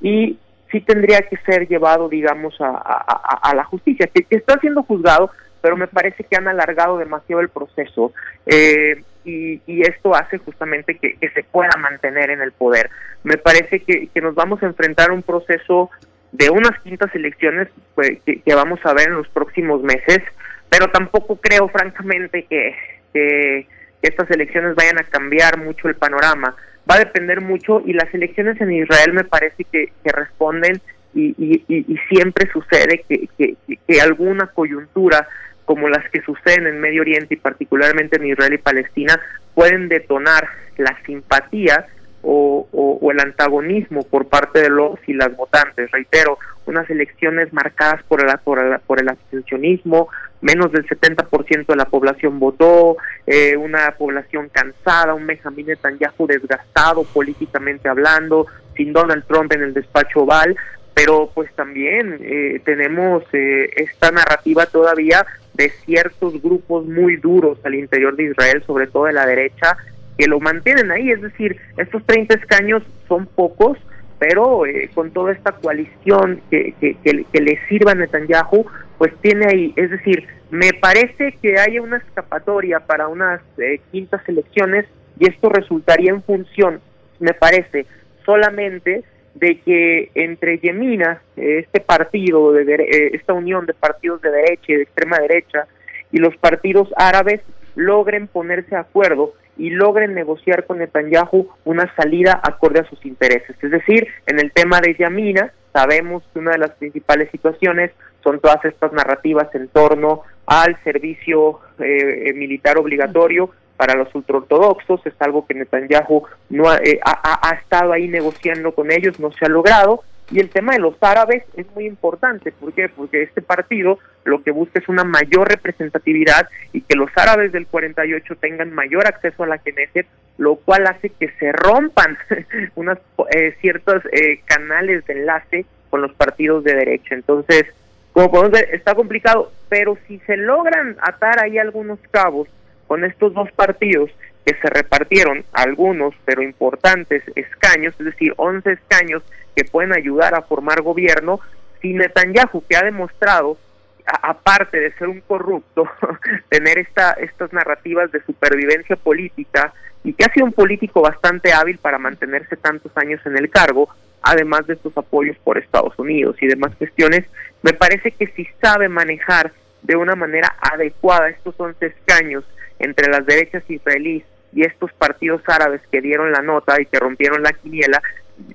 y sí tendría que ser llevado, digamos, a, la justicia, que, está siendo juzgado, pero me parece que han alargado demasiado el proceso eh, y, esto hace justamente que, se pueda mantener en el poder. Me parece que, nos vamos a enfrentar a un proceso de unas quintas elecciones pues, que, vamos a ver en los próximos meses, pero tampoco creo, francamente, que, que estas elecciones vayan a cambiar mucho el panorama va a depender mucho y las elecciones en Israel me parece que, responden y, y, siempre sucede que, que, alguna coyuntura como las que suceden en Medio Oriente y particularmente en Israel y Palestina pueden detonar la simpatía o, el antagonismo por parte de los y las votantes. Reitero, unas elecciones marcadas por el, por el, por el abstencionismo, menos del 70% de la población votó, eh, una población cansada, un Benjamín Netanyahu desgastado políticamente hablando, sin Donald Trump en el despacho oval, pero pues también eh, tenemos eh, esta narrativa todavía de ciertos grupos muy duros al interior de Israel, sobre todo de la derecha, que lo mantienen ahí, es decir, estos 30 escaños son pocos, pero con toda esta coalición que, que, que, le sirva a Netanyahu, pues tiene ahí, es decir, me parece que haya una escapatoria para unas eh, quintas elecciones y esto resultaría en función, me parece, solamente de que entre Yemina, este partido, de eh, esta unión de partidos de derecha y de extrema derecha, y los partidos árabes logren ponerse de acuerdo y logren negociar con Netanyahu una salida acorde a sus intereses. Es decir, en el tema de Yamina, sabemos que una de las principales situaciones son todas estas narrativas en torno al servicio eh, militar obligatorio para los ultraortodoxos, es algo que Netanyahu no ha, eh, ha, estado ahí negociando con ellos, no se ha logrado, y el tema de los árabes es muy importante, ¿por qué? Porque este partido lo que busca es una mayor representatividad y que los árabes del 48 tengan mayor acceso a la Knesset, lo cual hace que se rompan (laughs) unas eh, ciertos eh, canales de enlace con los partidos de derecha. Entonces, como podemos ver, está complicado, pero si se logran atar ahí algunos cabos con estos dos partidos que se repartieron algunos, pero importantes escaños, es decir, 11 escaños que pueden ayudar a formar gobierno, si Netanyahu, que ha demostrado, aparte de ser un corrupto, (laughs) tener esta, estas narrativas de supervivencia política y que ha sido un político bastante hábil para mantenerse tantos años en el cargo, además de estos apoyos por Estados Unidos y demás cuestiones, me parece que si sabe manejar de una manera adecuada estos 11 escaños entre las derechas israelíes y estos partidos árabes que dieron la nota y que rompieron la quiniela,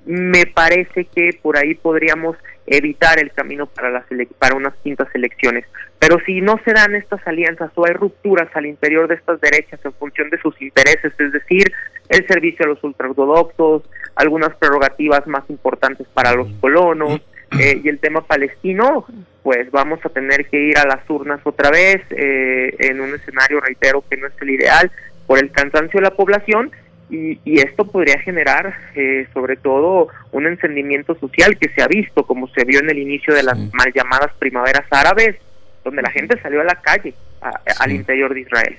me parece que por ahí podríamos evitar el camino para las para unas quintas elecciones. Pero si no se dan estas alianzas o hay rupturas al interior de estas derechas en función de sus intereses, es decir, el servicio a los ultraortodoxos, algunas prerrogativas más importantes para los colonos eh, y el tema palestino, pues vamos a tener que ir a las urnas otra vez eh, en un escenario, reitero, que no es el ideal por el cansancio de la población y, esto podría generar eh, sobre todo un encendimiento social que se ha visto como se vio en el inicio de las mal llamadas primaveras árabes donde la gente salió a la calle al interior de Israel.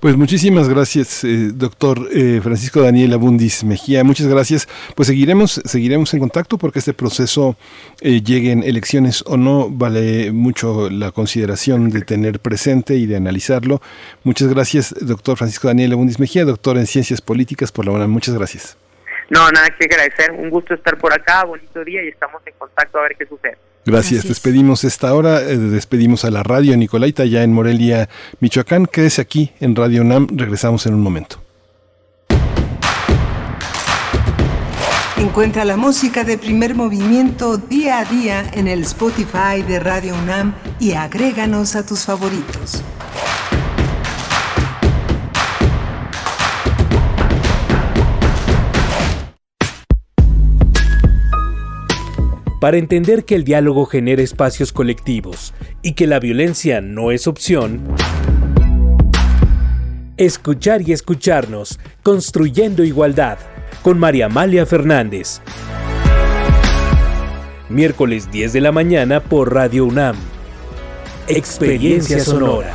Pues muchísimas gracias, eh, doctor eh, Francisco Daniel Abundis Mejía. Muchas gracias. Pues seguiremos, seguiremos en contacto porque este proceso eh, llegue en elecciones o no vale mucho la consideración de tener presente y de analizarlo. Muchas gracias, doctor Francisco Daniel Abundis Mejía, doctor en Ciencias Políticas por la UNAM. Muchas gracias. No, nada que agradecer. Un gusto estar por acá. Bonito día y estamos en contacto a ver qué sucede. Gracias. Despedimos esta hora, eh, despedimos a la radio Nicolaita ya en Morelia, Michoacán. Quédese aquí en Radio NAM, regresamos en un momento. Encuentra la música de primer movimiento día a día en el Spotify de Radio UNAM y agréganos a tus favoritos. Para entender que el diálogo genera espacios colectivos y que la violencia no es opción, escuchar y escucharnos, construyendo igualdad, con María Amalia Fernández. Miércoles 10 de la mañana por Radio UNAM. Experiencia Sonora.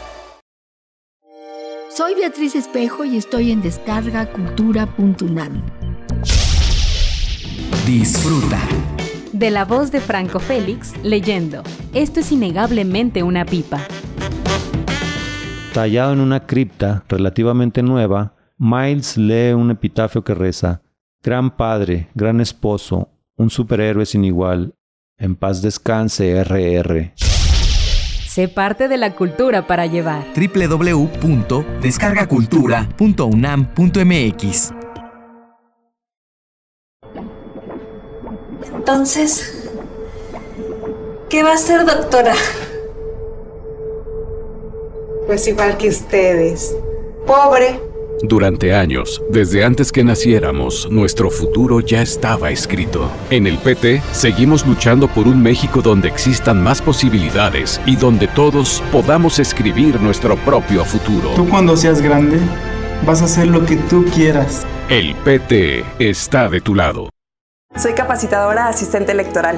soy Beatriz Espejo y estoy en descargacultura.unam. Disfruta. De la voz de Franco Félix, leyendo. Esto es innegablemente una pipa. Tallado en una cripta relativamente nueva, Miles lee un epitafio que reza, Gran padre, gran esposo, un superhéroe sin igual, en paz descanse RR. Sé parte de la cultura para llevar. www.descargacultura.unam.mx Entonces, ¿qué va a ser, doctora? Pues igual que ustedes. Pobre. Durante años, desde antes que naciéramos, nuestro futuro ya estaba escrito. En el PT seguimos luchando por un México donde existan más posibilidades y donde todos podamos escribir nuestro propio futuro. Tú cuando seas grande, vas a hacer lo que tú quieras. El PT está de tu lado. Soy capacitadora asistente electoral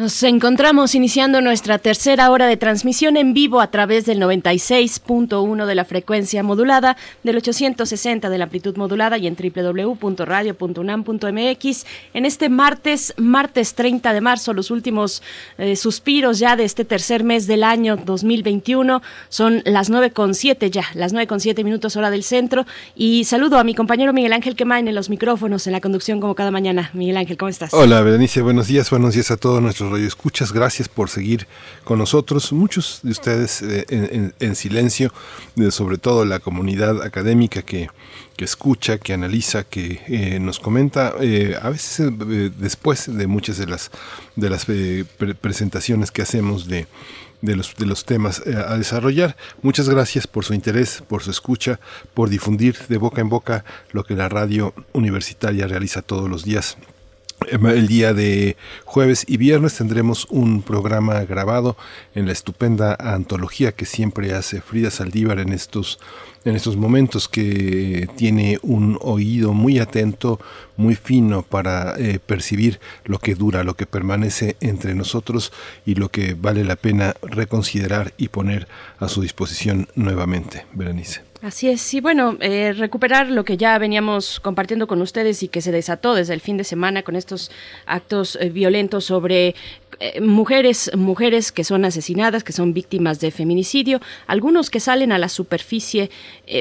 Nos encontramos iniciando nuestra tercera hora de transmisión en vivo a través del 96.1 de la frecuencia modulada, del 860 de la amplitud modulada y en www.radio.unam.mx. En este martes, martes 30 de marzo, los últimos eh, suspiros ya de este tercer mes del año 2021. Son las 9.7 ya, las 9.7 minutos hora del centro. Y saludo a mi compañero Miguel Ángel Quemain en los micrófonos, en la conducción como cada mañana. Miguel Ángel, ¿cómo estás? Hola, Berenice, buenos días, buenos días a todos nuestros Radio Escuchas, gracias por seguir con nosotros. Muchos de ustedes eh, en, silencio, sobre todo la comunidad académica que, escucha, que analiza, que eh, nos comenta, eh, a veces después de muchas de las, de las presentaciones que hacemos de, de los, de los temas a desarrollar. Muchas gracias por su interés, por su escucha, por difundir de boca en boca lo que la radio universitaria realiza todos los días el día de jueves y viernes tendremos un programa grabado en la estupenda antología que siempre hace Frida Saldívar en estos en estos momentos que tiene un oído muy atento, muy fino para eh, percibir lo que dura, lo que permanece entre nosotros y lo que vale la pena reconsiderar y poner a su disposición nuevamente. Berenice. Así es, y bueno, eh, recuperar lo que ya veníamos compartiendo con ustedes y que se desató desde el fin de semana con estos actos eh, violentos sobre eh, mujeres, mujeres que son asesinadas, que son víctimas de feminicidio, algunos que salen a la superficie,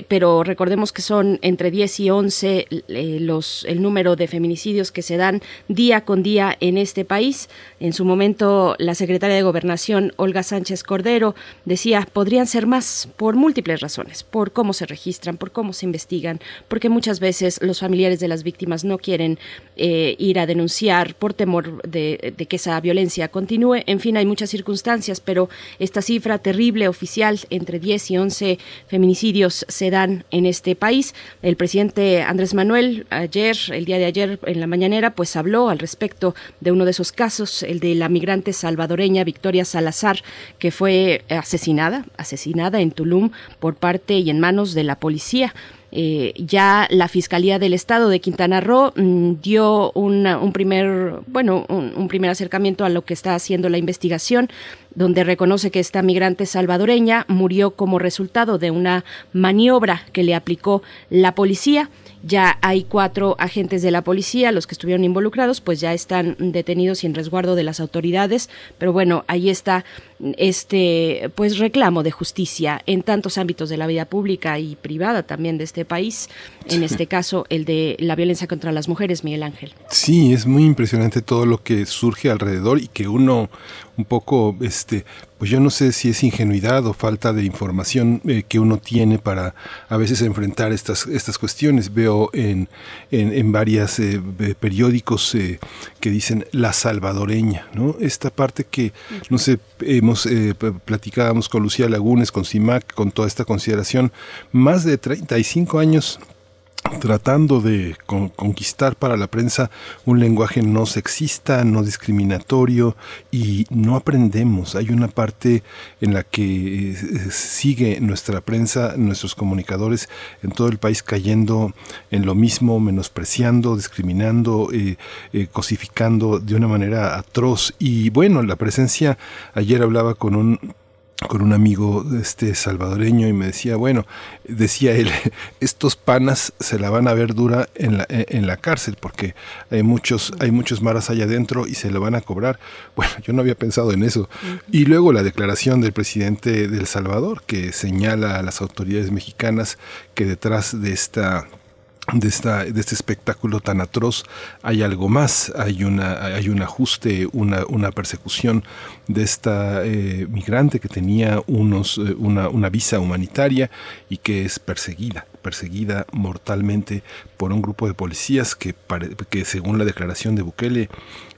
pero recordemos que son entre 10 y 11 los, el número de feminicidios que se dan día con día en este país. En su momento, la secretaria de Gobernación, Olga Sánchez Cordero, decía, podrían ser más por múltiples razones, por cómo se registran, por cómo se investigan, porque muchas veces los familiares de las víctimas no quieren eh, ir a denunciar por temor de, que esa violencia continúe. En fin, hay muchas circunstancias, pero esta cifra terrible oficial, entre 10 y 11 feminicidios se dan en este país. El presidente Andrés Manuel ayer, el día de ayer en la mañanera, pues habló al respecto de uno de esos casos, el de la migrante salvadoreña Victoria Salazar, que fue asesinada, asesinada en Tulum por parte y en manos de la policía. eh, ya la Fiscalía del Estado de Quintana Roo mm, dio un primer, bueno, un, primer acercamiento a lo que está haciendo la investigación, donde reconoce que esta migrante salvadoreña murió como resultado de una maniobra que le aplicó la policía. Ya hay cuatro agentes de la policía, los que estuvieron involucrados, pues ya están detenidos y en resguardo de las autoridades. Pero bueno, ahí está este pues reclamo de justicia en tantos ámbitos de la vida pública y privada también de este país. En este (laughs) caso, el de la violencia contra las mujeres, Miguel Ángel. Sí, es muy impresionante todo lo que surge alrededor y que uno un poco este pues yo no sé si es ingenuidad o falta de información eh, que uno tiene para a veces enfrentar estas, estas cuestiones. Veo en, en, en varias eh, periódicos eh, que dicen la salvadoreña, ¿no? Esta parte que, no sé, hemos platicábamos con Lucía Lagunes, con CIMAC, con toda esta consideración, más de 35 años tratando de conquistar para la prensa un lenguaje no sexista, no discriminatorio y no aprendemos. Hay una parte en la que eh, sigue nuestra prensa, nuestros comunicadores en todo el país cayendo en lo mismo, menospreciando, discriminando, eh, eh, cosificando de una manera atroz. Y bueno, la presencia, ayer hablaba con un con un amigo este salvadoreño y me decía, bueno, decía él, (laughs) estos panas se la van a ver dura en la, en la cárcel porque hay muchos, hay muchos maras allá adentro y se lo van a cobrar. (laughs) Bueno, yo no había pensado en eso. Y luego la declaración del presidente del Salvador que señala a las autoridades mexicanas que detrás de esta de, esta, de este espectáculo tan atroz hay algo más, hay, una, hay un ajuste, una, una persecución de esta eh, migrante que tenía unos, eh, una, una visa humanitaria y que es perseguida perseguida mortalmente por un grupo de policías que, que según la declaración de Bukele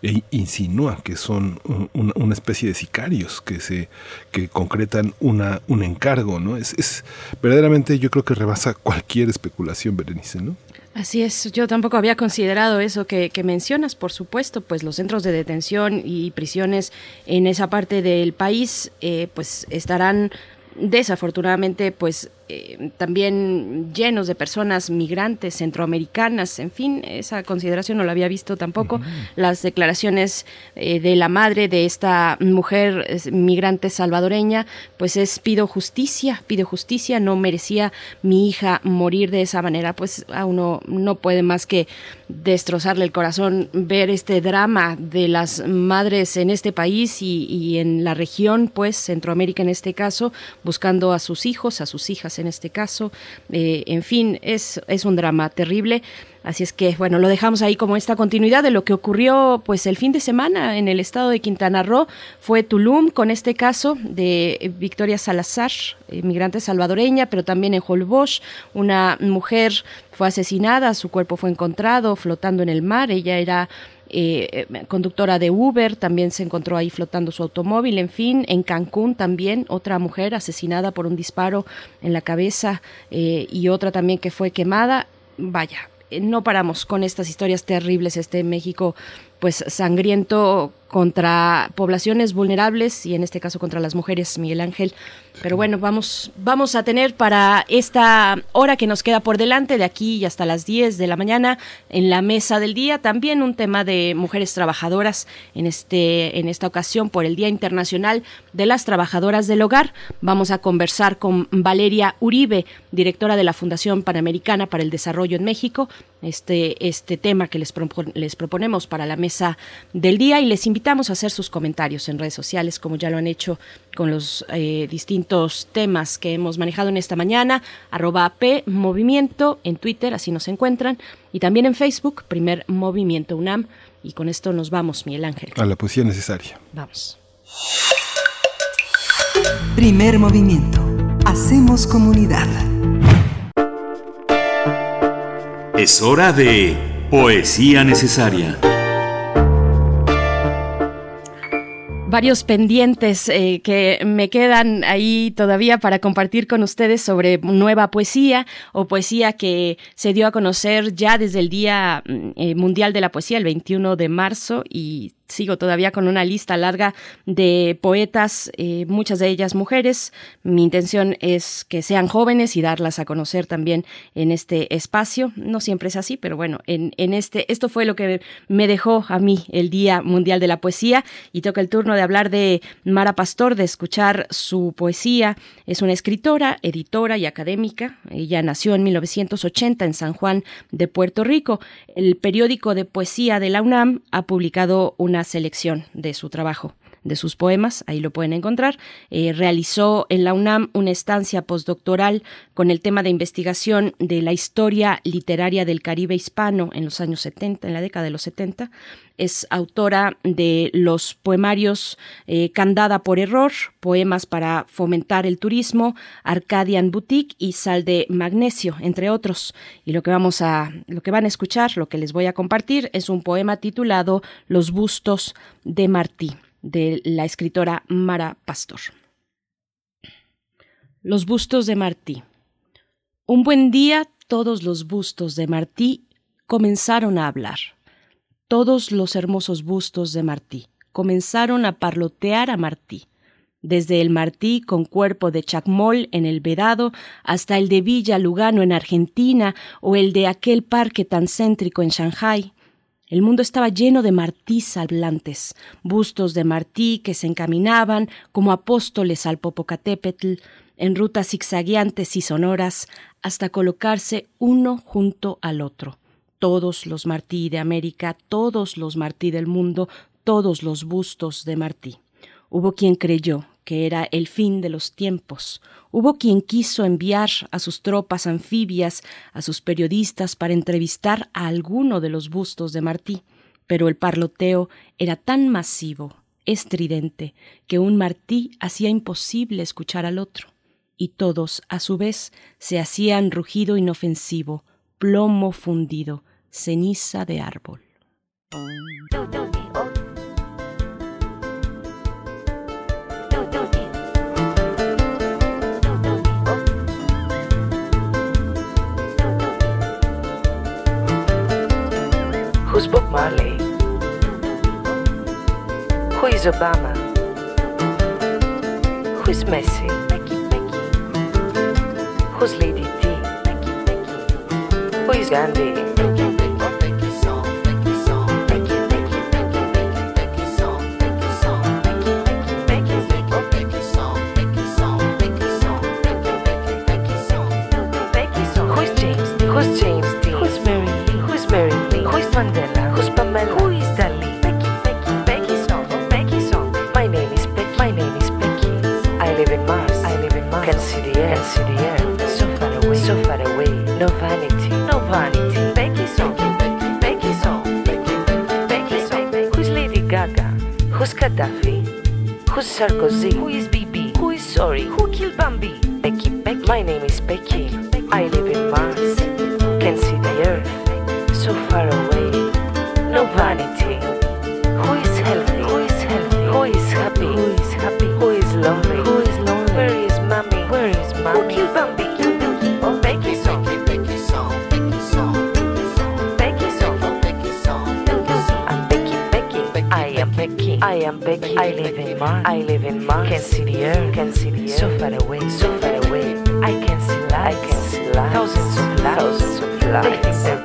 e insinúa que son una especie de sicarios que se que concretan una, un encargo, ¿no? Es, es verdaderamente yo creo que rebasa cualquier especulación, Berenice, ¿no? Así es, yo tampoco había considerado eso que, mencionas, por supuesto, pues los centros de detención y prisiones en esa parte del país, eh, pues estarán desafortunadamente, pues eh, también llenos de personas migrantes, centroamericanas, en fin, esa consideración no la había visto tampoco. Las declaraciones eh, de la madre de esta mujer migrante salvadoreña, pues es pido justicia, pido justicia, no merecía mi hija morir de esa manera, pues a uno no puede más que destrozarle el corazón ver este drama de las madres en este país y, y en la región, pues Centroamérica en este caso, buscando a sus hijos, a sus hijas en este caso. Eh, en fin, es, es un drama terrible. Así es que, bueno, lo dejamos ahí como esta continuidad de lo que ocurrió pues el fin de semana en el estado de Quintana Roo. Fue Tulum con este caso de Victoria Salazar, migrante salvadoreña, pero también en Holbox, una mujer fue asesinada, su cuerpo fue encontrado flotando en el mar. Ella era eh, conductora de Uber, también se encontró ahí flotando su automóvil, en fin, en Cancún también otra mujer asesinada por un disparo en la cabeza eh, y otra también que fue quemada. Vaya, eh, no paramos con estas historias terribles este México pues sangriento contra poblaciones vulnerables y en este caso contra las mujeres, Miguel Ángel. Pero bueno, vamos, vamos a tener para esta hora que nos queda por delante, de aquí y hasta las 10 de la mañana, en la mesa del día, también un tema de mujeres trabajadoras en, este, en esta ocasión por el Día Internacional de las Trabajadoras del Hogar. Vamos a conversar con Valeria Uribe, directora de la Fundación Panamericana para el Desarrollo en México, este, este tema que les, les proponemos para la mesa del día y les invito invitamos a hacer sus comentarios en redes sociales, como ya lo han hecho con los eh, distintos temas que hemos manejado en esta mañana, arroba P Movimiento en Twitter, así nos encuentran, y también en Facebook, Primer Movimiento UNAM. Y con esto nos vamos, Miguel Ángel. A la poesía necesaria. Vamos. Primer Movimiento. Hacemos comunidad. Es hora de poesía necesaria. Varios pendientes eh, que me quedan ahí todavía para compartir con ustedes sobre nueva poesía o poesía que se dio a conocer ya desde el Día mm, eh, Mundial de la Poesía, el 21 de marzo, y sigo todavía con una lista larga de poetas, eh, muchas de ellas mujeres. Mi intención es que sean jóvenes y darlas a conocer también en este espacio. No siempre es así, pero bueno, en, en este, esto fue lo que me dejó a mí el Día Mundial de la Poesía y toca el turno de hablar de Mara Pastor, de escuchar su poesía. Es una escritora, editora y académica. Ella nació en 1980 en San Juan de Puerto Rico. El periódico de poesía de la UNAM ha publicado una selección de su trabajo de sus poemas, ahí lo pueden encontrar. Eh, realizó en la UNAM una estancia postdoctoral con el tema de investigación de la historia literaria del Caribe hispano en los años 70, en la década de los 70. Es autora de los poemarios eh, Candada por Error, Poemas para fomentar el turismo, Arcadian Boutique y Sal de Magnesio, entre otros. Y lo que vamos a, lo que van a escuchar, lo que les voy a compartir, es un poema titulado Los bustos de Martí de la escritora Mara Pastor. Los bustos de Martí. Un buen día todos los bustos de Martí comenzaron a hablar. Todos los hermosos bustos de Martí comenzaron a parlotear a Martí. Desde el Martí con cuerpo de Chacmol en el Vedado hasta el de Villa Lugano en Argentina o el de aquel parque tan céntrico en Shanghai, el mundo estaba lleno de martís hablantes, bustos de martí que se encaminaban como apóstoles al Popocatépetl, en rutas zigzagueantes y sonoras, hasta colocarse uno junto al otro. Todos los martí de América, todos los martí del mundo, todos los bustos de martí. Hubo quien creyó que era el fin de los tiempos. Hubo quien quiso enviar a sus tropas anfibias, a sus periodistas, para entrevistar a alguno de los bustos de Martí, pero el parloteo era tan masivo, estridente, que un Martí hacía imposible escuchar al otro, y todos, a su vez, se hacían rugido inofensivo, plomo fundido, ceniza de árbol. Who's Bob Marley? Who is Obama? Who is Messi? Who's Lady D? Who is Gandhi? Mandela? Who's Pamela? Who is Dali? Becky, Becky, Becky song, Becky song. My name is Becky. My name is Becky. I live in Mars. I live in Mars. Can see the air. See the air. So far away. So far away. No vanity. No vanity. Becky song. Becky, Becky song. Becky song. Who's Lady Gaga? Who's Gaddafi? Who's Sarkozy? Who is BB? Who is sorry? Who killed Bambi? Becky, Becky. My name is Becky. I live in Mars. Can see the earth. So far away. I live in Mars. I live in Mars. Can see the earth. Can see the earth. So far away. So far away. I can see light. I can see light. Thousands of lights. Thousands of lights.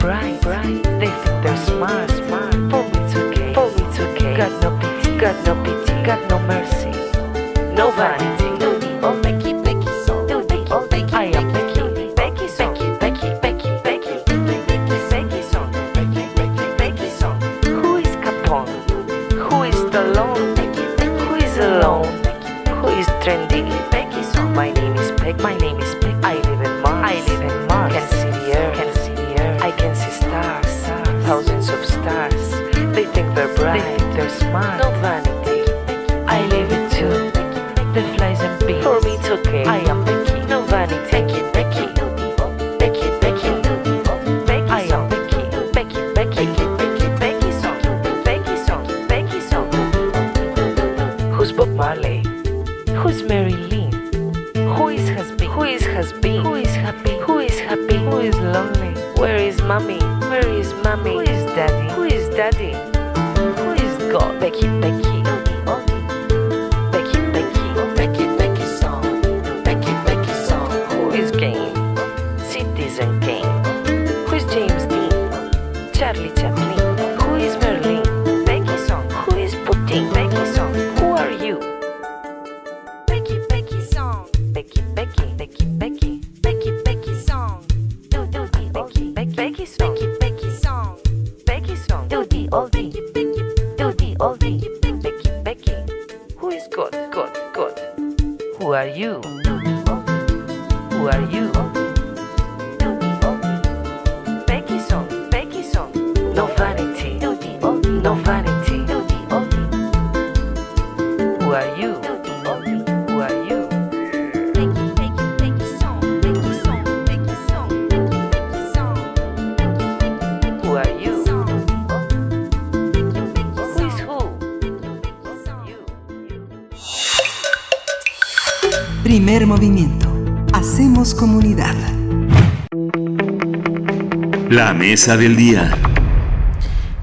Día.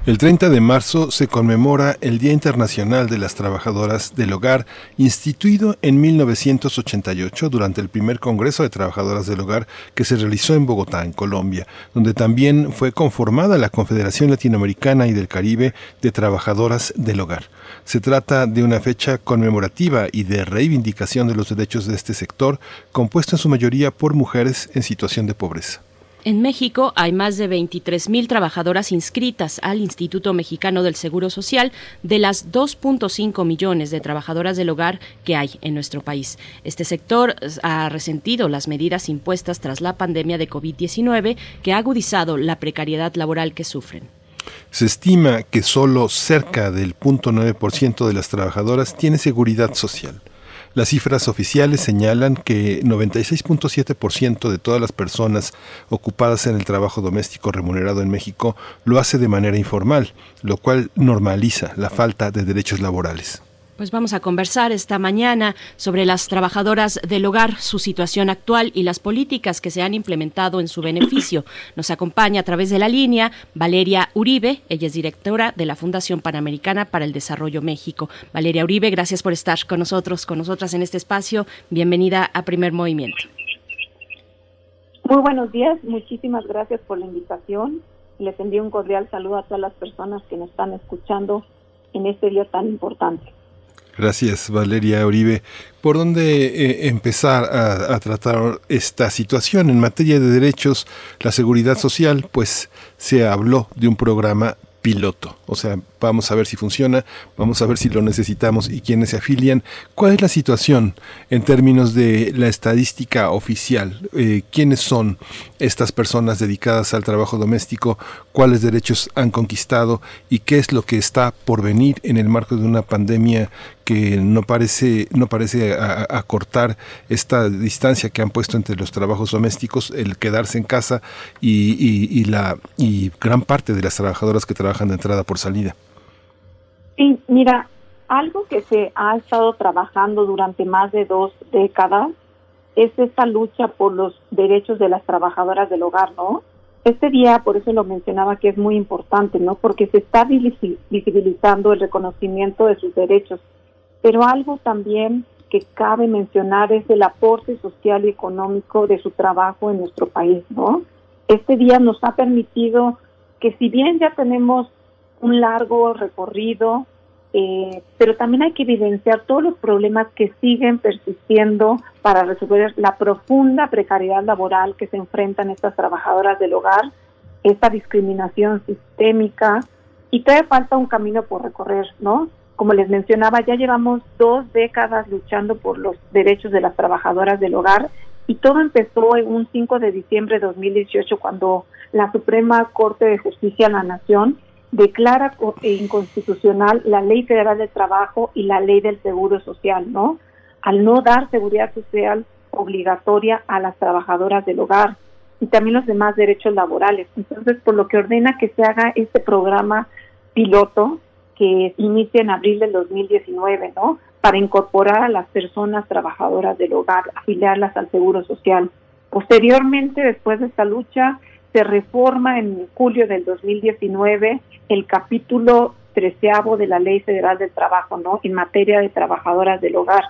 El 30 de marzo se conmemora el Día Internacional de las Trabajadoras del Hogar, instituido en 1988 durante el primer Congreso de Trabajadoras del Hogar que se realizó en Bogotá, en Colombia, donde también fue conformada la Confederación Latinoamericana y del Caribe de Trabajadoras del Hogar. Se trata de una fecha conmemorativa y de reivindicación de los derechos de este sector, compuesto en su mayoría por mujeres en situación de pobreza. En México hay más de 23.000 trabajadoras inscritas al Instituto Mexicano del Seguro Social de las 2.5 millones de trabajadoras del hogar que hay en nuestro país. Este sector ha resentido las medidas impuestas tras la pandemia de COVID-19 que ha agudizado la precariedad laboral que sufren. Se estima que solo cerca del 0.9% de las trabajadoras tiene seguridad social. Las cifras oficiales señalan que 96.7% de todas las personas ocupadas en el trabajo doméstico remunerado en México lo hace de manera informal, lo cual normaliza la falta de derechos laborales. Pues vamos a conversar esta mañana sobre las trabajadoras del hogar, su situación actual y las políticas que se han implementado en su beneficio. Nos acompaña a través de la línea Valeria Uribe, ella es directora de la Fundación Panamericana para el Desarrollo México. Valeria Uribe, gracias por estar con nosotros, con nosotras en este espacio. Bienvenida a Primer Movimiento. Muy buenos días, muchísimas gracias por la invitación. Les envío un cordial saludo a todas las personas que nos están escuchando en este día tan importante. Gracias, Valeria Uribe. ¿Por dónde eh, empezar a, a, tratar esta situación? En materia de derechos, la seguridad social, pues se habló de un programa piloto. O sea, vamos a ver si funciona, vamos a ver si lo necesitamos y quiénes se afilian. ¿Cuál es la situación en términos de la estadística oficial? Eh, ¿Quiénes son estas personas dedicadas al trabajo doméstico? ¿Cuáles derechos han conquistado? ¿Y qué es lo que está por venir en el marco de una pandemia que no parece, no parece acortar esta distancia que han puesto entre los trabajos domésticos, el quedarse en casa y, la y gran parte de las trabajadoras que trabajan de entrada por salida? Sí, mira, algo que se ha estado trabajando durante más de dos décadas es esta lucha por los derechos de las trabajadoras del hogar, ¿no? Este día, por eso lo mencionaba que es muy importante, ¿no? Porque se está visibilizando el reconocimiento de sus derechos. Pero algo también que cabe mencionar es el aporte social y económico de su trabajo en nuestro país, ¿no? Este día nos ha permitido que si bien ya tenemos un largo recorrido, eh, pero también hay que evidenciar todos los problemas que siguen persistiendo para resolver la profunda precariedad laboral que se enfrentan estas trabajadoras del hogar, esta discriminación sistémica, y todavía falta un camino por recorrer, ¿no? Como les mencionaba, ya llevamos dos décadas luchando por los derechos de las trabajadoras del hogar y todo empezó en un 5 de diciembre de 2018 cuando la Suprema Corte de Justicia de la Nación declara inconstitucional la Ley Federal de Trabajo y la Ley del Seguro Social, ¿no? Al no dar seguridad social obligatoria a las trabajadoras del hogar y también los demás derechos laborales. Entonces, por lo que ordena que se haga este programa piloto que inicia en abril del 2019, ¿no? Para incorporar a las personas trabajadoras del hogar, afiliarlas al Seguro Social. Posteriormente, después de esta lucha, se reforma en julio del 2019 el capítulo treceavo de la Ley Federal del Trabajo, ¿no? En materia de trabajadoras del hogar.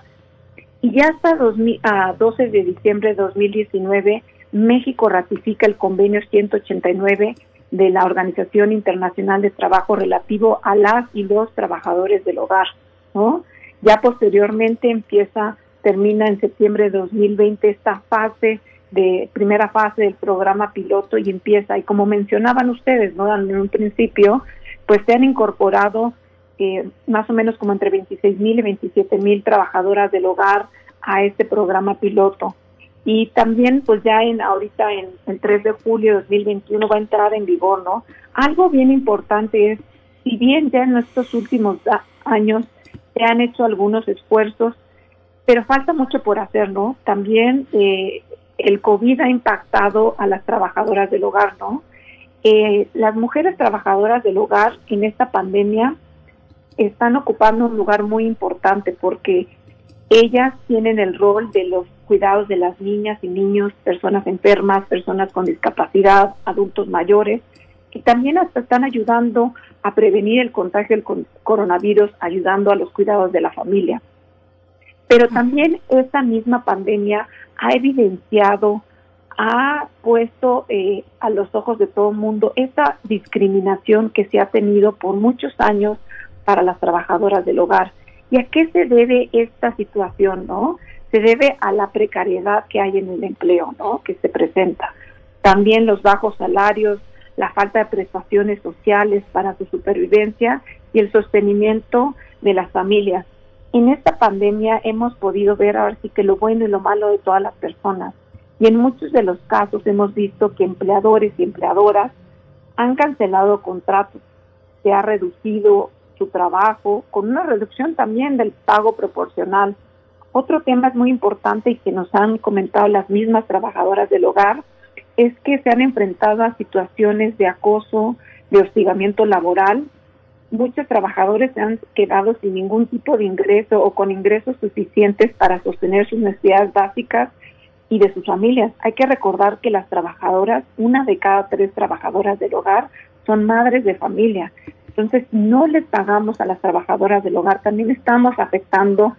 Y ya hasta 2000, a 12 de diciembre de 2019, México ratifica el convenio 189 de la Organización Internacional de Trabajo relativo a las y los trabajadores del hogar, ¿no? Ya posteriormente empieza, termina en septiembre de 2020 esta fase de primera fase del programa piloto y empieza. Y como mencionaban ustedes, ¿no? En un principio, pues se han incorporado eh, más o menos como entre 26 mil y 27 mil trabajadoras del hogar a este programa piloto. Y también, pues ya en ahorita en el 3 de julio de 2021 va a entrar en vigor, ¿no? Algo bien importante es, si bien ya en estos últimos años se han hecho algunos esfuerzos, pero falta mucho por hacer, ¿no? También eh, el COVID ha impactado a las trabajadoras del hogar, ¿no? Eh, las mujeres trabajadoras del hogar en esta pandemia están ocupando un lugar muy importante porque ellas tienen el rol de los cuidados de las niñas y niños, personas enfermas, personas con discapacidad, adultos mayores, y también hasta están ayudando a prevenir el contagio del coronavirus, ayudando a los cuidados de la familia. Pero también esta misma pandemia ha evidenciado, ha puesto eh, a los ojos de todo el mundo esta discriminación que se ha tenido por muchos años para las trabajadoras del hogar. ¿Y a qué se debe esta situación, no? Se debe a la precariedad que hay en el empleo, ¿no? Que se presenta. También los bajos salarios, la falta de prestaciones sociales para su supervivencia y el sostenimiento de las familias en esta pandemia hemos podido ver ahora que lo bueno y lo malo de todas las personas. Y en muchos de los casos hemos visto que empleadores y empleadoras han cancelado contratos, se ha reducido su trabajo con una reducción también del pago proporcional. Otro tema es muy importante y que nos han comentado las mismas trabajadoras del hogar es que se han enfrentado a situaciones de acoso, de hostigamiento laboral muchos trabajadores se han quedado sin ningún tipo de ingreso o con ingresos suficientes para sostener sus necesidades básicas y de sus familias. Hay que recordar que las trabajadoras, una de cada tres trabajadoras del hogar, son madres de familia. Entonces, no les pagamos a las trabajadoras del hogar, también estamos afectando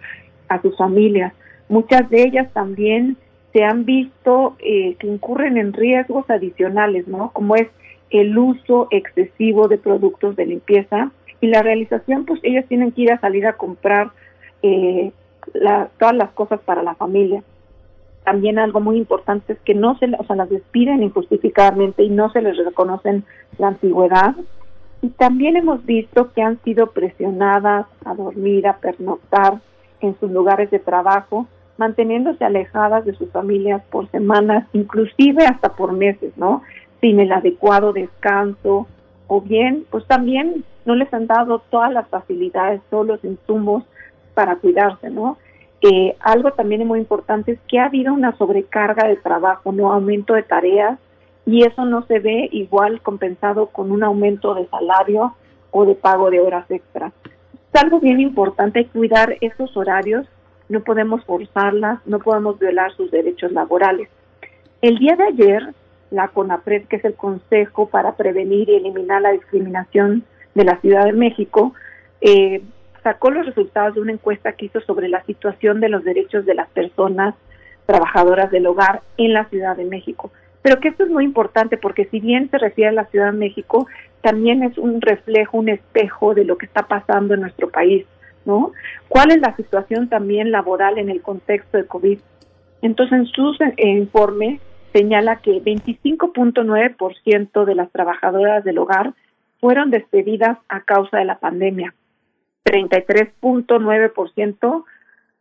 a sus familias. Muchas de ellas también se han visto eh, que incurren en riesgos adicionales, ¿no? Como es el uso excesivo de productos de limpieza y la realización, pues ellas tienen que ir a salir a comprar eh, todas las cosas para la familia. También algo muy importante es que no se, o sea, las despiden injustificadamente y no se les reconocen la antigüedad. Y también hemos visto que han sido presionadas a dormir, a pernoctar en sus lugares de trabajo, manteniéndose alejadas de sus familias por semanas, inclusive hasta por meses, ¿no? Sin el adecuado descanso, o bien, pues también no les han dado todas las facilidades, todos los insumos para cuidarse, ¿no? Eh, algo también muy importante es que ha habido una sobrecarga de trabajo, no aumento de tareas, y eso no se ve igual compensado con un aumento de salario o de pago de horas extras. Es algo bien importante cuidar esos horarios, no podemos forzarlas, no podemos violar sus derechos laborales. El día de ayer la CONAPRED, que es el Consejo para Prevenir y Eliminar la Discriminación de la Ciudad de México, eh, sacó los resultados de una encuesta que hizo sobre la situación de los derechos de las personas trabajadoras del hogar en la Ciudad de México. Pero que esto es muy importante porque si bien se refiere a la Ciudad de México, también es un reflejo, un espejo de lo que está pasando en nuestro país, ¿no? ¿Cuál es la situación también laboral en el contexto de COVID? Entonces, en su informe señala que 25.9% de las trabajadoras del hogar fueron despedidas a causa de la pandemia. 33.9%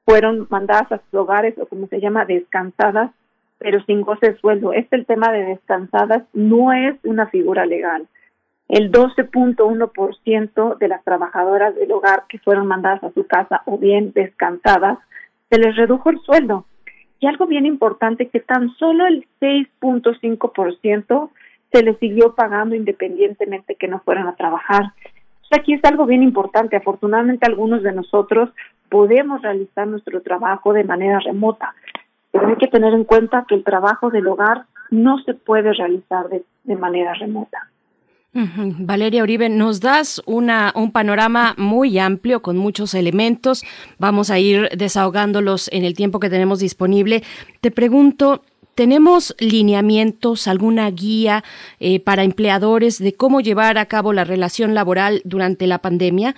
fueron mandadas a sus hogares o como se llama descansadas, pero sin goce de sueldo. Este el tema de descansadas no es una figura legal. El 12.1% de las trabajadoras del hogar que fueron mandadas a su casa o bien descansadas, se les redujo el sueldo. Y algo bien importante, que tan solo el 6.5% se les siguió pagando independientemente que no fueran a trabajar. aquí es algo bien importante. Afortunadamente algunos de nosotros podemos realizar nuestro trabajo de manera remota, pero hay que tener en cuenta que el trabajo del hogar no se puede realizar de, de manera remota. Valeria Uribe, nos das una, un panorama muy amplio con muchos elementos. Vamos a ir desahogándolos en el tiempo que tenemos disponible. Te pregunto, ¿Tenemos lineamientos, alguna guía eh, para empleadores de cómo llevar a cabo la relación laboral durante la pandemia?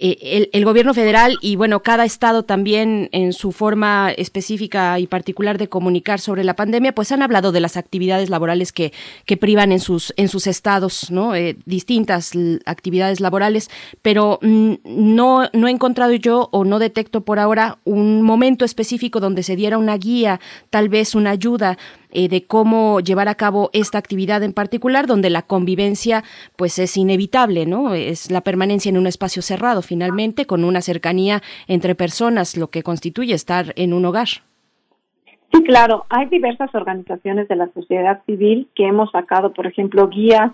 Eh, el, gobierno federal y bueno, cada estado también en su forma específica y particular de comunicar sobre la pandemia, pues han hablado de las actividades laborales que, que privan en sus, en sus estados, ¿no? Eh, distintas actividades laborales, pero mm, no, no he encontrado yo o no detecto por ahora un momento específico donde se diera una guía, tal vez una ayuda eh, de cómo llevar a cabo esta actividad en particular, donde la convivencia pues es inevitable, ¿no? Es la permanencia en un espacio cerrado, finalmente, con una cercanía entre personas, lo que constituye estar en un hogar. Sí, claro. Hay diversas organizaciones de la sociedad civil que hemos sacado, por ejemplo, guías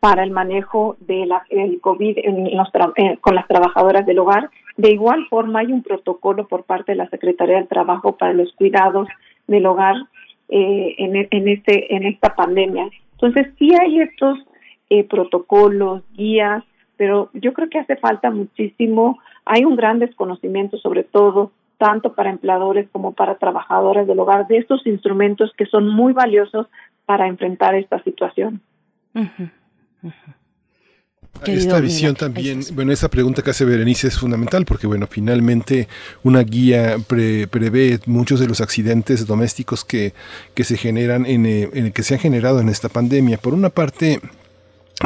para el manejo del COVID eh, con las trabajadoras del hogar. De igual forma, hay un protocolo por parte de la Secretaría del Trabajo para los cuidados del hogar eh, en, en, este, en esta pandemia. Entonces, sí hay estos eh, protocolos, guías, pero yo creo que hace falta muchísimo. Hay un gran desconocimiento, sobre todo, tanto para empleadores como para trabajadores del hogar, de estos instrumentos que son muy valiosos para enfrentar esta situación. Esta visión también, bueno, esa pregunta que hace Berenice es fundamental porque, bueno, finalmente una guía prevé muchos de los accidentes domésticos que, que se generan, en, eh, en, que se han generado en esta pandemia. Por una parte,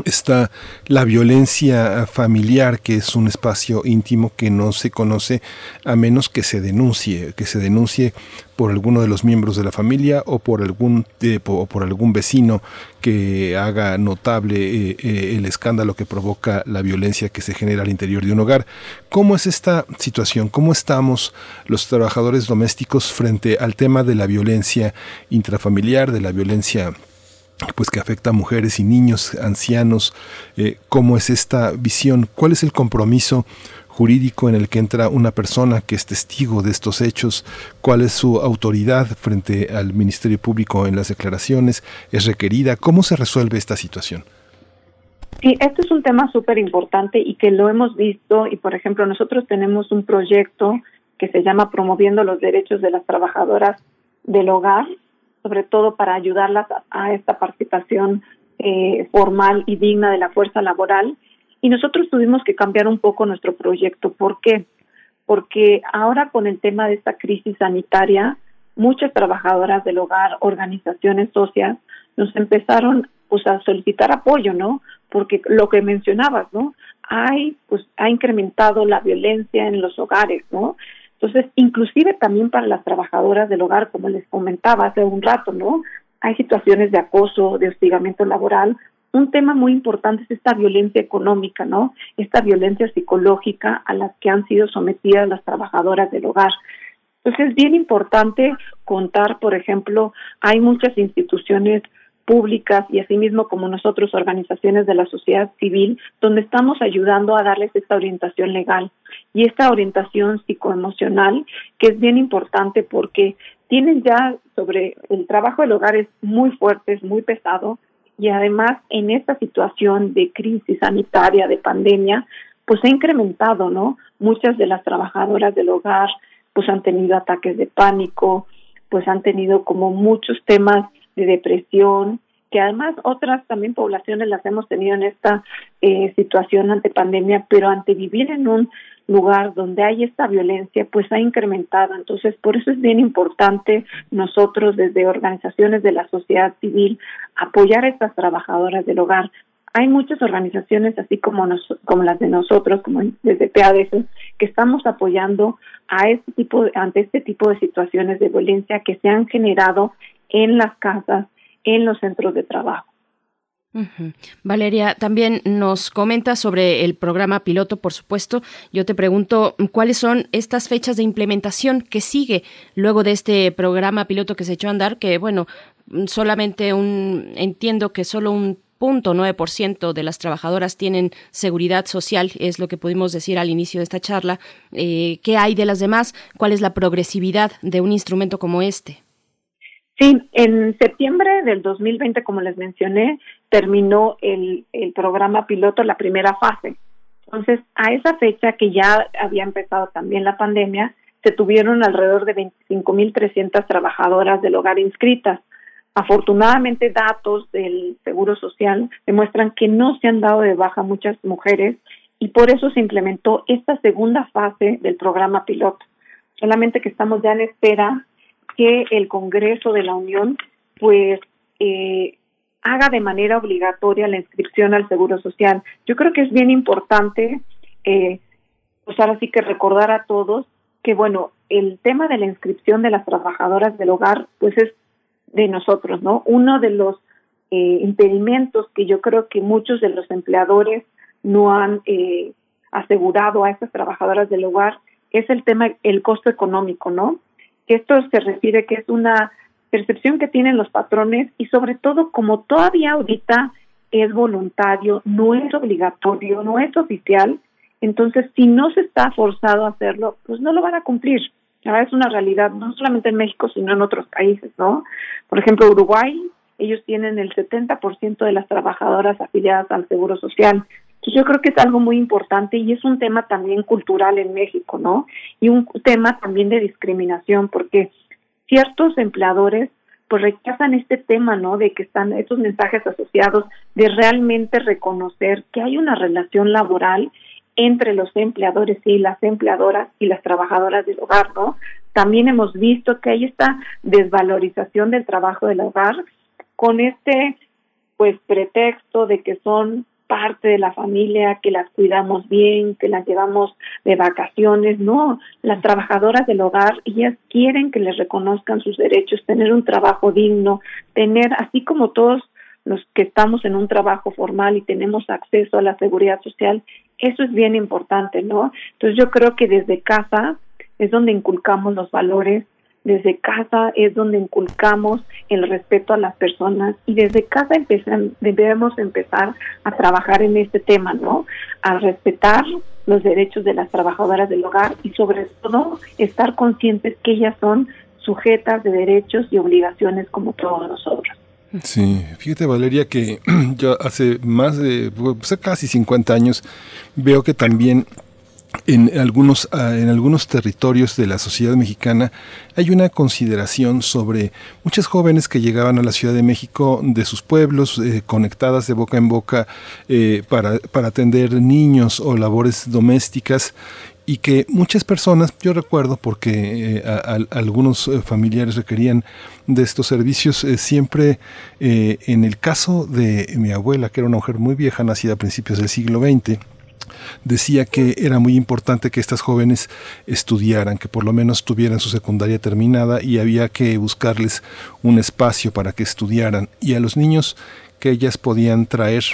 está la violencia familiar, que es un espacio íntimo que no se conoce a menos que se denuncie, que se denuncie por alguno de los miembros de la familia o por algún eh, por algún vecino que haga notable eh, eh, el escándalo que provoca la violencia que se genera al interior de un hogar. ¿Cómo es esta situación? ¿Cómo estamos los trabajadores domésticos frente al tema de la violencia intrafamiliar, de la violencia pues que afecta a mujeres y niños, ancianos, eh, cómo es esta visión, cuál es el compromiso jurídico en el que entra una persona que es testigo de estos hechos, cuál es su autoridad frente al Ministerio Público en las declaraciones, es requerida, cómo se resuelve esta situación. Sí, este es un tema súper importante y que lo hemos visto y, por ejemplo, nosotros tenemos un proyecto que se llama Promoviendo los Derechos de las Trabajadoras del Hogar sobre todo para ayudarlas a, esta participación eh, formal y digna de la fuerza laboral. Y nosotros tuvimos que cambiar un poco nuestro proyecto. ¿Por qué? Porque ahora con el tema de esta crisis sanitaria, muchas trabajadoras del hogar, organizaciones socias, nos empezaron pues a solicitar apoyo, ¿no? Porque lo que mencionabas, ¿no? Hay, pues, ha incrementado la violencia en los hogares, ¿no? Entonces, inclusive también para las trabajadoras del hogar, como les comentaba hace un rato, ¿no? Hay situaciones de acoso, de hostigamiento laboral. Un tema muy importante es esta violencia económica, ¿no? Esta violencia psicológica a la que han sido sometidas las trabajadoras del hogar. Entonces, es bien importante contar, por ejemplo, hay muchas instituciones públicas y asimismo como nosotros organizaciones de la sociedad civil donde estamos ayudando a darles esta orientación legal y esta orientación psicoemocional que es bien importante porque tienen ya sobre el trabajo del hogar es muy fuerte, es muy pesado y además en esta situación de crisis sanitaria, de pandemia, pues ha incrementado, ¿no? Muchas de las trabajadoras del hogar pues han tenido ataques de pánico, pues han tenido como muchos temas de depresión, que además otras también poblaciones las hemos tenido en esta eh, situación ante pandemia, pero ante vivir en un lugar donde hay esta violencia, pues ha incrementado. Entonces, por eso es bien importante nosotros desde organizaciones de la sociedad civil apoyar a estas trabajadoras del hogar. Hay muchas organizaciones, así como, como las de nosotros, como desde PADS, que estamos apoyando a este tipo, ante este tipo de situaciones de violencia que se han generado en las casas, en los centros de trabajo. Valeria, también nos comenta sobre el programa piloto, por supuesto. Yo te pregunto, ¿cuáles son estas fechas de implementación que sigue luego de este programa piloto que se echó a andar? Que, bueno, solamente un, entiendo que solo un punto nueve por ciento de las trabajadoras tienen seguridad social, es lo que pudimos decir al inicio de esta charla. Eh, ¿Qué hay de las demás? ¿Cuál es la progresividad de un instrumento como este? Sí, en septiembre del 2020, como les mencioné, terminó el, el programa piloto, la primera fase. Entonces, a esa fecha que ya había empezado también la pandemia, se tuvieron alrededor de 25.300 trabajadoras del hogar inscritas. Afortunadamente, datos del Seguro Social demuestran que no se han dado de baja muchas mujeres y por eso se implementó esta segunda fase del programa piloto. Solamente que estamos ya en espera que el Congreso de la Unión pues eh, haga de manera obligatoria la inscripción al Seguro Social. Yo creo que es bien importante, eh, pues ahora sí que recordar a todos que, bueno, el tema de la inscripción de las trabajadoras del hogar, pues es de nosotros, ¿no? Uno de los eh, impedimentos que yo creo que muchos de los empleadores no han eh, asegurado a estas trabajadoras del hogar es el tema, el costo económico, ¿no? Que esto se refiere que es una percepción que tienen los patrones y sobre todo como todavía ahorita es voluntario, no es obligatorio, no es oficial, entonces si no se está forzado a hacerlo, pues no lo van a cumplir. Ahora es una realidad, no solamente en México, sino en otros países, ¿no? Por ejemplo, Uruguay, ellos tienen el 70% de las trabajadoras afiliadas al Seguro Social. Yo creo que es algo muy importante y es un tema también cultural en México, ¿no? Y un tema también de discriminación, porque ciertos empleadores pues rechazan este tema, ¿no? De que están estos mensajes asociados de realmente reconocer que hay una relación laboral entre los empleadores y las empleadoras y las trabajadoras del hogar, ¿no? También hemos visto que hay esta desvalorización del trabajo del hogar con este pues pretexto de que son parte de la familia, que las cuidamos bien, que las llevamos de vacaciones. No, las trabajadoras del hogar, ellas quieren que les reconozcan sus derechos, tener un trabajo digno, tener, así como todos los que estamos en un trabajo formal y tenemos acceso a la seguridad social, eso es bien importante, ¿no? Entonces yo creo que desde casa es donde inculcamos los valores desde casa es donde inculcamos el respeto a las personas y desde casa empezan, debemos empezar a trabajar en este tema, ¿no? A respetar los derechos de las trabajadoras del hogar y sobre todo estar conscientes que ellas son sujetas de derechos y obligaciones como todos nosotros. Sí, fíjate Valeria que (clears throat) yo hace más de pues, casi 50 años veo que también en algunos, ah, en algunos territorios de la sociedad mexicana hay una consideración sobre muchas jóvenes que llegaban a la Ciudad de México de sus pueblos, eh, conectadas de boca en boca eh, para, para atender niños o labores domésticas y que muchas personas, yo recuerdo porque eh, algunos familiares requerían de estos servicios, siempre en el caso de mi abuela, que era una mujer muy vieja, nacida a principios del siglo XX, decía que era muy importante que estas jóvenes estudiaran, que por lo menos tuvieran su secundaria terminada y había que buscarles un espacio para que estudiaran. Y a los niños que ellas podían traer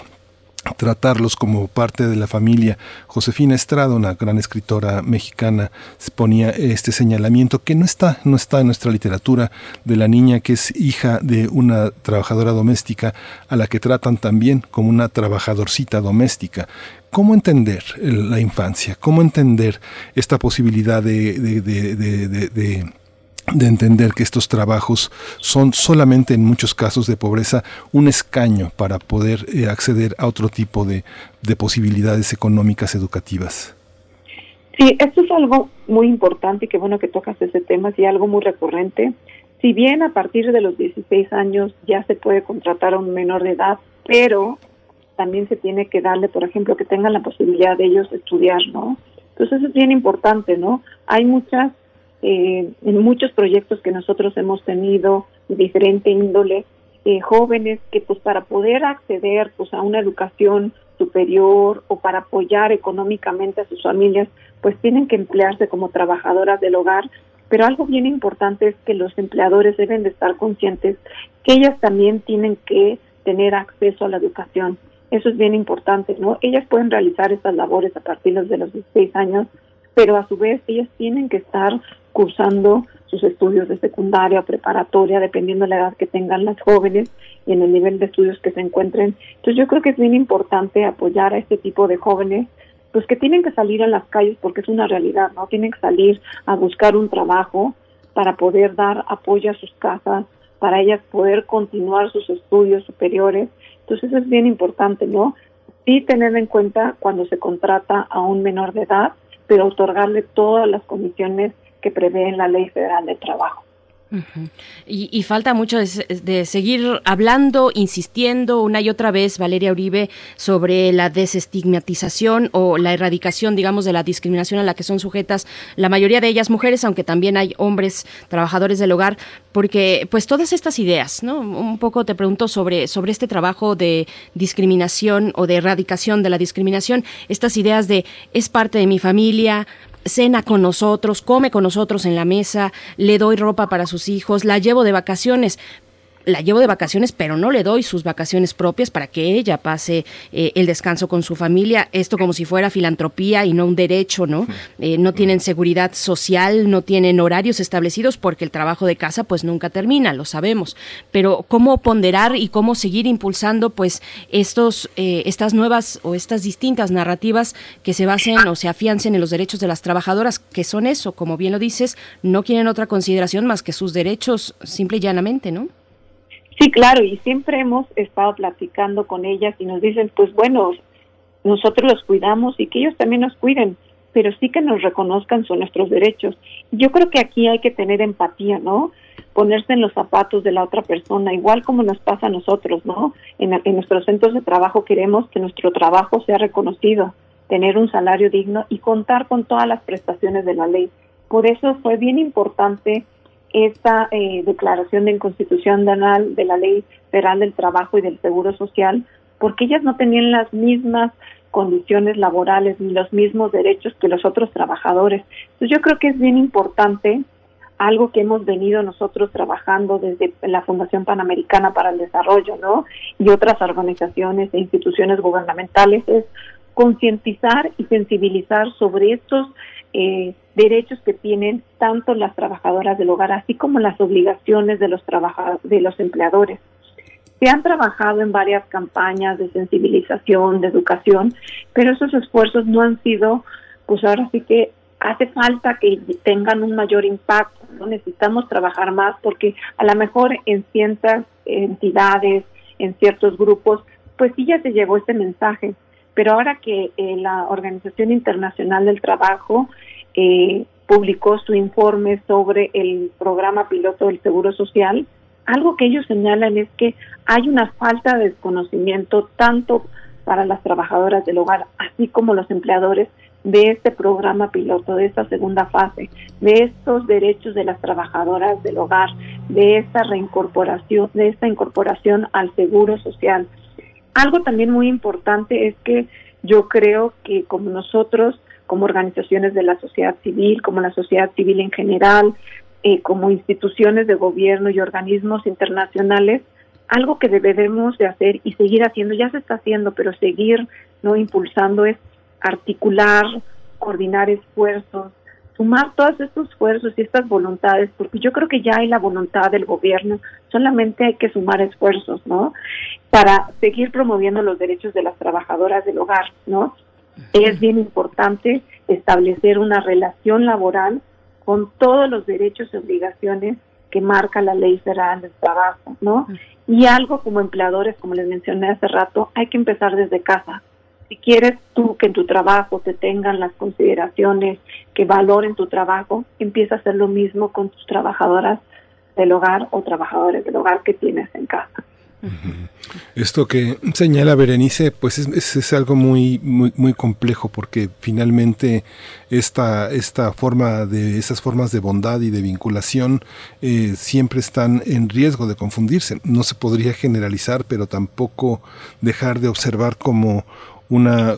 tratarlos como parte de la familia. Josefina Estrada, una gran escritora mexicana, ponía este señalamiento que no está, no está en nuestra literatura de la niña que es hija de una trabajadora doméstica a la que tratan también como una trabajadorcita doméstica. ¿Cómo entender la infancia? ¿Cómo entender esta posibilidad de, de, entender que estos trabajos son solamente en muchos casos de pobreza un escaño para poder eh, acceder a otro tipo de, posibilidades económicas educativas. Sí, esto es algo muy importante y qué bueno que tocas ese tema, y algo muy recurrente. Si bien a partir de los 16 años ya se puede contratar a un menor de edad, pero también se tiene que darle, por ejemplo, que tengan la posibilidad de ellos estudiar, ¿no? Entonces eso es bien importante, ¿no? Hay muchas, eh, en muchos proyectos que nosotros hemos tenido de diferente índole, eh, jóvenes que pues para poder acceder pues a una educación superior o para apoyar económicamente a sus familias, pues tienen que emplearse como trabajadoras del hogar, pero algo bien importante es que los empleadores deben de estar conscientes que ellas también tienen que tener acceso a la educación eso es bien importante, ¿no? Ellas pueden realizar estas labores a partir de los 16 años, pero a su vez ellas tienen que estar cursando sus estudios de secundaria o preparatoria, dependiendo de la edad que tengan las jóvenes y en el nivel de estudios que se encuentren. Entonces yo creo que es bien importante apoyar a este tipo de jóvenes, pues que tienen que salir a las calles porque es una realidad, ¿no? Tienen que salir a buscar un trabajo para poder dar apoyo a sus casas, para ellas poder continuar sus estudios superiores. Entonces es bien importante, ¿no? Sí tener en cuenta cuando se contrata a un menor de edad, pero otorgarle todas las condiciones que prevé la Ley Federal de Trabajo y, falta mucho de, seguir hablando, insistiendo una y otra vez, Valeria Uribe, sobre la desestigmatización o la erradicación, digamos, de la discriminación a la que son sujetas la mayoría de ellas mujeres, aunque también hay hombres trabajadores del hogar, porque pues todas estas ideas, ¿no? Un poco te pregunto sobre, sobre este trabajo de discriminación o de erradicación de la discriminación, estas ideas de es parte de mi familia, cena con nosotros, come con nosotros en la mesa, le doy ropa para sus hijos, la llevo de vacaciones, la llevo de vacaciones, pero no le doy sus vacaciones propias para que ella pase eh, el descanso con su familia. Esto como si fuera filantropía y no un derecho, ¿no? Eh, no tienen seguridad social, no tienen horarios establecidos porque el trabajo de casa pues nunca termina, lo sabemos. Pero cómo ponderar y cómo seguir impulsando pues estos, eh, estas nuevas o estas distintas narrativas que se basen o se afiancen en los derechos de las trabajadoras, que son eso, como bien lo dices, no quieren otra consideración más que sus derechos simple y llanamente, ¿no? Sí, claro, y siempre hemos estado platicando con ellas y nos dicen, pues bueno, nosotros los cuidamos y que ellos también nos cuiden, pero sí que nos reconozcan son nuestros derechos. Yo creo que aquí hay que tener empatía, ¿no? Ponerse en los zapatos de la otra persona, igual como nos pasa a nosotros, ¿no? En, en nuestros centros de trabajo queremos que nuestro trabajo sea reconocido, tener un salario digno y contar con todas las prestaciones de la ley. Por eso fue bien importante esta eh, declaración de inconstitucionalidad de la Ley Federal del Trabajo y del Seguro Social, porque ellas no tenían las mismas condiciones laborales ni los mismos derechos que los otros trabajadores. Entonces yo creo que es bien importante algo que hemos venido nosotros trabajando desde la Fundación Panamericana para el Desarrollo, ¿no? Y otras organizaciones e instituciones gubernamentales es concientizar y sensibilizar sobre estos eh, derechos que tienen tanto las trabajadoras del hogar así como las obligaciones de los de los empleadores. Se han trabajado en varias campañas de sensibilización, de educación, pero esos esfuerzos no han sido, pues ahora sí que hace falta que tengan un mayor impacto, necesitamos trabajar más porque a lo mejor en ciertas entidades, en ciertos grupos, pues sí ya se llevó este mensaje, pero ahora que eh, la Organización Internacional del Trabajo eh, publicó su informe sobre el programa piloto del Seguro Social, algo que ellos señalan es que hay una falta de desconocimiento tanto para las trabajadoras del hogar, así como los empleadores, de este programa piloto, de esta segunda fase, de estos derechos de las trabajadoras del hogar, de esta reincorporación, de esta incorporación al seguro social. Algo también muy importante es que yo creo que como nosotros como organizaciones de la sociedad civil, como la sociedad civil en general, eh, como instituciones de gobierno y organismos internacionales, algo que debemos de hacer y seguir haciendo, ya se está haciendo, pero seguir no impulsando es articular, coordinar esfuerzos, sumar todos estos esfuerzos y estas voluntades, porque yo creo que ya hay la voluntad del gobierno, solamente hay que sumar esfuerzos, ¿no? Para seguir promoviendo los derechos de las trabajadoras del hogar, ¿no? Es bien importante establecer una relación laboral con todos los derechos y obligaciones que marca la ley federal del trabajo, ¿no? Y algo como empleadores, como les mencioné hace rato, hay que empezar desde casa. Si quieres tú que en tu trabajo te tengan las consideraciones, que valoren tu trabajo, empieza a hacer lo mismo con tus trabajadoras del hogar o trabajadores del hogar que tienes en casa. Esto que señala Berenice, pues es, es, algo muy, muy, muy complejo porque finalmente esta, esta forma de, esas formas de bondad y de vinculación eh, siempre están en riesgo de confundirse. No se podría generalizar, pero tampoco dejar de observar como una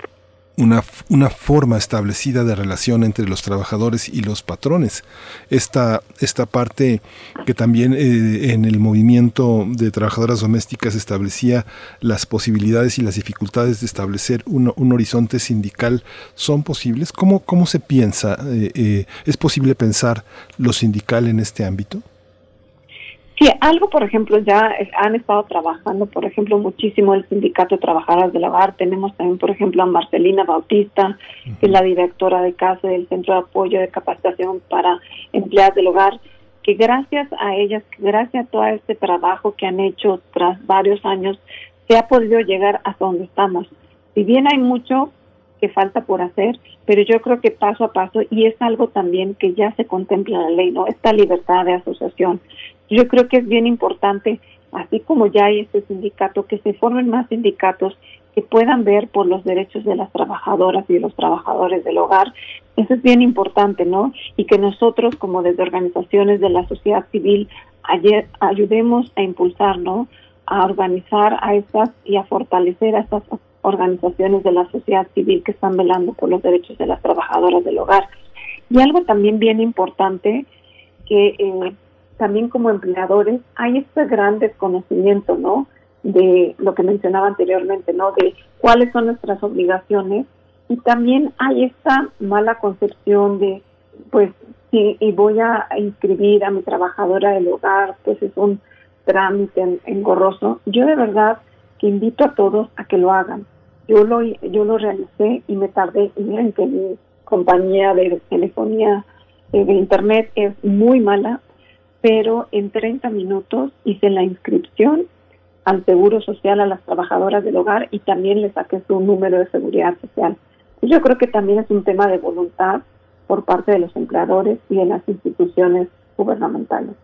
una, una, forma establecida de relación entre los trabajadores y los patrones. Esta, esta parte que también eh, en el movimiento de trabajadoras domésticas establecía las posibilidades y las dificultades de establecer un, un horizonte sindical son posibles. ¿Cómo, cómo se piensa? Eh, eh, ¿Es posible pensar lo sindical en este ámbito? Sí, algo, por ejemplo, ya han estado trabajando, por ejemplo, muchísimo el Sindicato de Trabajadoras del Hogar. Tenemos también, por ejemplo, a Marcelina Bautista, que es la directora de casa del Centro de Apoyo de Capacitación para Empleadas del Hogar, que gracias a ellas, gracias a todo este trabajo que han hecho tras varios años, se ha podido llegar hasta donde estamos. Si bien hay mucho que falta por hacer, pero yo creo que paso a paso, y es algo también que ya se contempla en la ley, ¿no? Esta libertad de asociación. Yo creo que es bien importante, así como ya hay este sindicato, que se formen más sindicatos que puedan ver por los derechos de las trabajadoras y los trabajadores del hogar. Eso es bien importante, ¿no? Y que nosotros, como desde organizaciones de la sociedad civil, ayer, ayudemos a impulsar, ¿no? A organizar a estas y a fortalecer a estas organizaciones de la sociedad civil que están velando por los derechos de las trabajadoras del hogar. Y algo también bien importante, que eh, también como empleadores hay este gran desconocimiento, ¿no? De lo que mencionaba anteriormente, ¿no? De cuáles son nuestras obligaciones y también hay esta mala concepción de, pues, si y voy a inscribir a mi trabajadora del hogar, pues es un trámite engorroso. Yo de verdad que invito a todos a que lo hagan. Yo lo, yo lo realicé y me tardé, y miren que mi compañía de telefonía eh, de internet es muy mala, pero en 30 minutos hice la inscripción al Seguro Social a las trabajadoras del hogar y también le saqué su número de seguridad social. Yo creo que también es un tema de voluntad por parte de los empleadores y de las instituciones gubernamentales.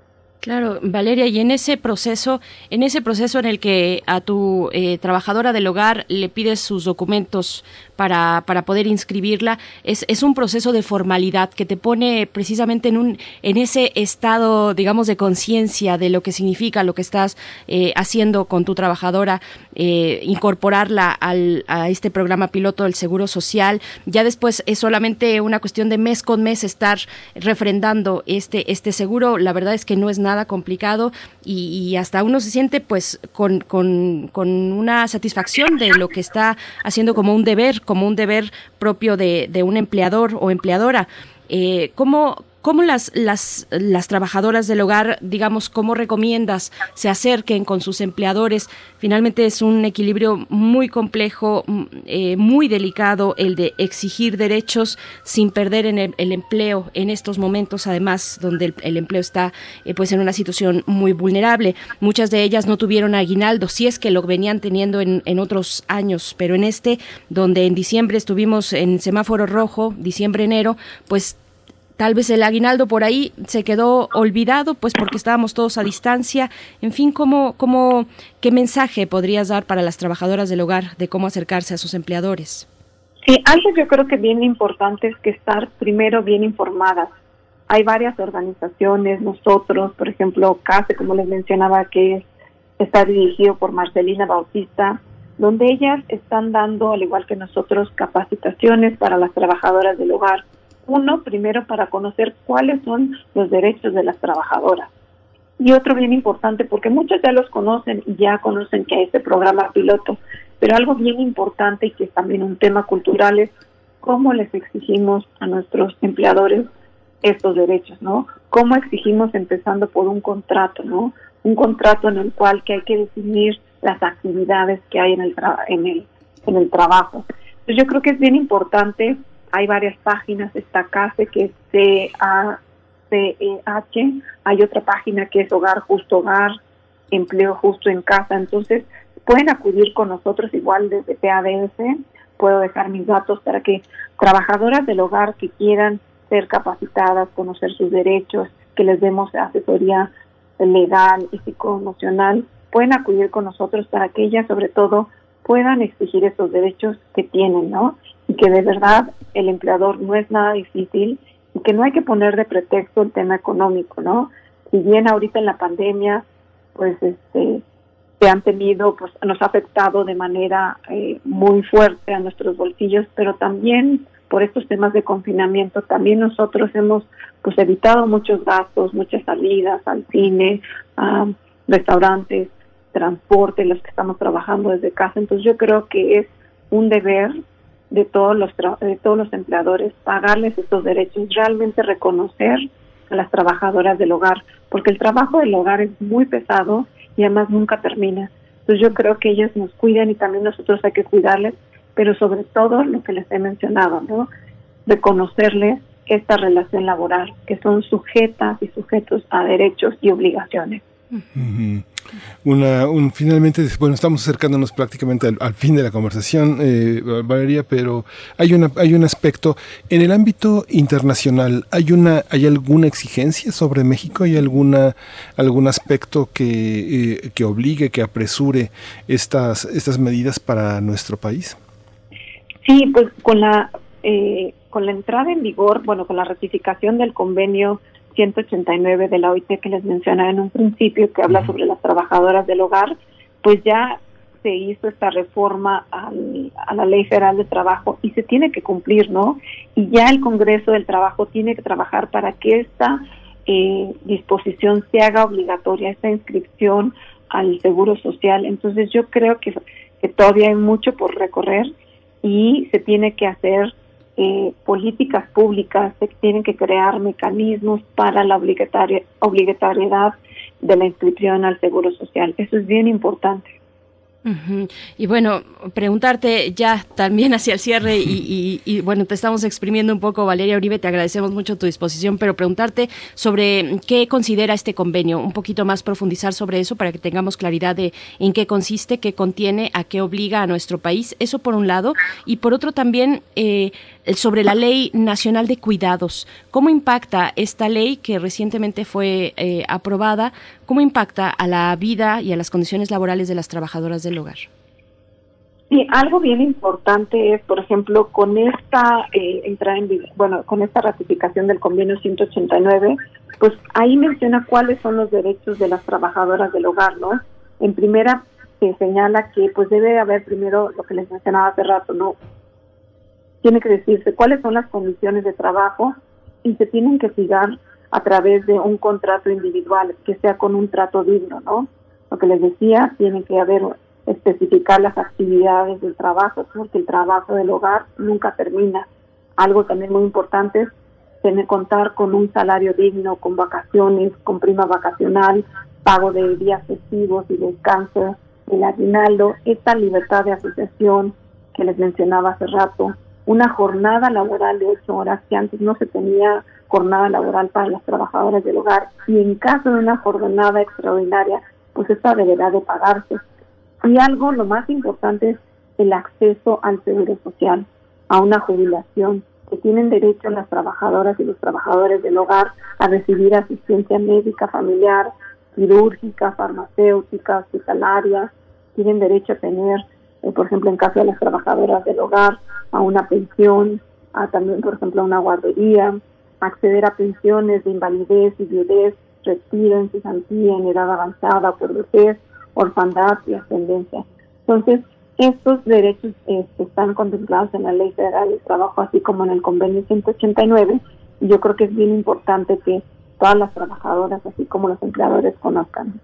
Claro, Valeria, y en ese proceso, en ese proceso en el que a tu eh, trabajadora del hogar le pides sus documentos para, para poder inscribirla, es, es un proceso de formalidad que te pone precisamente en un, en ese estado, digamos, de conciencia de lo que significa lo que estás eh, haciendo con tu trabajadora, eh, incorporarla al, a este programa piloto del Seguro Social. Ya después es solamente una cuestión de mes con mes estar refrendando este, este seguro. La verdad es que no es nada complicado y, hasta uno se siente pues con, con, con, una satisfacción de lo que está haciendo como un deber, como un deber propio de, un empleador o empleadora. Eh, ¿cómo, ¿Cómo las, las, las trabajadoras del hogar, digamos, cómo recomiendas se acerquen con sus empleadores? Finalmente es un equilibrio muy complejo, mm, eh, muy delicado el de exigir derechos sin perder en el, empleo en estos momentos, además, donde el, empleo está eh, pues en una situación muy vulnerable. Muchas de ellas no tuvieron aguinaldo, si es que lo venían teniendo en, en otros años, pero en este, donde en diciembre estuvimos en semáforo rojo, diciembre-enero, pues Tal vez el aguinaldo por ahí se quedó olvidado, pues porque estábamos todos a distancia. En fin, ¿cómo, cómo, ¿qué mensaje podrías dar para las trabajadoras del hogar de cómo acercarse a sus empleadores? Sí, algo yo creo que bien importante es que estar primero bien informadas. Hay varias organizaciones, nosotros, por ejemplo, CASE, como les mencionaba, que está dirigido por Marcelina Bautista, donde ellas están dando, al igual que nosotros, capacitaciones para las trabajadoras del hogar uno, primero para conocer cuáles son los derechos de las trabajadoras. Y otro bien importante, porque muchos ya los conocen y ya conocen que hay este programa piloto, pero algo bien importante y que es también un tema cultural es cómo les exigimos a nuestros empleadores estos derechos, ¿no? Cómo exigimos empezando por un contrato, ¿no? Un contrato en el cual que hay que definir las actividades que hay en el, en el, en el trabajo. Entonces yo creo que es bien importante hay varias páginas, está CASE que es C-A-C-E-H, hay otra página que es Hogar Justo Hogar, Empleo Justo en Casa, entonces pueden acudir con nosotros igual desde PADS, puedo dejar mis datos para que trabajadoras del hogar que quieran ser capacitadas, conocer sus derechos, que les demos asesoría legal y psicoemocional, pueden acudir con nosotros para que ellas sobre todo puedan exigir esos derechos que tienen, ¿no? y que de verdad el empleador no es nada difícil y que no hay que poner de pretexto el tema económico, ¿no? Si bien ahorita en la pandemia, pues este se han tenido, pues nos ha afectado de manera eh, muy fuerte a nuestros bolsillos, pero también por estos temas de confinamiento, también nosotros hemos pues evitado muchos gastos, muchas salidas al cine, a restaurantes, transporte, los que estamos trabajando desde casa. Entonces yo creo que es un deber de todos los de todos los empleadores pagarles estos derechos realmente reconocer a las trabajadoras del hogar porque el trabajo del hogar es muy pesado y además nunca termina entonces yo creo que ellas nos cuidan y también nosotros hay que cuidarles pero sobre todo lo que les he mencionado no reconocerles esta relación laboral, que son sujetas y sujetos a derechos y obligaciones. Una, un, finalmente, bueno, estamos acercándonos prácticamente al, fin de la conversación, eh, Valeria, pero hay una, hay un aspecto en el ámbito internacional. Hay una, hay alguna exigencia sobre México, hay alguna, algún aspecto que, eh, que obligue, que apresure estas, estas medidas para nuestro país. Sí, pues con la eh, con la entrada en vigor, bueno, con la ratificación del convenio 189 de la OIT que les mencionaba en un principio, que habla sobre las trabajadoras del hogar, pues ya se hizo esta reforma a la Ley Federal de Trabajo y se tiene que cumplir, ¿no? Y ya el Congreso del Trabajo tiene que trabajar para que esta eh, disposición se haga obligatoria, esta inscripción al Seguro Social. Entonces yo creo que, que todavía hay mucho por recorrer y se tiene que hacer eh, políticas públicas, se tienen que crear mecanismos para la obligatoriedad de la inscripción al Seguro Social. Eso es bien importante. Y bueno, preguntarte ya también hacia el cierre y, bueno, te estamos exprimiendo un poco, Valeria Uribe, te agradecemos mucho tu disposición, pero preguntarte sobre qué considera este convenio, un poquito más profundizar sobre eso para que tengamos claridad de en qué consiste, qué contiene, a qué obliga a nuestro país, eso por un lado, y por otro también eh, sobre la Ley Nacional de Cuidados. ¿Cómo impacta esta ley que recientemente fue eh, aprobada? ¿Cómo impacta a la vida y a las condiciones laborales de las trabajadoras del hogar? Sí, algo bien importante es, por ejemplo, con esta eh, entrada en bueno, con esta ratificación del convenio 189, pues ahí menciona cuáles son los derechos de las trabajadoras del hogar, ¿no? En primera se señala que pues debe haber primero lo que les mencionaba hace rato, ¿no? tiene que decirse cuáles son las condiciones de trabajo y se tienen que fijar a través de un contrato individual que sea con un trato digno, ¿no? Lo que les decía, tiene que haber especificar las actividades del trabajo, porque el trabajo del hogar nunca termina. Algo también muy importante es tener contar con un salario digno, con vacaciones, con prima vacacional, pago de días festivos y descanso, el aguinaldo, esta libertad de asociación que les mencionaba hace rato, una jornada laboral de ocho horas que antes no se tenía jornada laboral para las trabajadoras del hogar y en caso de una jornada extraordinaria, pues esta deberá de pagarse. Y algo, lo más importante es el acceso al seguro social, a una jubilación, que tienen derecho las trabajadoras y los trabajadores del hogar a recibir asistencia médica familiar, quirúrgica, farmacéutica, hospitalaria, tienen derecho a tener eh, por ejemplo, en caso de las trabajadoras del hogar, a una pensión, a también, por ejemplo, a una guardería, acceder a pensiones de invalidez y viudez, retiro en cesantía, en edad avanzada, por vejez, orfandad y ascendencia. Entonces, estos derechos este, están contemplados en la Ley Federal del Trabajo, así como en el Convenio 189, y yo creo que es bien importante que todas las trabajadoras, así como los empleadores, conozcan.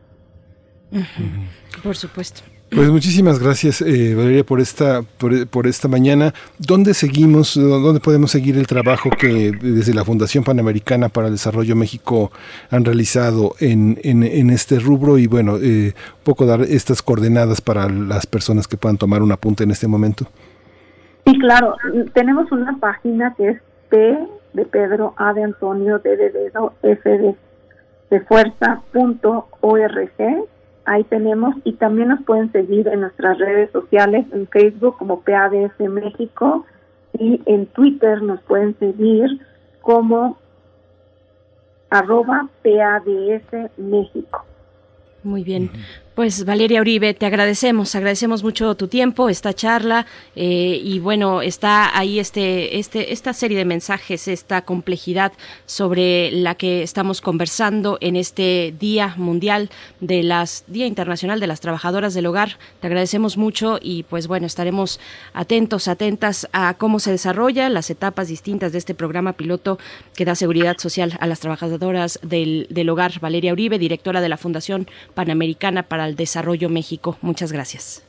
Por supuesto. Pues muchísimas gracias, eh, Valeria, por esta, por, esta mañana. ¿Dónde seguimos, dónde podemos seguir el trabajo que desde la Fundación Panamericana para el Desarrollo México han realizado en, en, este rubro? Y bueno, eh, poco dar estas coordenadas para las personas que puedan tomar un apunte en este momento. Sí, claro. Tenemos una página que es P de Pedro, A de Antonio, D de Dedo, F de, de ahí tenemos y también nos pueden seguir en nuestras redes sociales, en Facebook como PADS México y en Twitter nos pueden seguir como arroba PADS México. Muy bien. Pues Valeria Uribe, te agradecemos, agradecemos mucho tu tiempo, esta charla eh, y bueno, está ahí este, este, esta serie de mensajes, esta complejidad sobre la que estamos conversando en este Día Mundial de las Día Internacional de las Trabajadoras del Hogar. Te agradecemos mucho y pues bueno, estaremos atentos, atentas a cómo se desarrolla las etapas distintas de este programa piloto que da seguridad social a las trabajadoras del, del hogar. Valeria Uribe, directora de la Fundación Panamericana para Desarrollo México. Muchas gracias.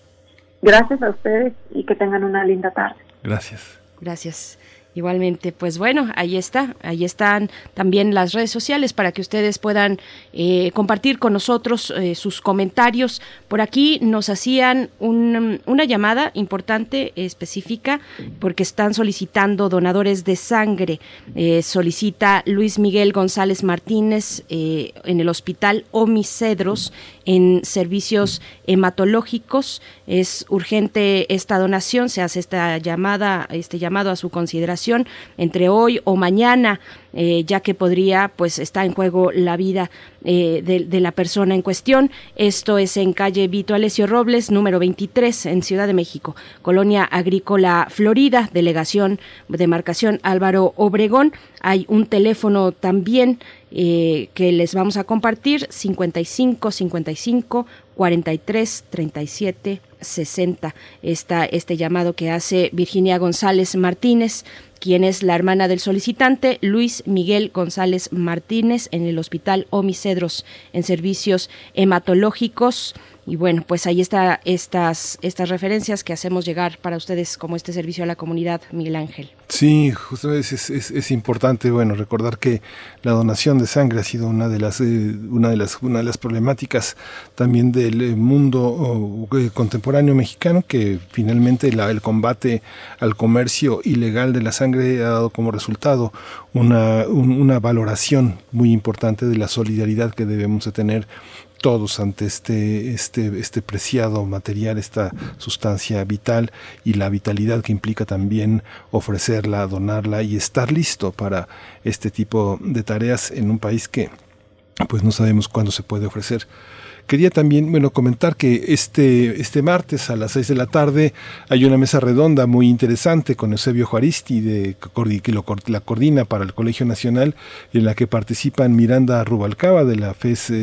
Gracias a ustedes y que tengan una linda tarde. Gracias. Gracias. Igualmente, pues bueno, ahí está, ahí están también las redes sociales para que ustedes puedan eh, compartir con nosotros eh, sus comentarios. Por aquí nos hacían una llamada importante, específica, porque están solicitando donadores de sangre. Eh, solicita Luis Miguel González Martínez en el hospital Omicedros en servicios hematológicos. Es urgente esta donación, se hace esta llamada, este llamado a su consideración entre hoy o mañana, eh, ya que podría, pues está en juego la vida eh, de, la persona en cuestión. Esto es en calle Vito Alessio Robles, número 23, en Ciudad de México, Colonia Agrícola Florida, delegación de marcación Álvaro Obregón. Hay un teléfono también eh, que les vamos a compartir, 55 55 43 37 60. Está este llamado que hace Virginia González Martínez, quien es la hermana del solicitante, Luis Miguel González Martínez, en el Hospital Omicedros, en servicios hematológicos. Y bueno, pues ahí están estas, estas referencias que hacemos llegar para ustedes como este servicio a la comunidad, Miguel Ángel. Sí, justamente es, es, importante, bueno, recordar que la donación de sangre ha sido una de las, eh, una de las, una de las problemáticas también del eh, mundo eh, contemporáneo mexicano, que finalmente el combate al comercio ilegal de la sangre ha dado como resultado una, una valoración muy importante de la solidaridad que debemos de tener todos ante este, este, este preciado material, esta sustancia vital y la vitalidad que implica también ofrecerla, donarla y estar listo para este tipo de tareas en un país que pues no sabemos cuándo se puede ofrecer. Quería también, bueno, comentar que este, este martes a las seis de la tarde hay una mesa redonda muy interesante con Eusebio Juaristi, de, que lo, la coordina para el Colegio Nacional, en la que participan Miranda Rubalcaba de la FES eh,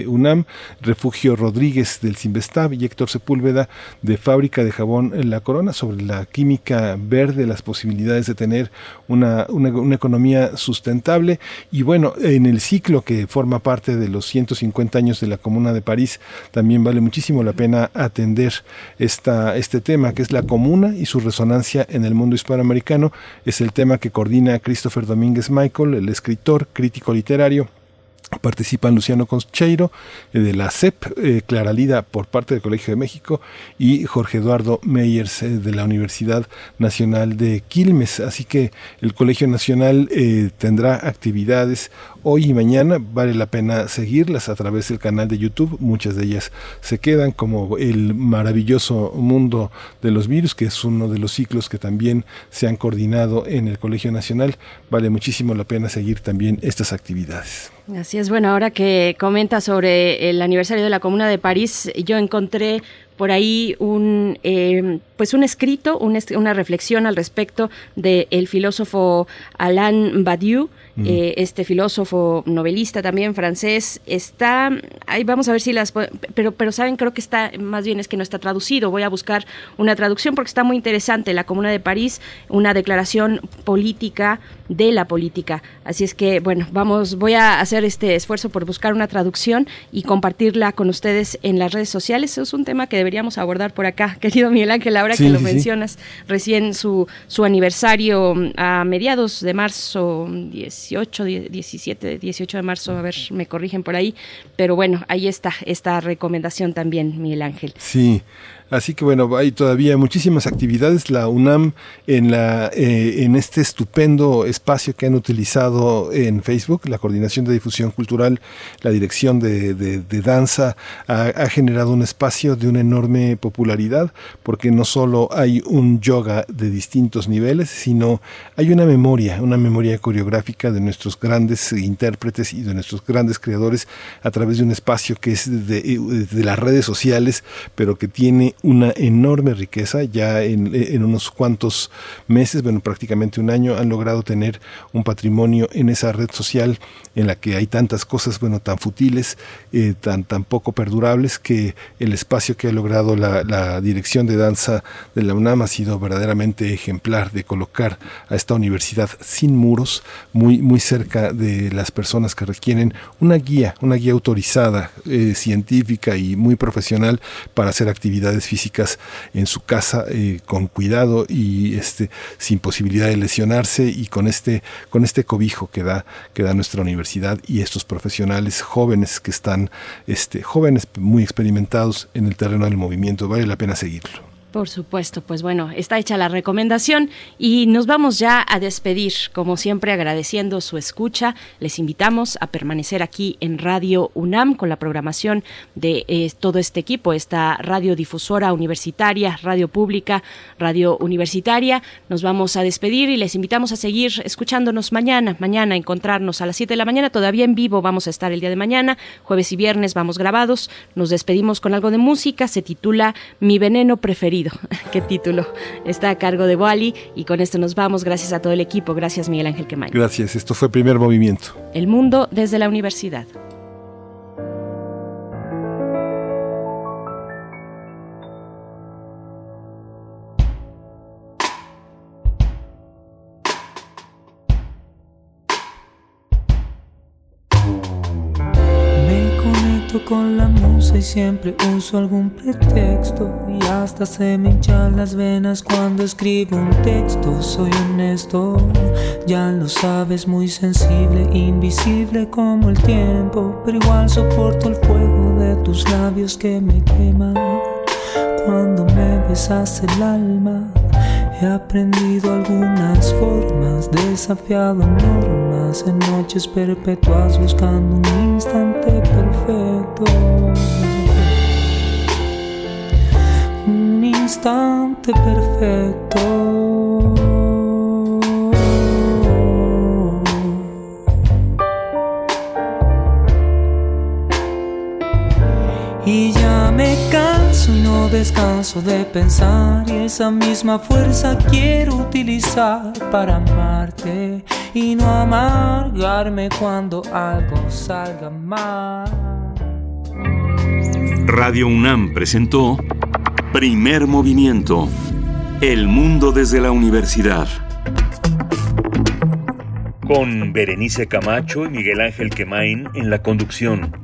eh, UNAM, Refugio Rodríguez del Sinvestab y Héctor Sepúlveda de Fábrica de Jabón en La Corona sobre la química verde, las posibilidades de tener una, una, una economía sustentable. Y bueno, en el ciclo que forma parte de los 150 años de la Comuna de París, también vale muchísimo la pena atender esta, este tema, que es la comuna y su resonancia en el mundo hispanoamericano. Es el tema que coordina Christopher Domínguez Michael, el escritor, crítico literario Participan Luciano Concheiro eh, de la CEP, eh, Clara Lida por parte del Colegio de México y Jorge Eduardo Meyers eh, de la Universidad Nacional de Quilmes. Así que el Colegio Nacional tendrá actividades hoy y mañana. Vale la pena seguirlas a través del canal de YouTube. Muchas de ellas se quedan como el maravilloso mundo de los virus, que es uno de los ciclos que también se han coordinado en el Colegio Nacional. Vale muchísimo la pena seguir también estas actividades. Así es, bueno, ahora que comenta sobre el aniversario de la Comuna de París, yo encontré por ahí un eh, pues un escrito, una reflexión al respecto del filósofo Alain Badiou, eh, este filósofo novelista también francés está ahí vamos a ver si las pero pero saben creo que está más bien es que no está traducido. Voy a buscar una traducción porque está muy interesante la Comuna de París una declaración política de la política. Así es que bueno vamos voy a hacer este esfuerzo por buscar una traducción y compartirla con ustedes en las redes sociales. Es un tema que deberíamos abordar por acá (laughs) querido Miguel Ángel ahora que lo mencionas recién su su aniversario a mediados de marzo 10 18, 17, 18 de marzo, a ver, me corrigen por ahí, pero bueno, ahí está esta recomendación también, Miguel Ángel. Sí, Así que bueno, hay todavía muchísimas actividades. La UNAM en, la, eh, en este estupendo espacio que han utilizado en Facebook, la Coordinación de Difusión Cultural, la Dirección de, Danza, ha, generado un espacio de una enorme popularidad, porque no solo hay un yoga de distintos niveles, sino hay una memoria, una memoria coreográfica de nuestros grandes intérpretes y de nuestros grandes creadores a través de un espacio que es de, de las redes sociales, pero que tiene una enorme riqueza. Ya en, unos cuantos meses, bueno, prácticamente un año, han logrado tener un patrimonio en esa red social en la que hay tantas cosas, bueno, tan futiles, eh, tan, tan poco perdurables, que el espacio que ha logrado la, dirección de danza de la UNAM ha sido verdaderamente ejemplar de colocar a esta universidad sin muros, muy, muy cerca de las personas que requieren una guía, una guía autorizada, eh, científica y muy profesional para hacer actividades físicas en su casa eh, con cuidado y este sin posibilidad de lesionarse y con este con este cobijo que da que da nuestra universidad y estos profesionales jóvenes que están este jóvenes muy experimentados en el terreno del movimiento. Vale la pena seguirlo por supuesto, pues bueno, está hecha la recomendación y nos vamos ya a despedir, como siempre agradeciendo su escucha. Les invitamos a permanecer aquí en Radio UNAM con la programación de eh, todo este equipo, esta radiodifusora universitaria, radio pública, radio universitaria. Nos vamos a despedir y les invitamos a seguir escuchándonos mañana, mañana encontrarnos a las 7 de la mañana, todavía en vivo vamos a estar el día de mañana, jueves y viernes vamos grabados. Nos despedimos con algo de música, se titula Mi veneno preferido (laughs) qué título. Está a cargo de Wally y con esto nos vamos. Gracias a todo el equipo. Gracias Miguel Ángel Quemay. Gracias. Esto fue Primer Movimiento. El mundo desde la universidad. Musa y siempre uso algún pretexto y hasta se me hinchan las venas cuando escribo un texto. Soy honesto, ya lo sabes, muy sensible, invisible como el tiempo, pero igual soporto el fuego de tus labios que me queman cuando me besas el alma. He aprendido algunas formas, desafiado normas en noches perpetuas buscando un instante perfecto. Un instante perfecto. Y ya me y no descanso de pensar y esa misma fuerza quiero utilizar para amarte y no amargarme cuando algo salga mal. Radio UNAM presentó Primer Movimiento. El mundo desde la universidad. Con Berenice Camacho y Miguel Ángel Quemain en la conducción.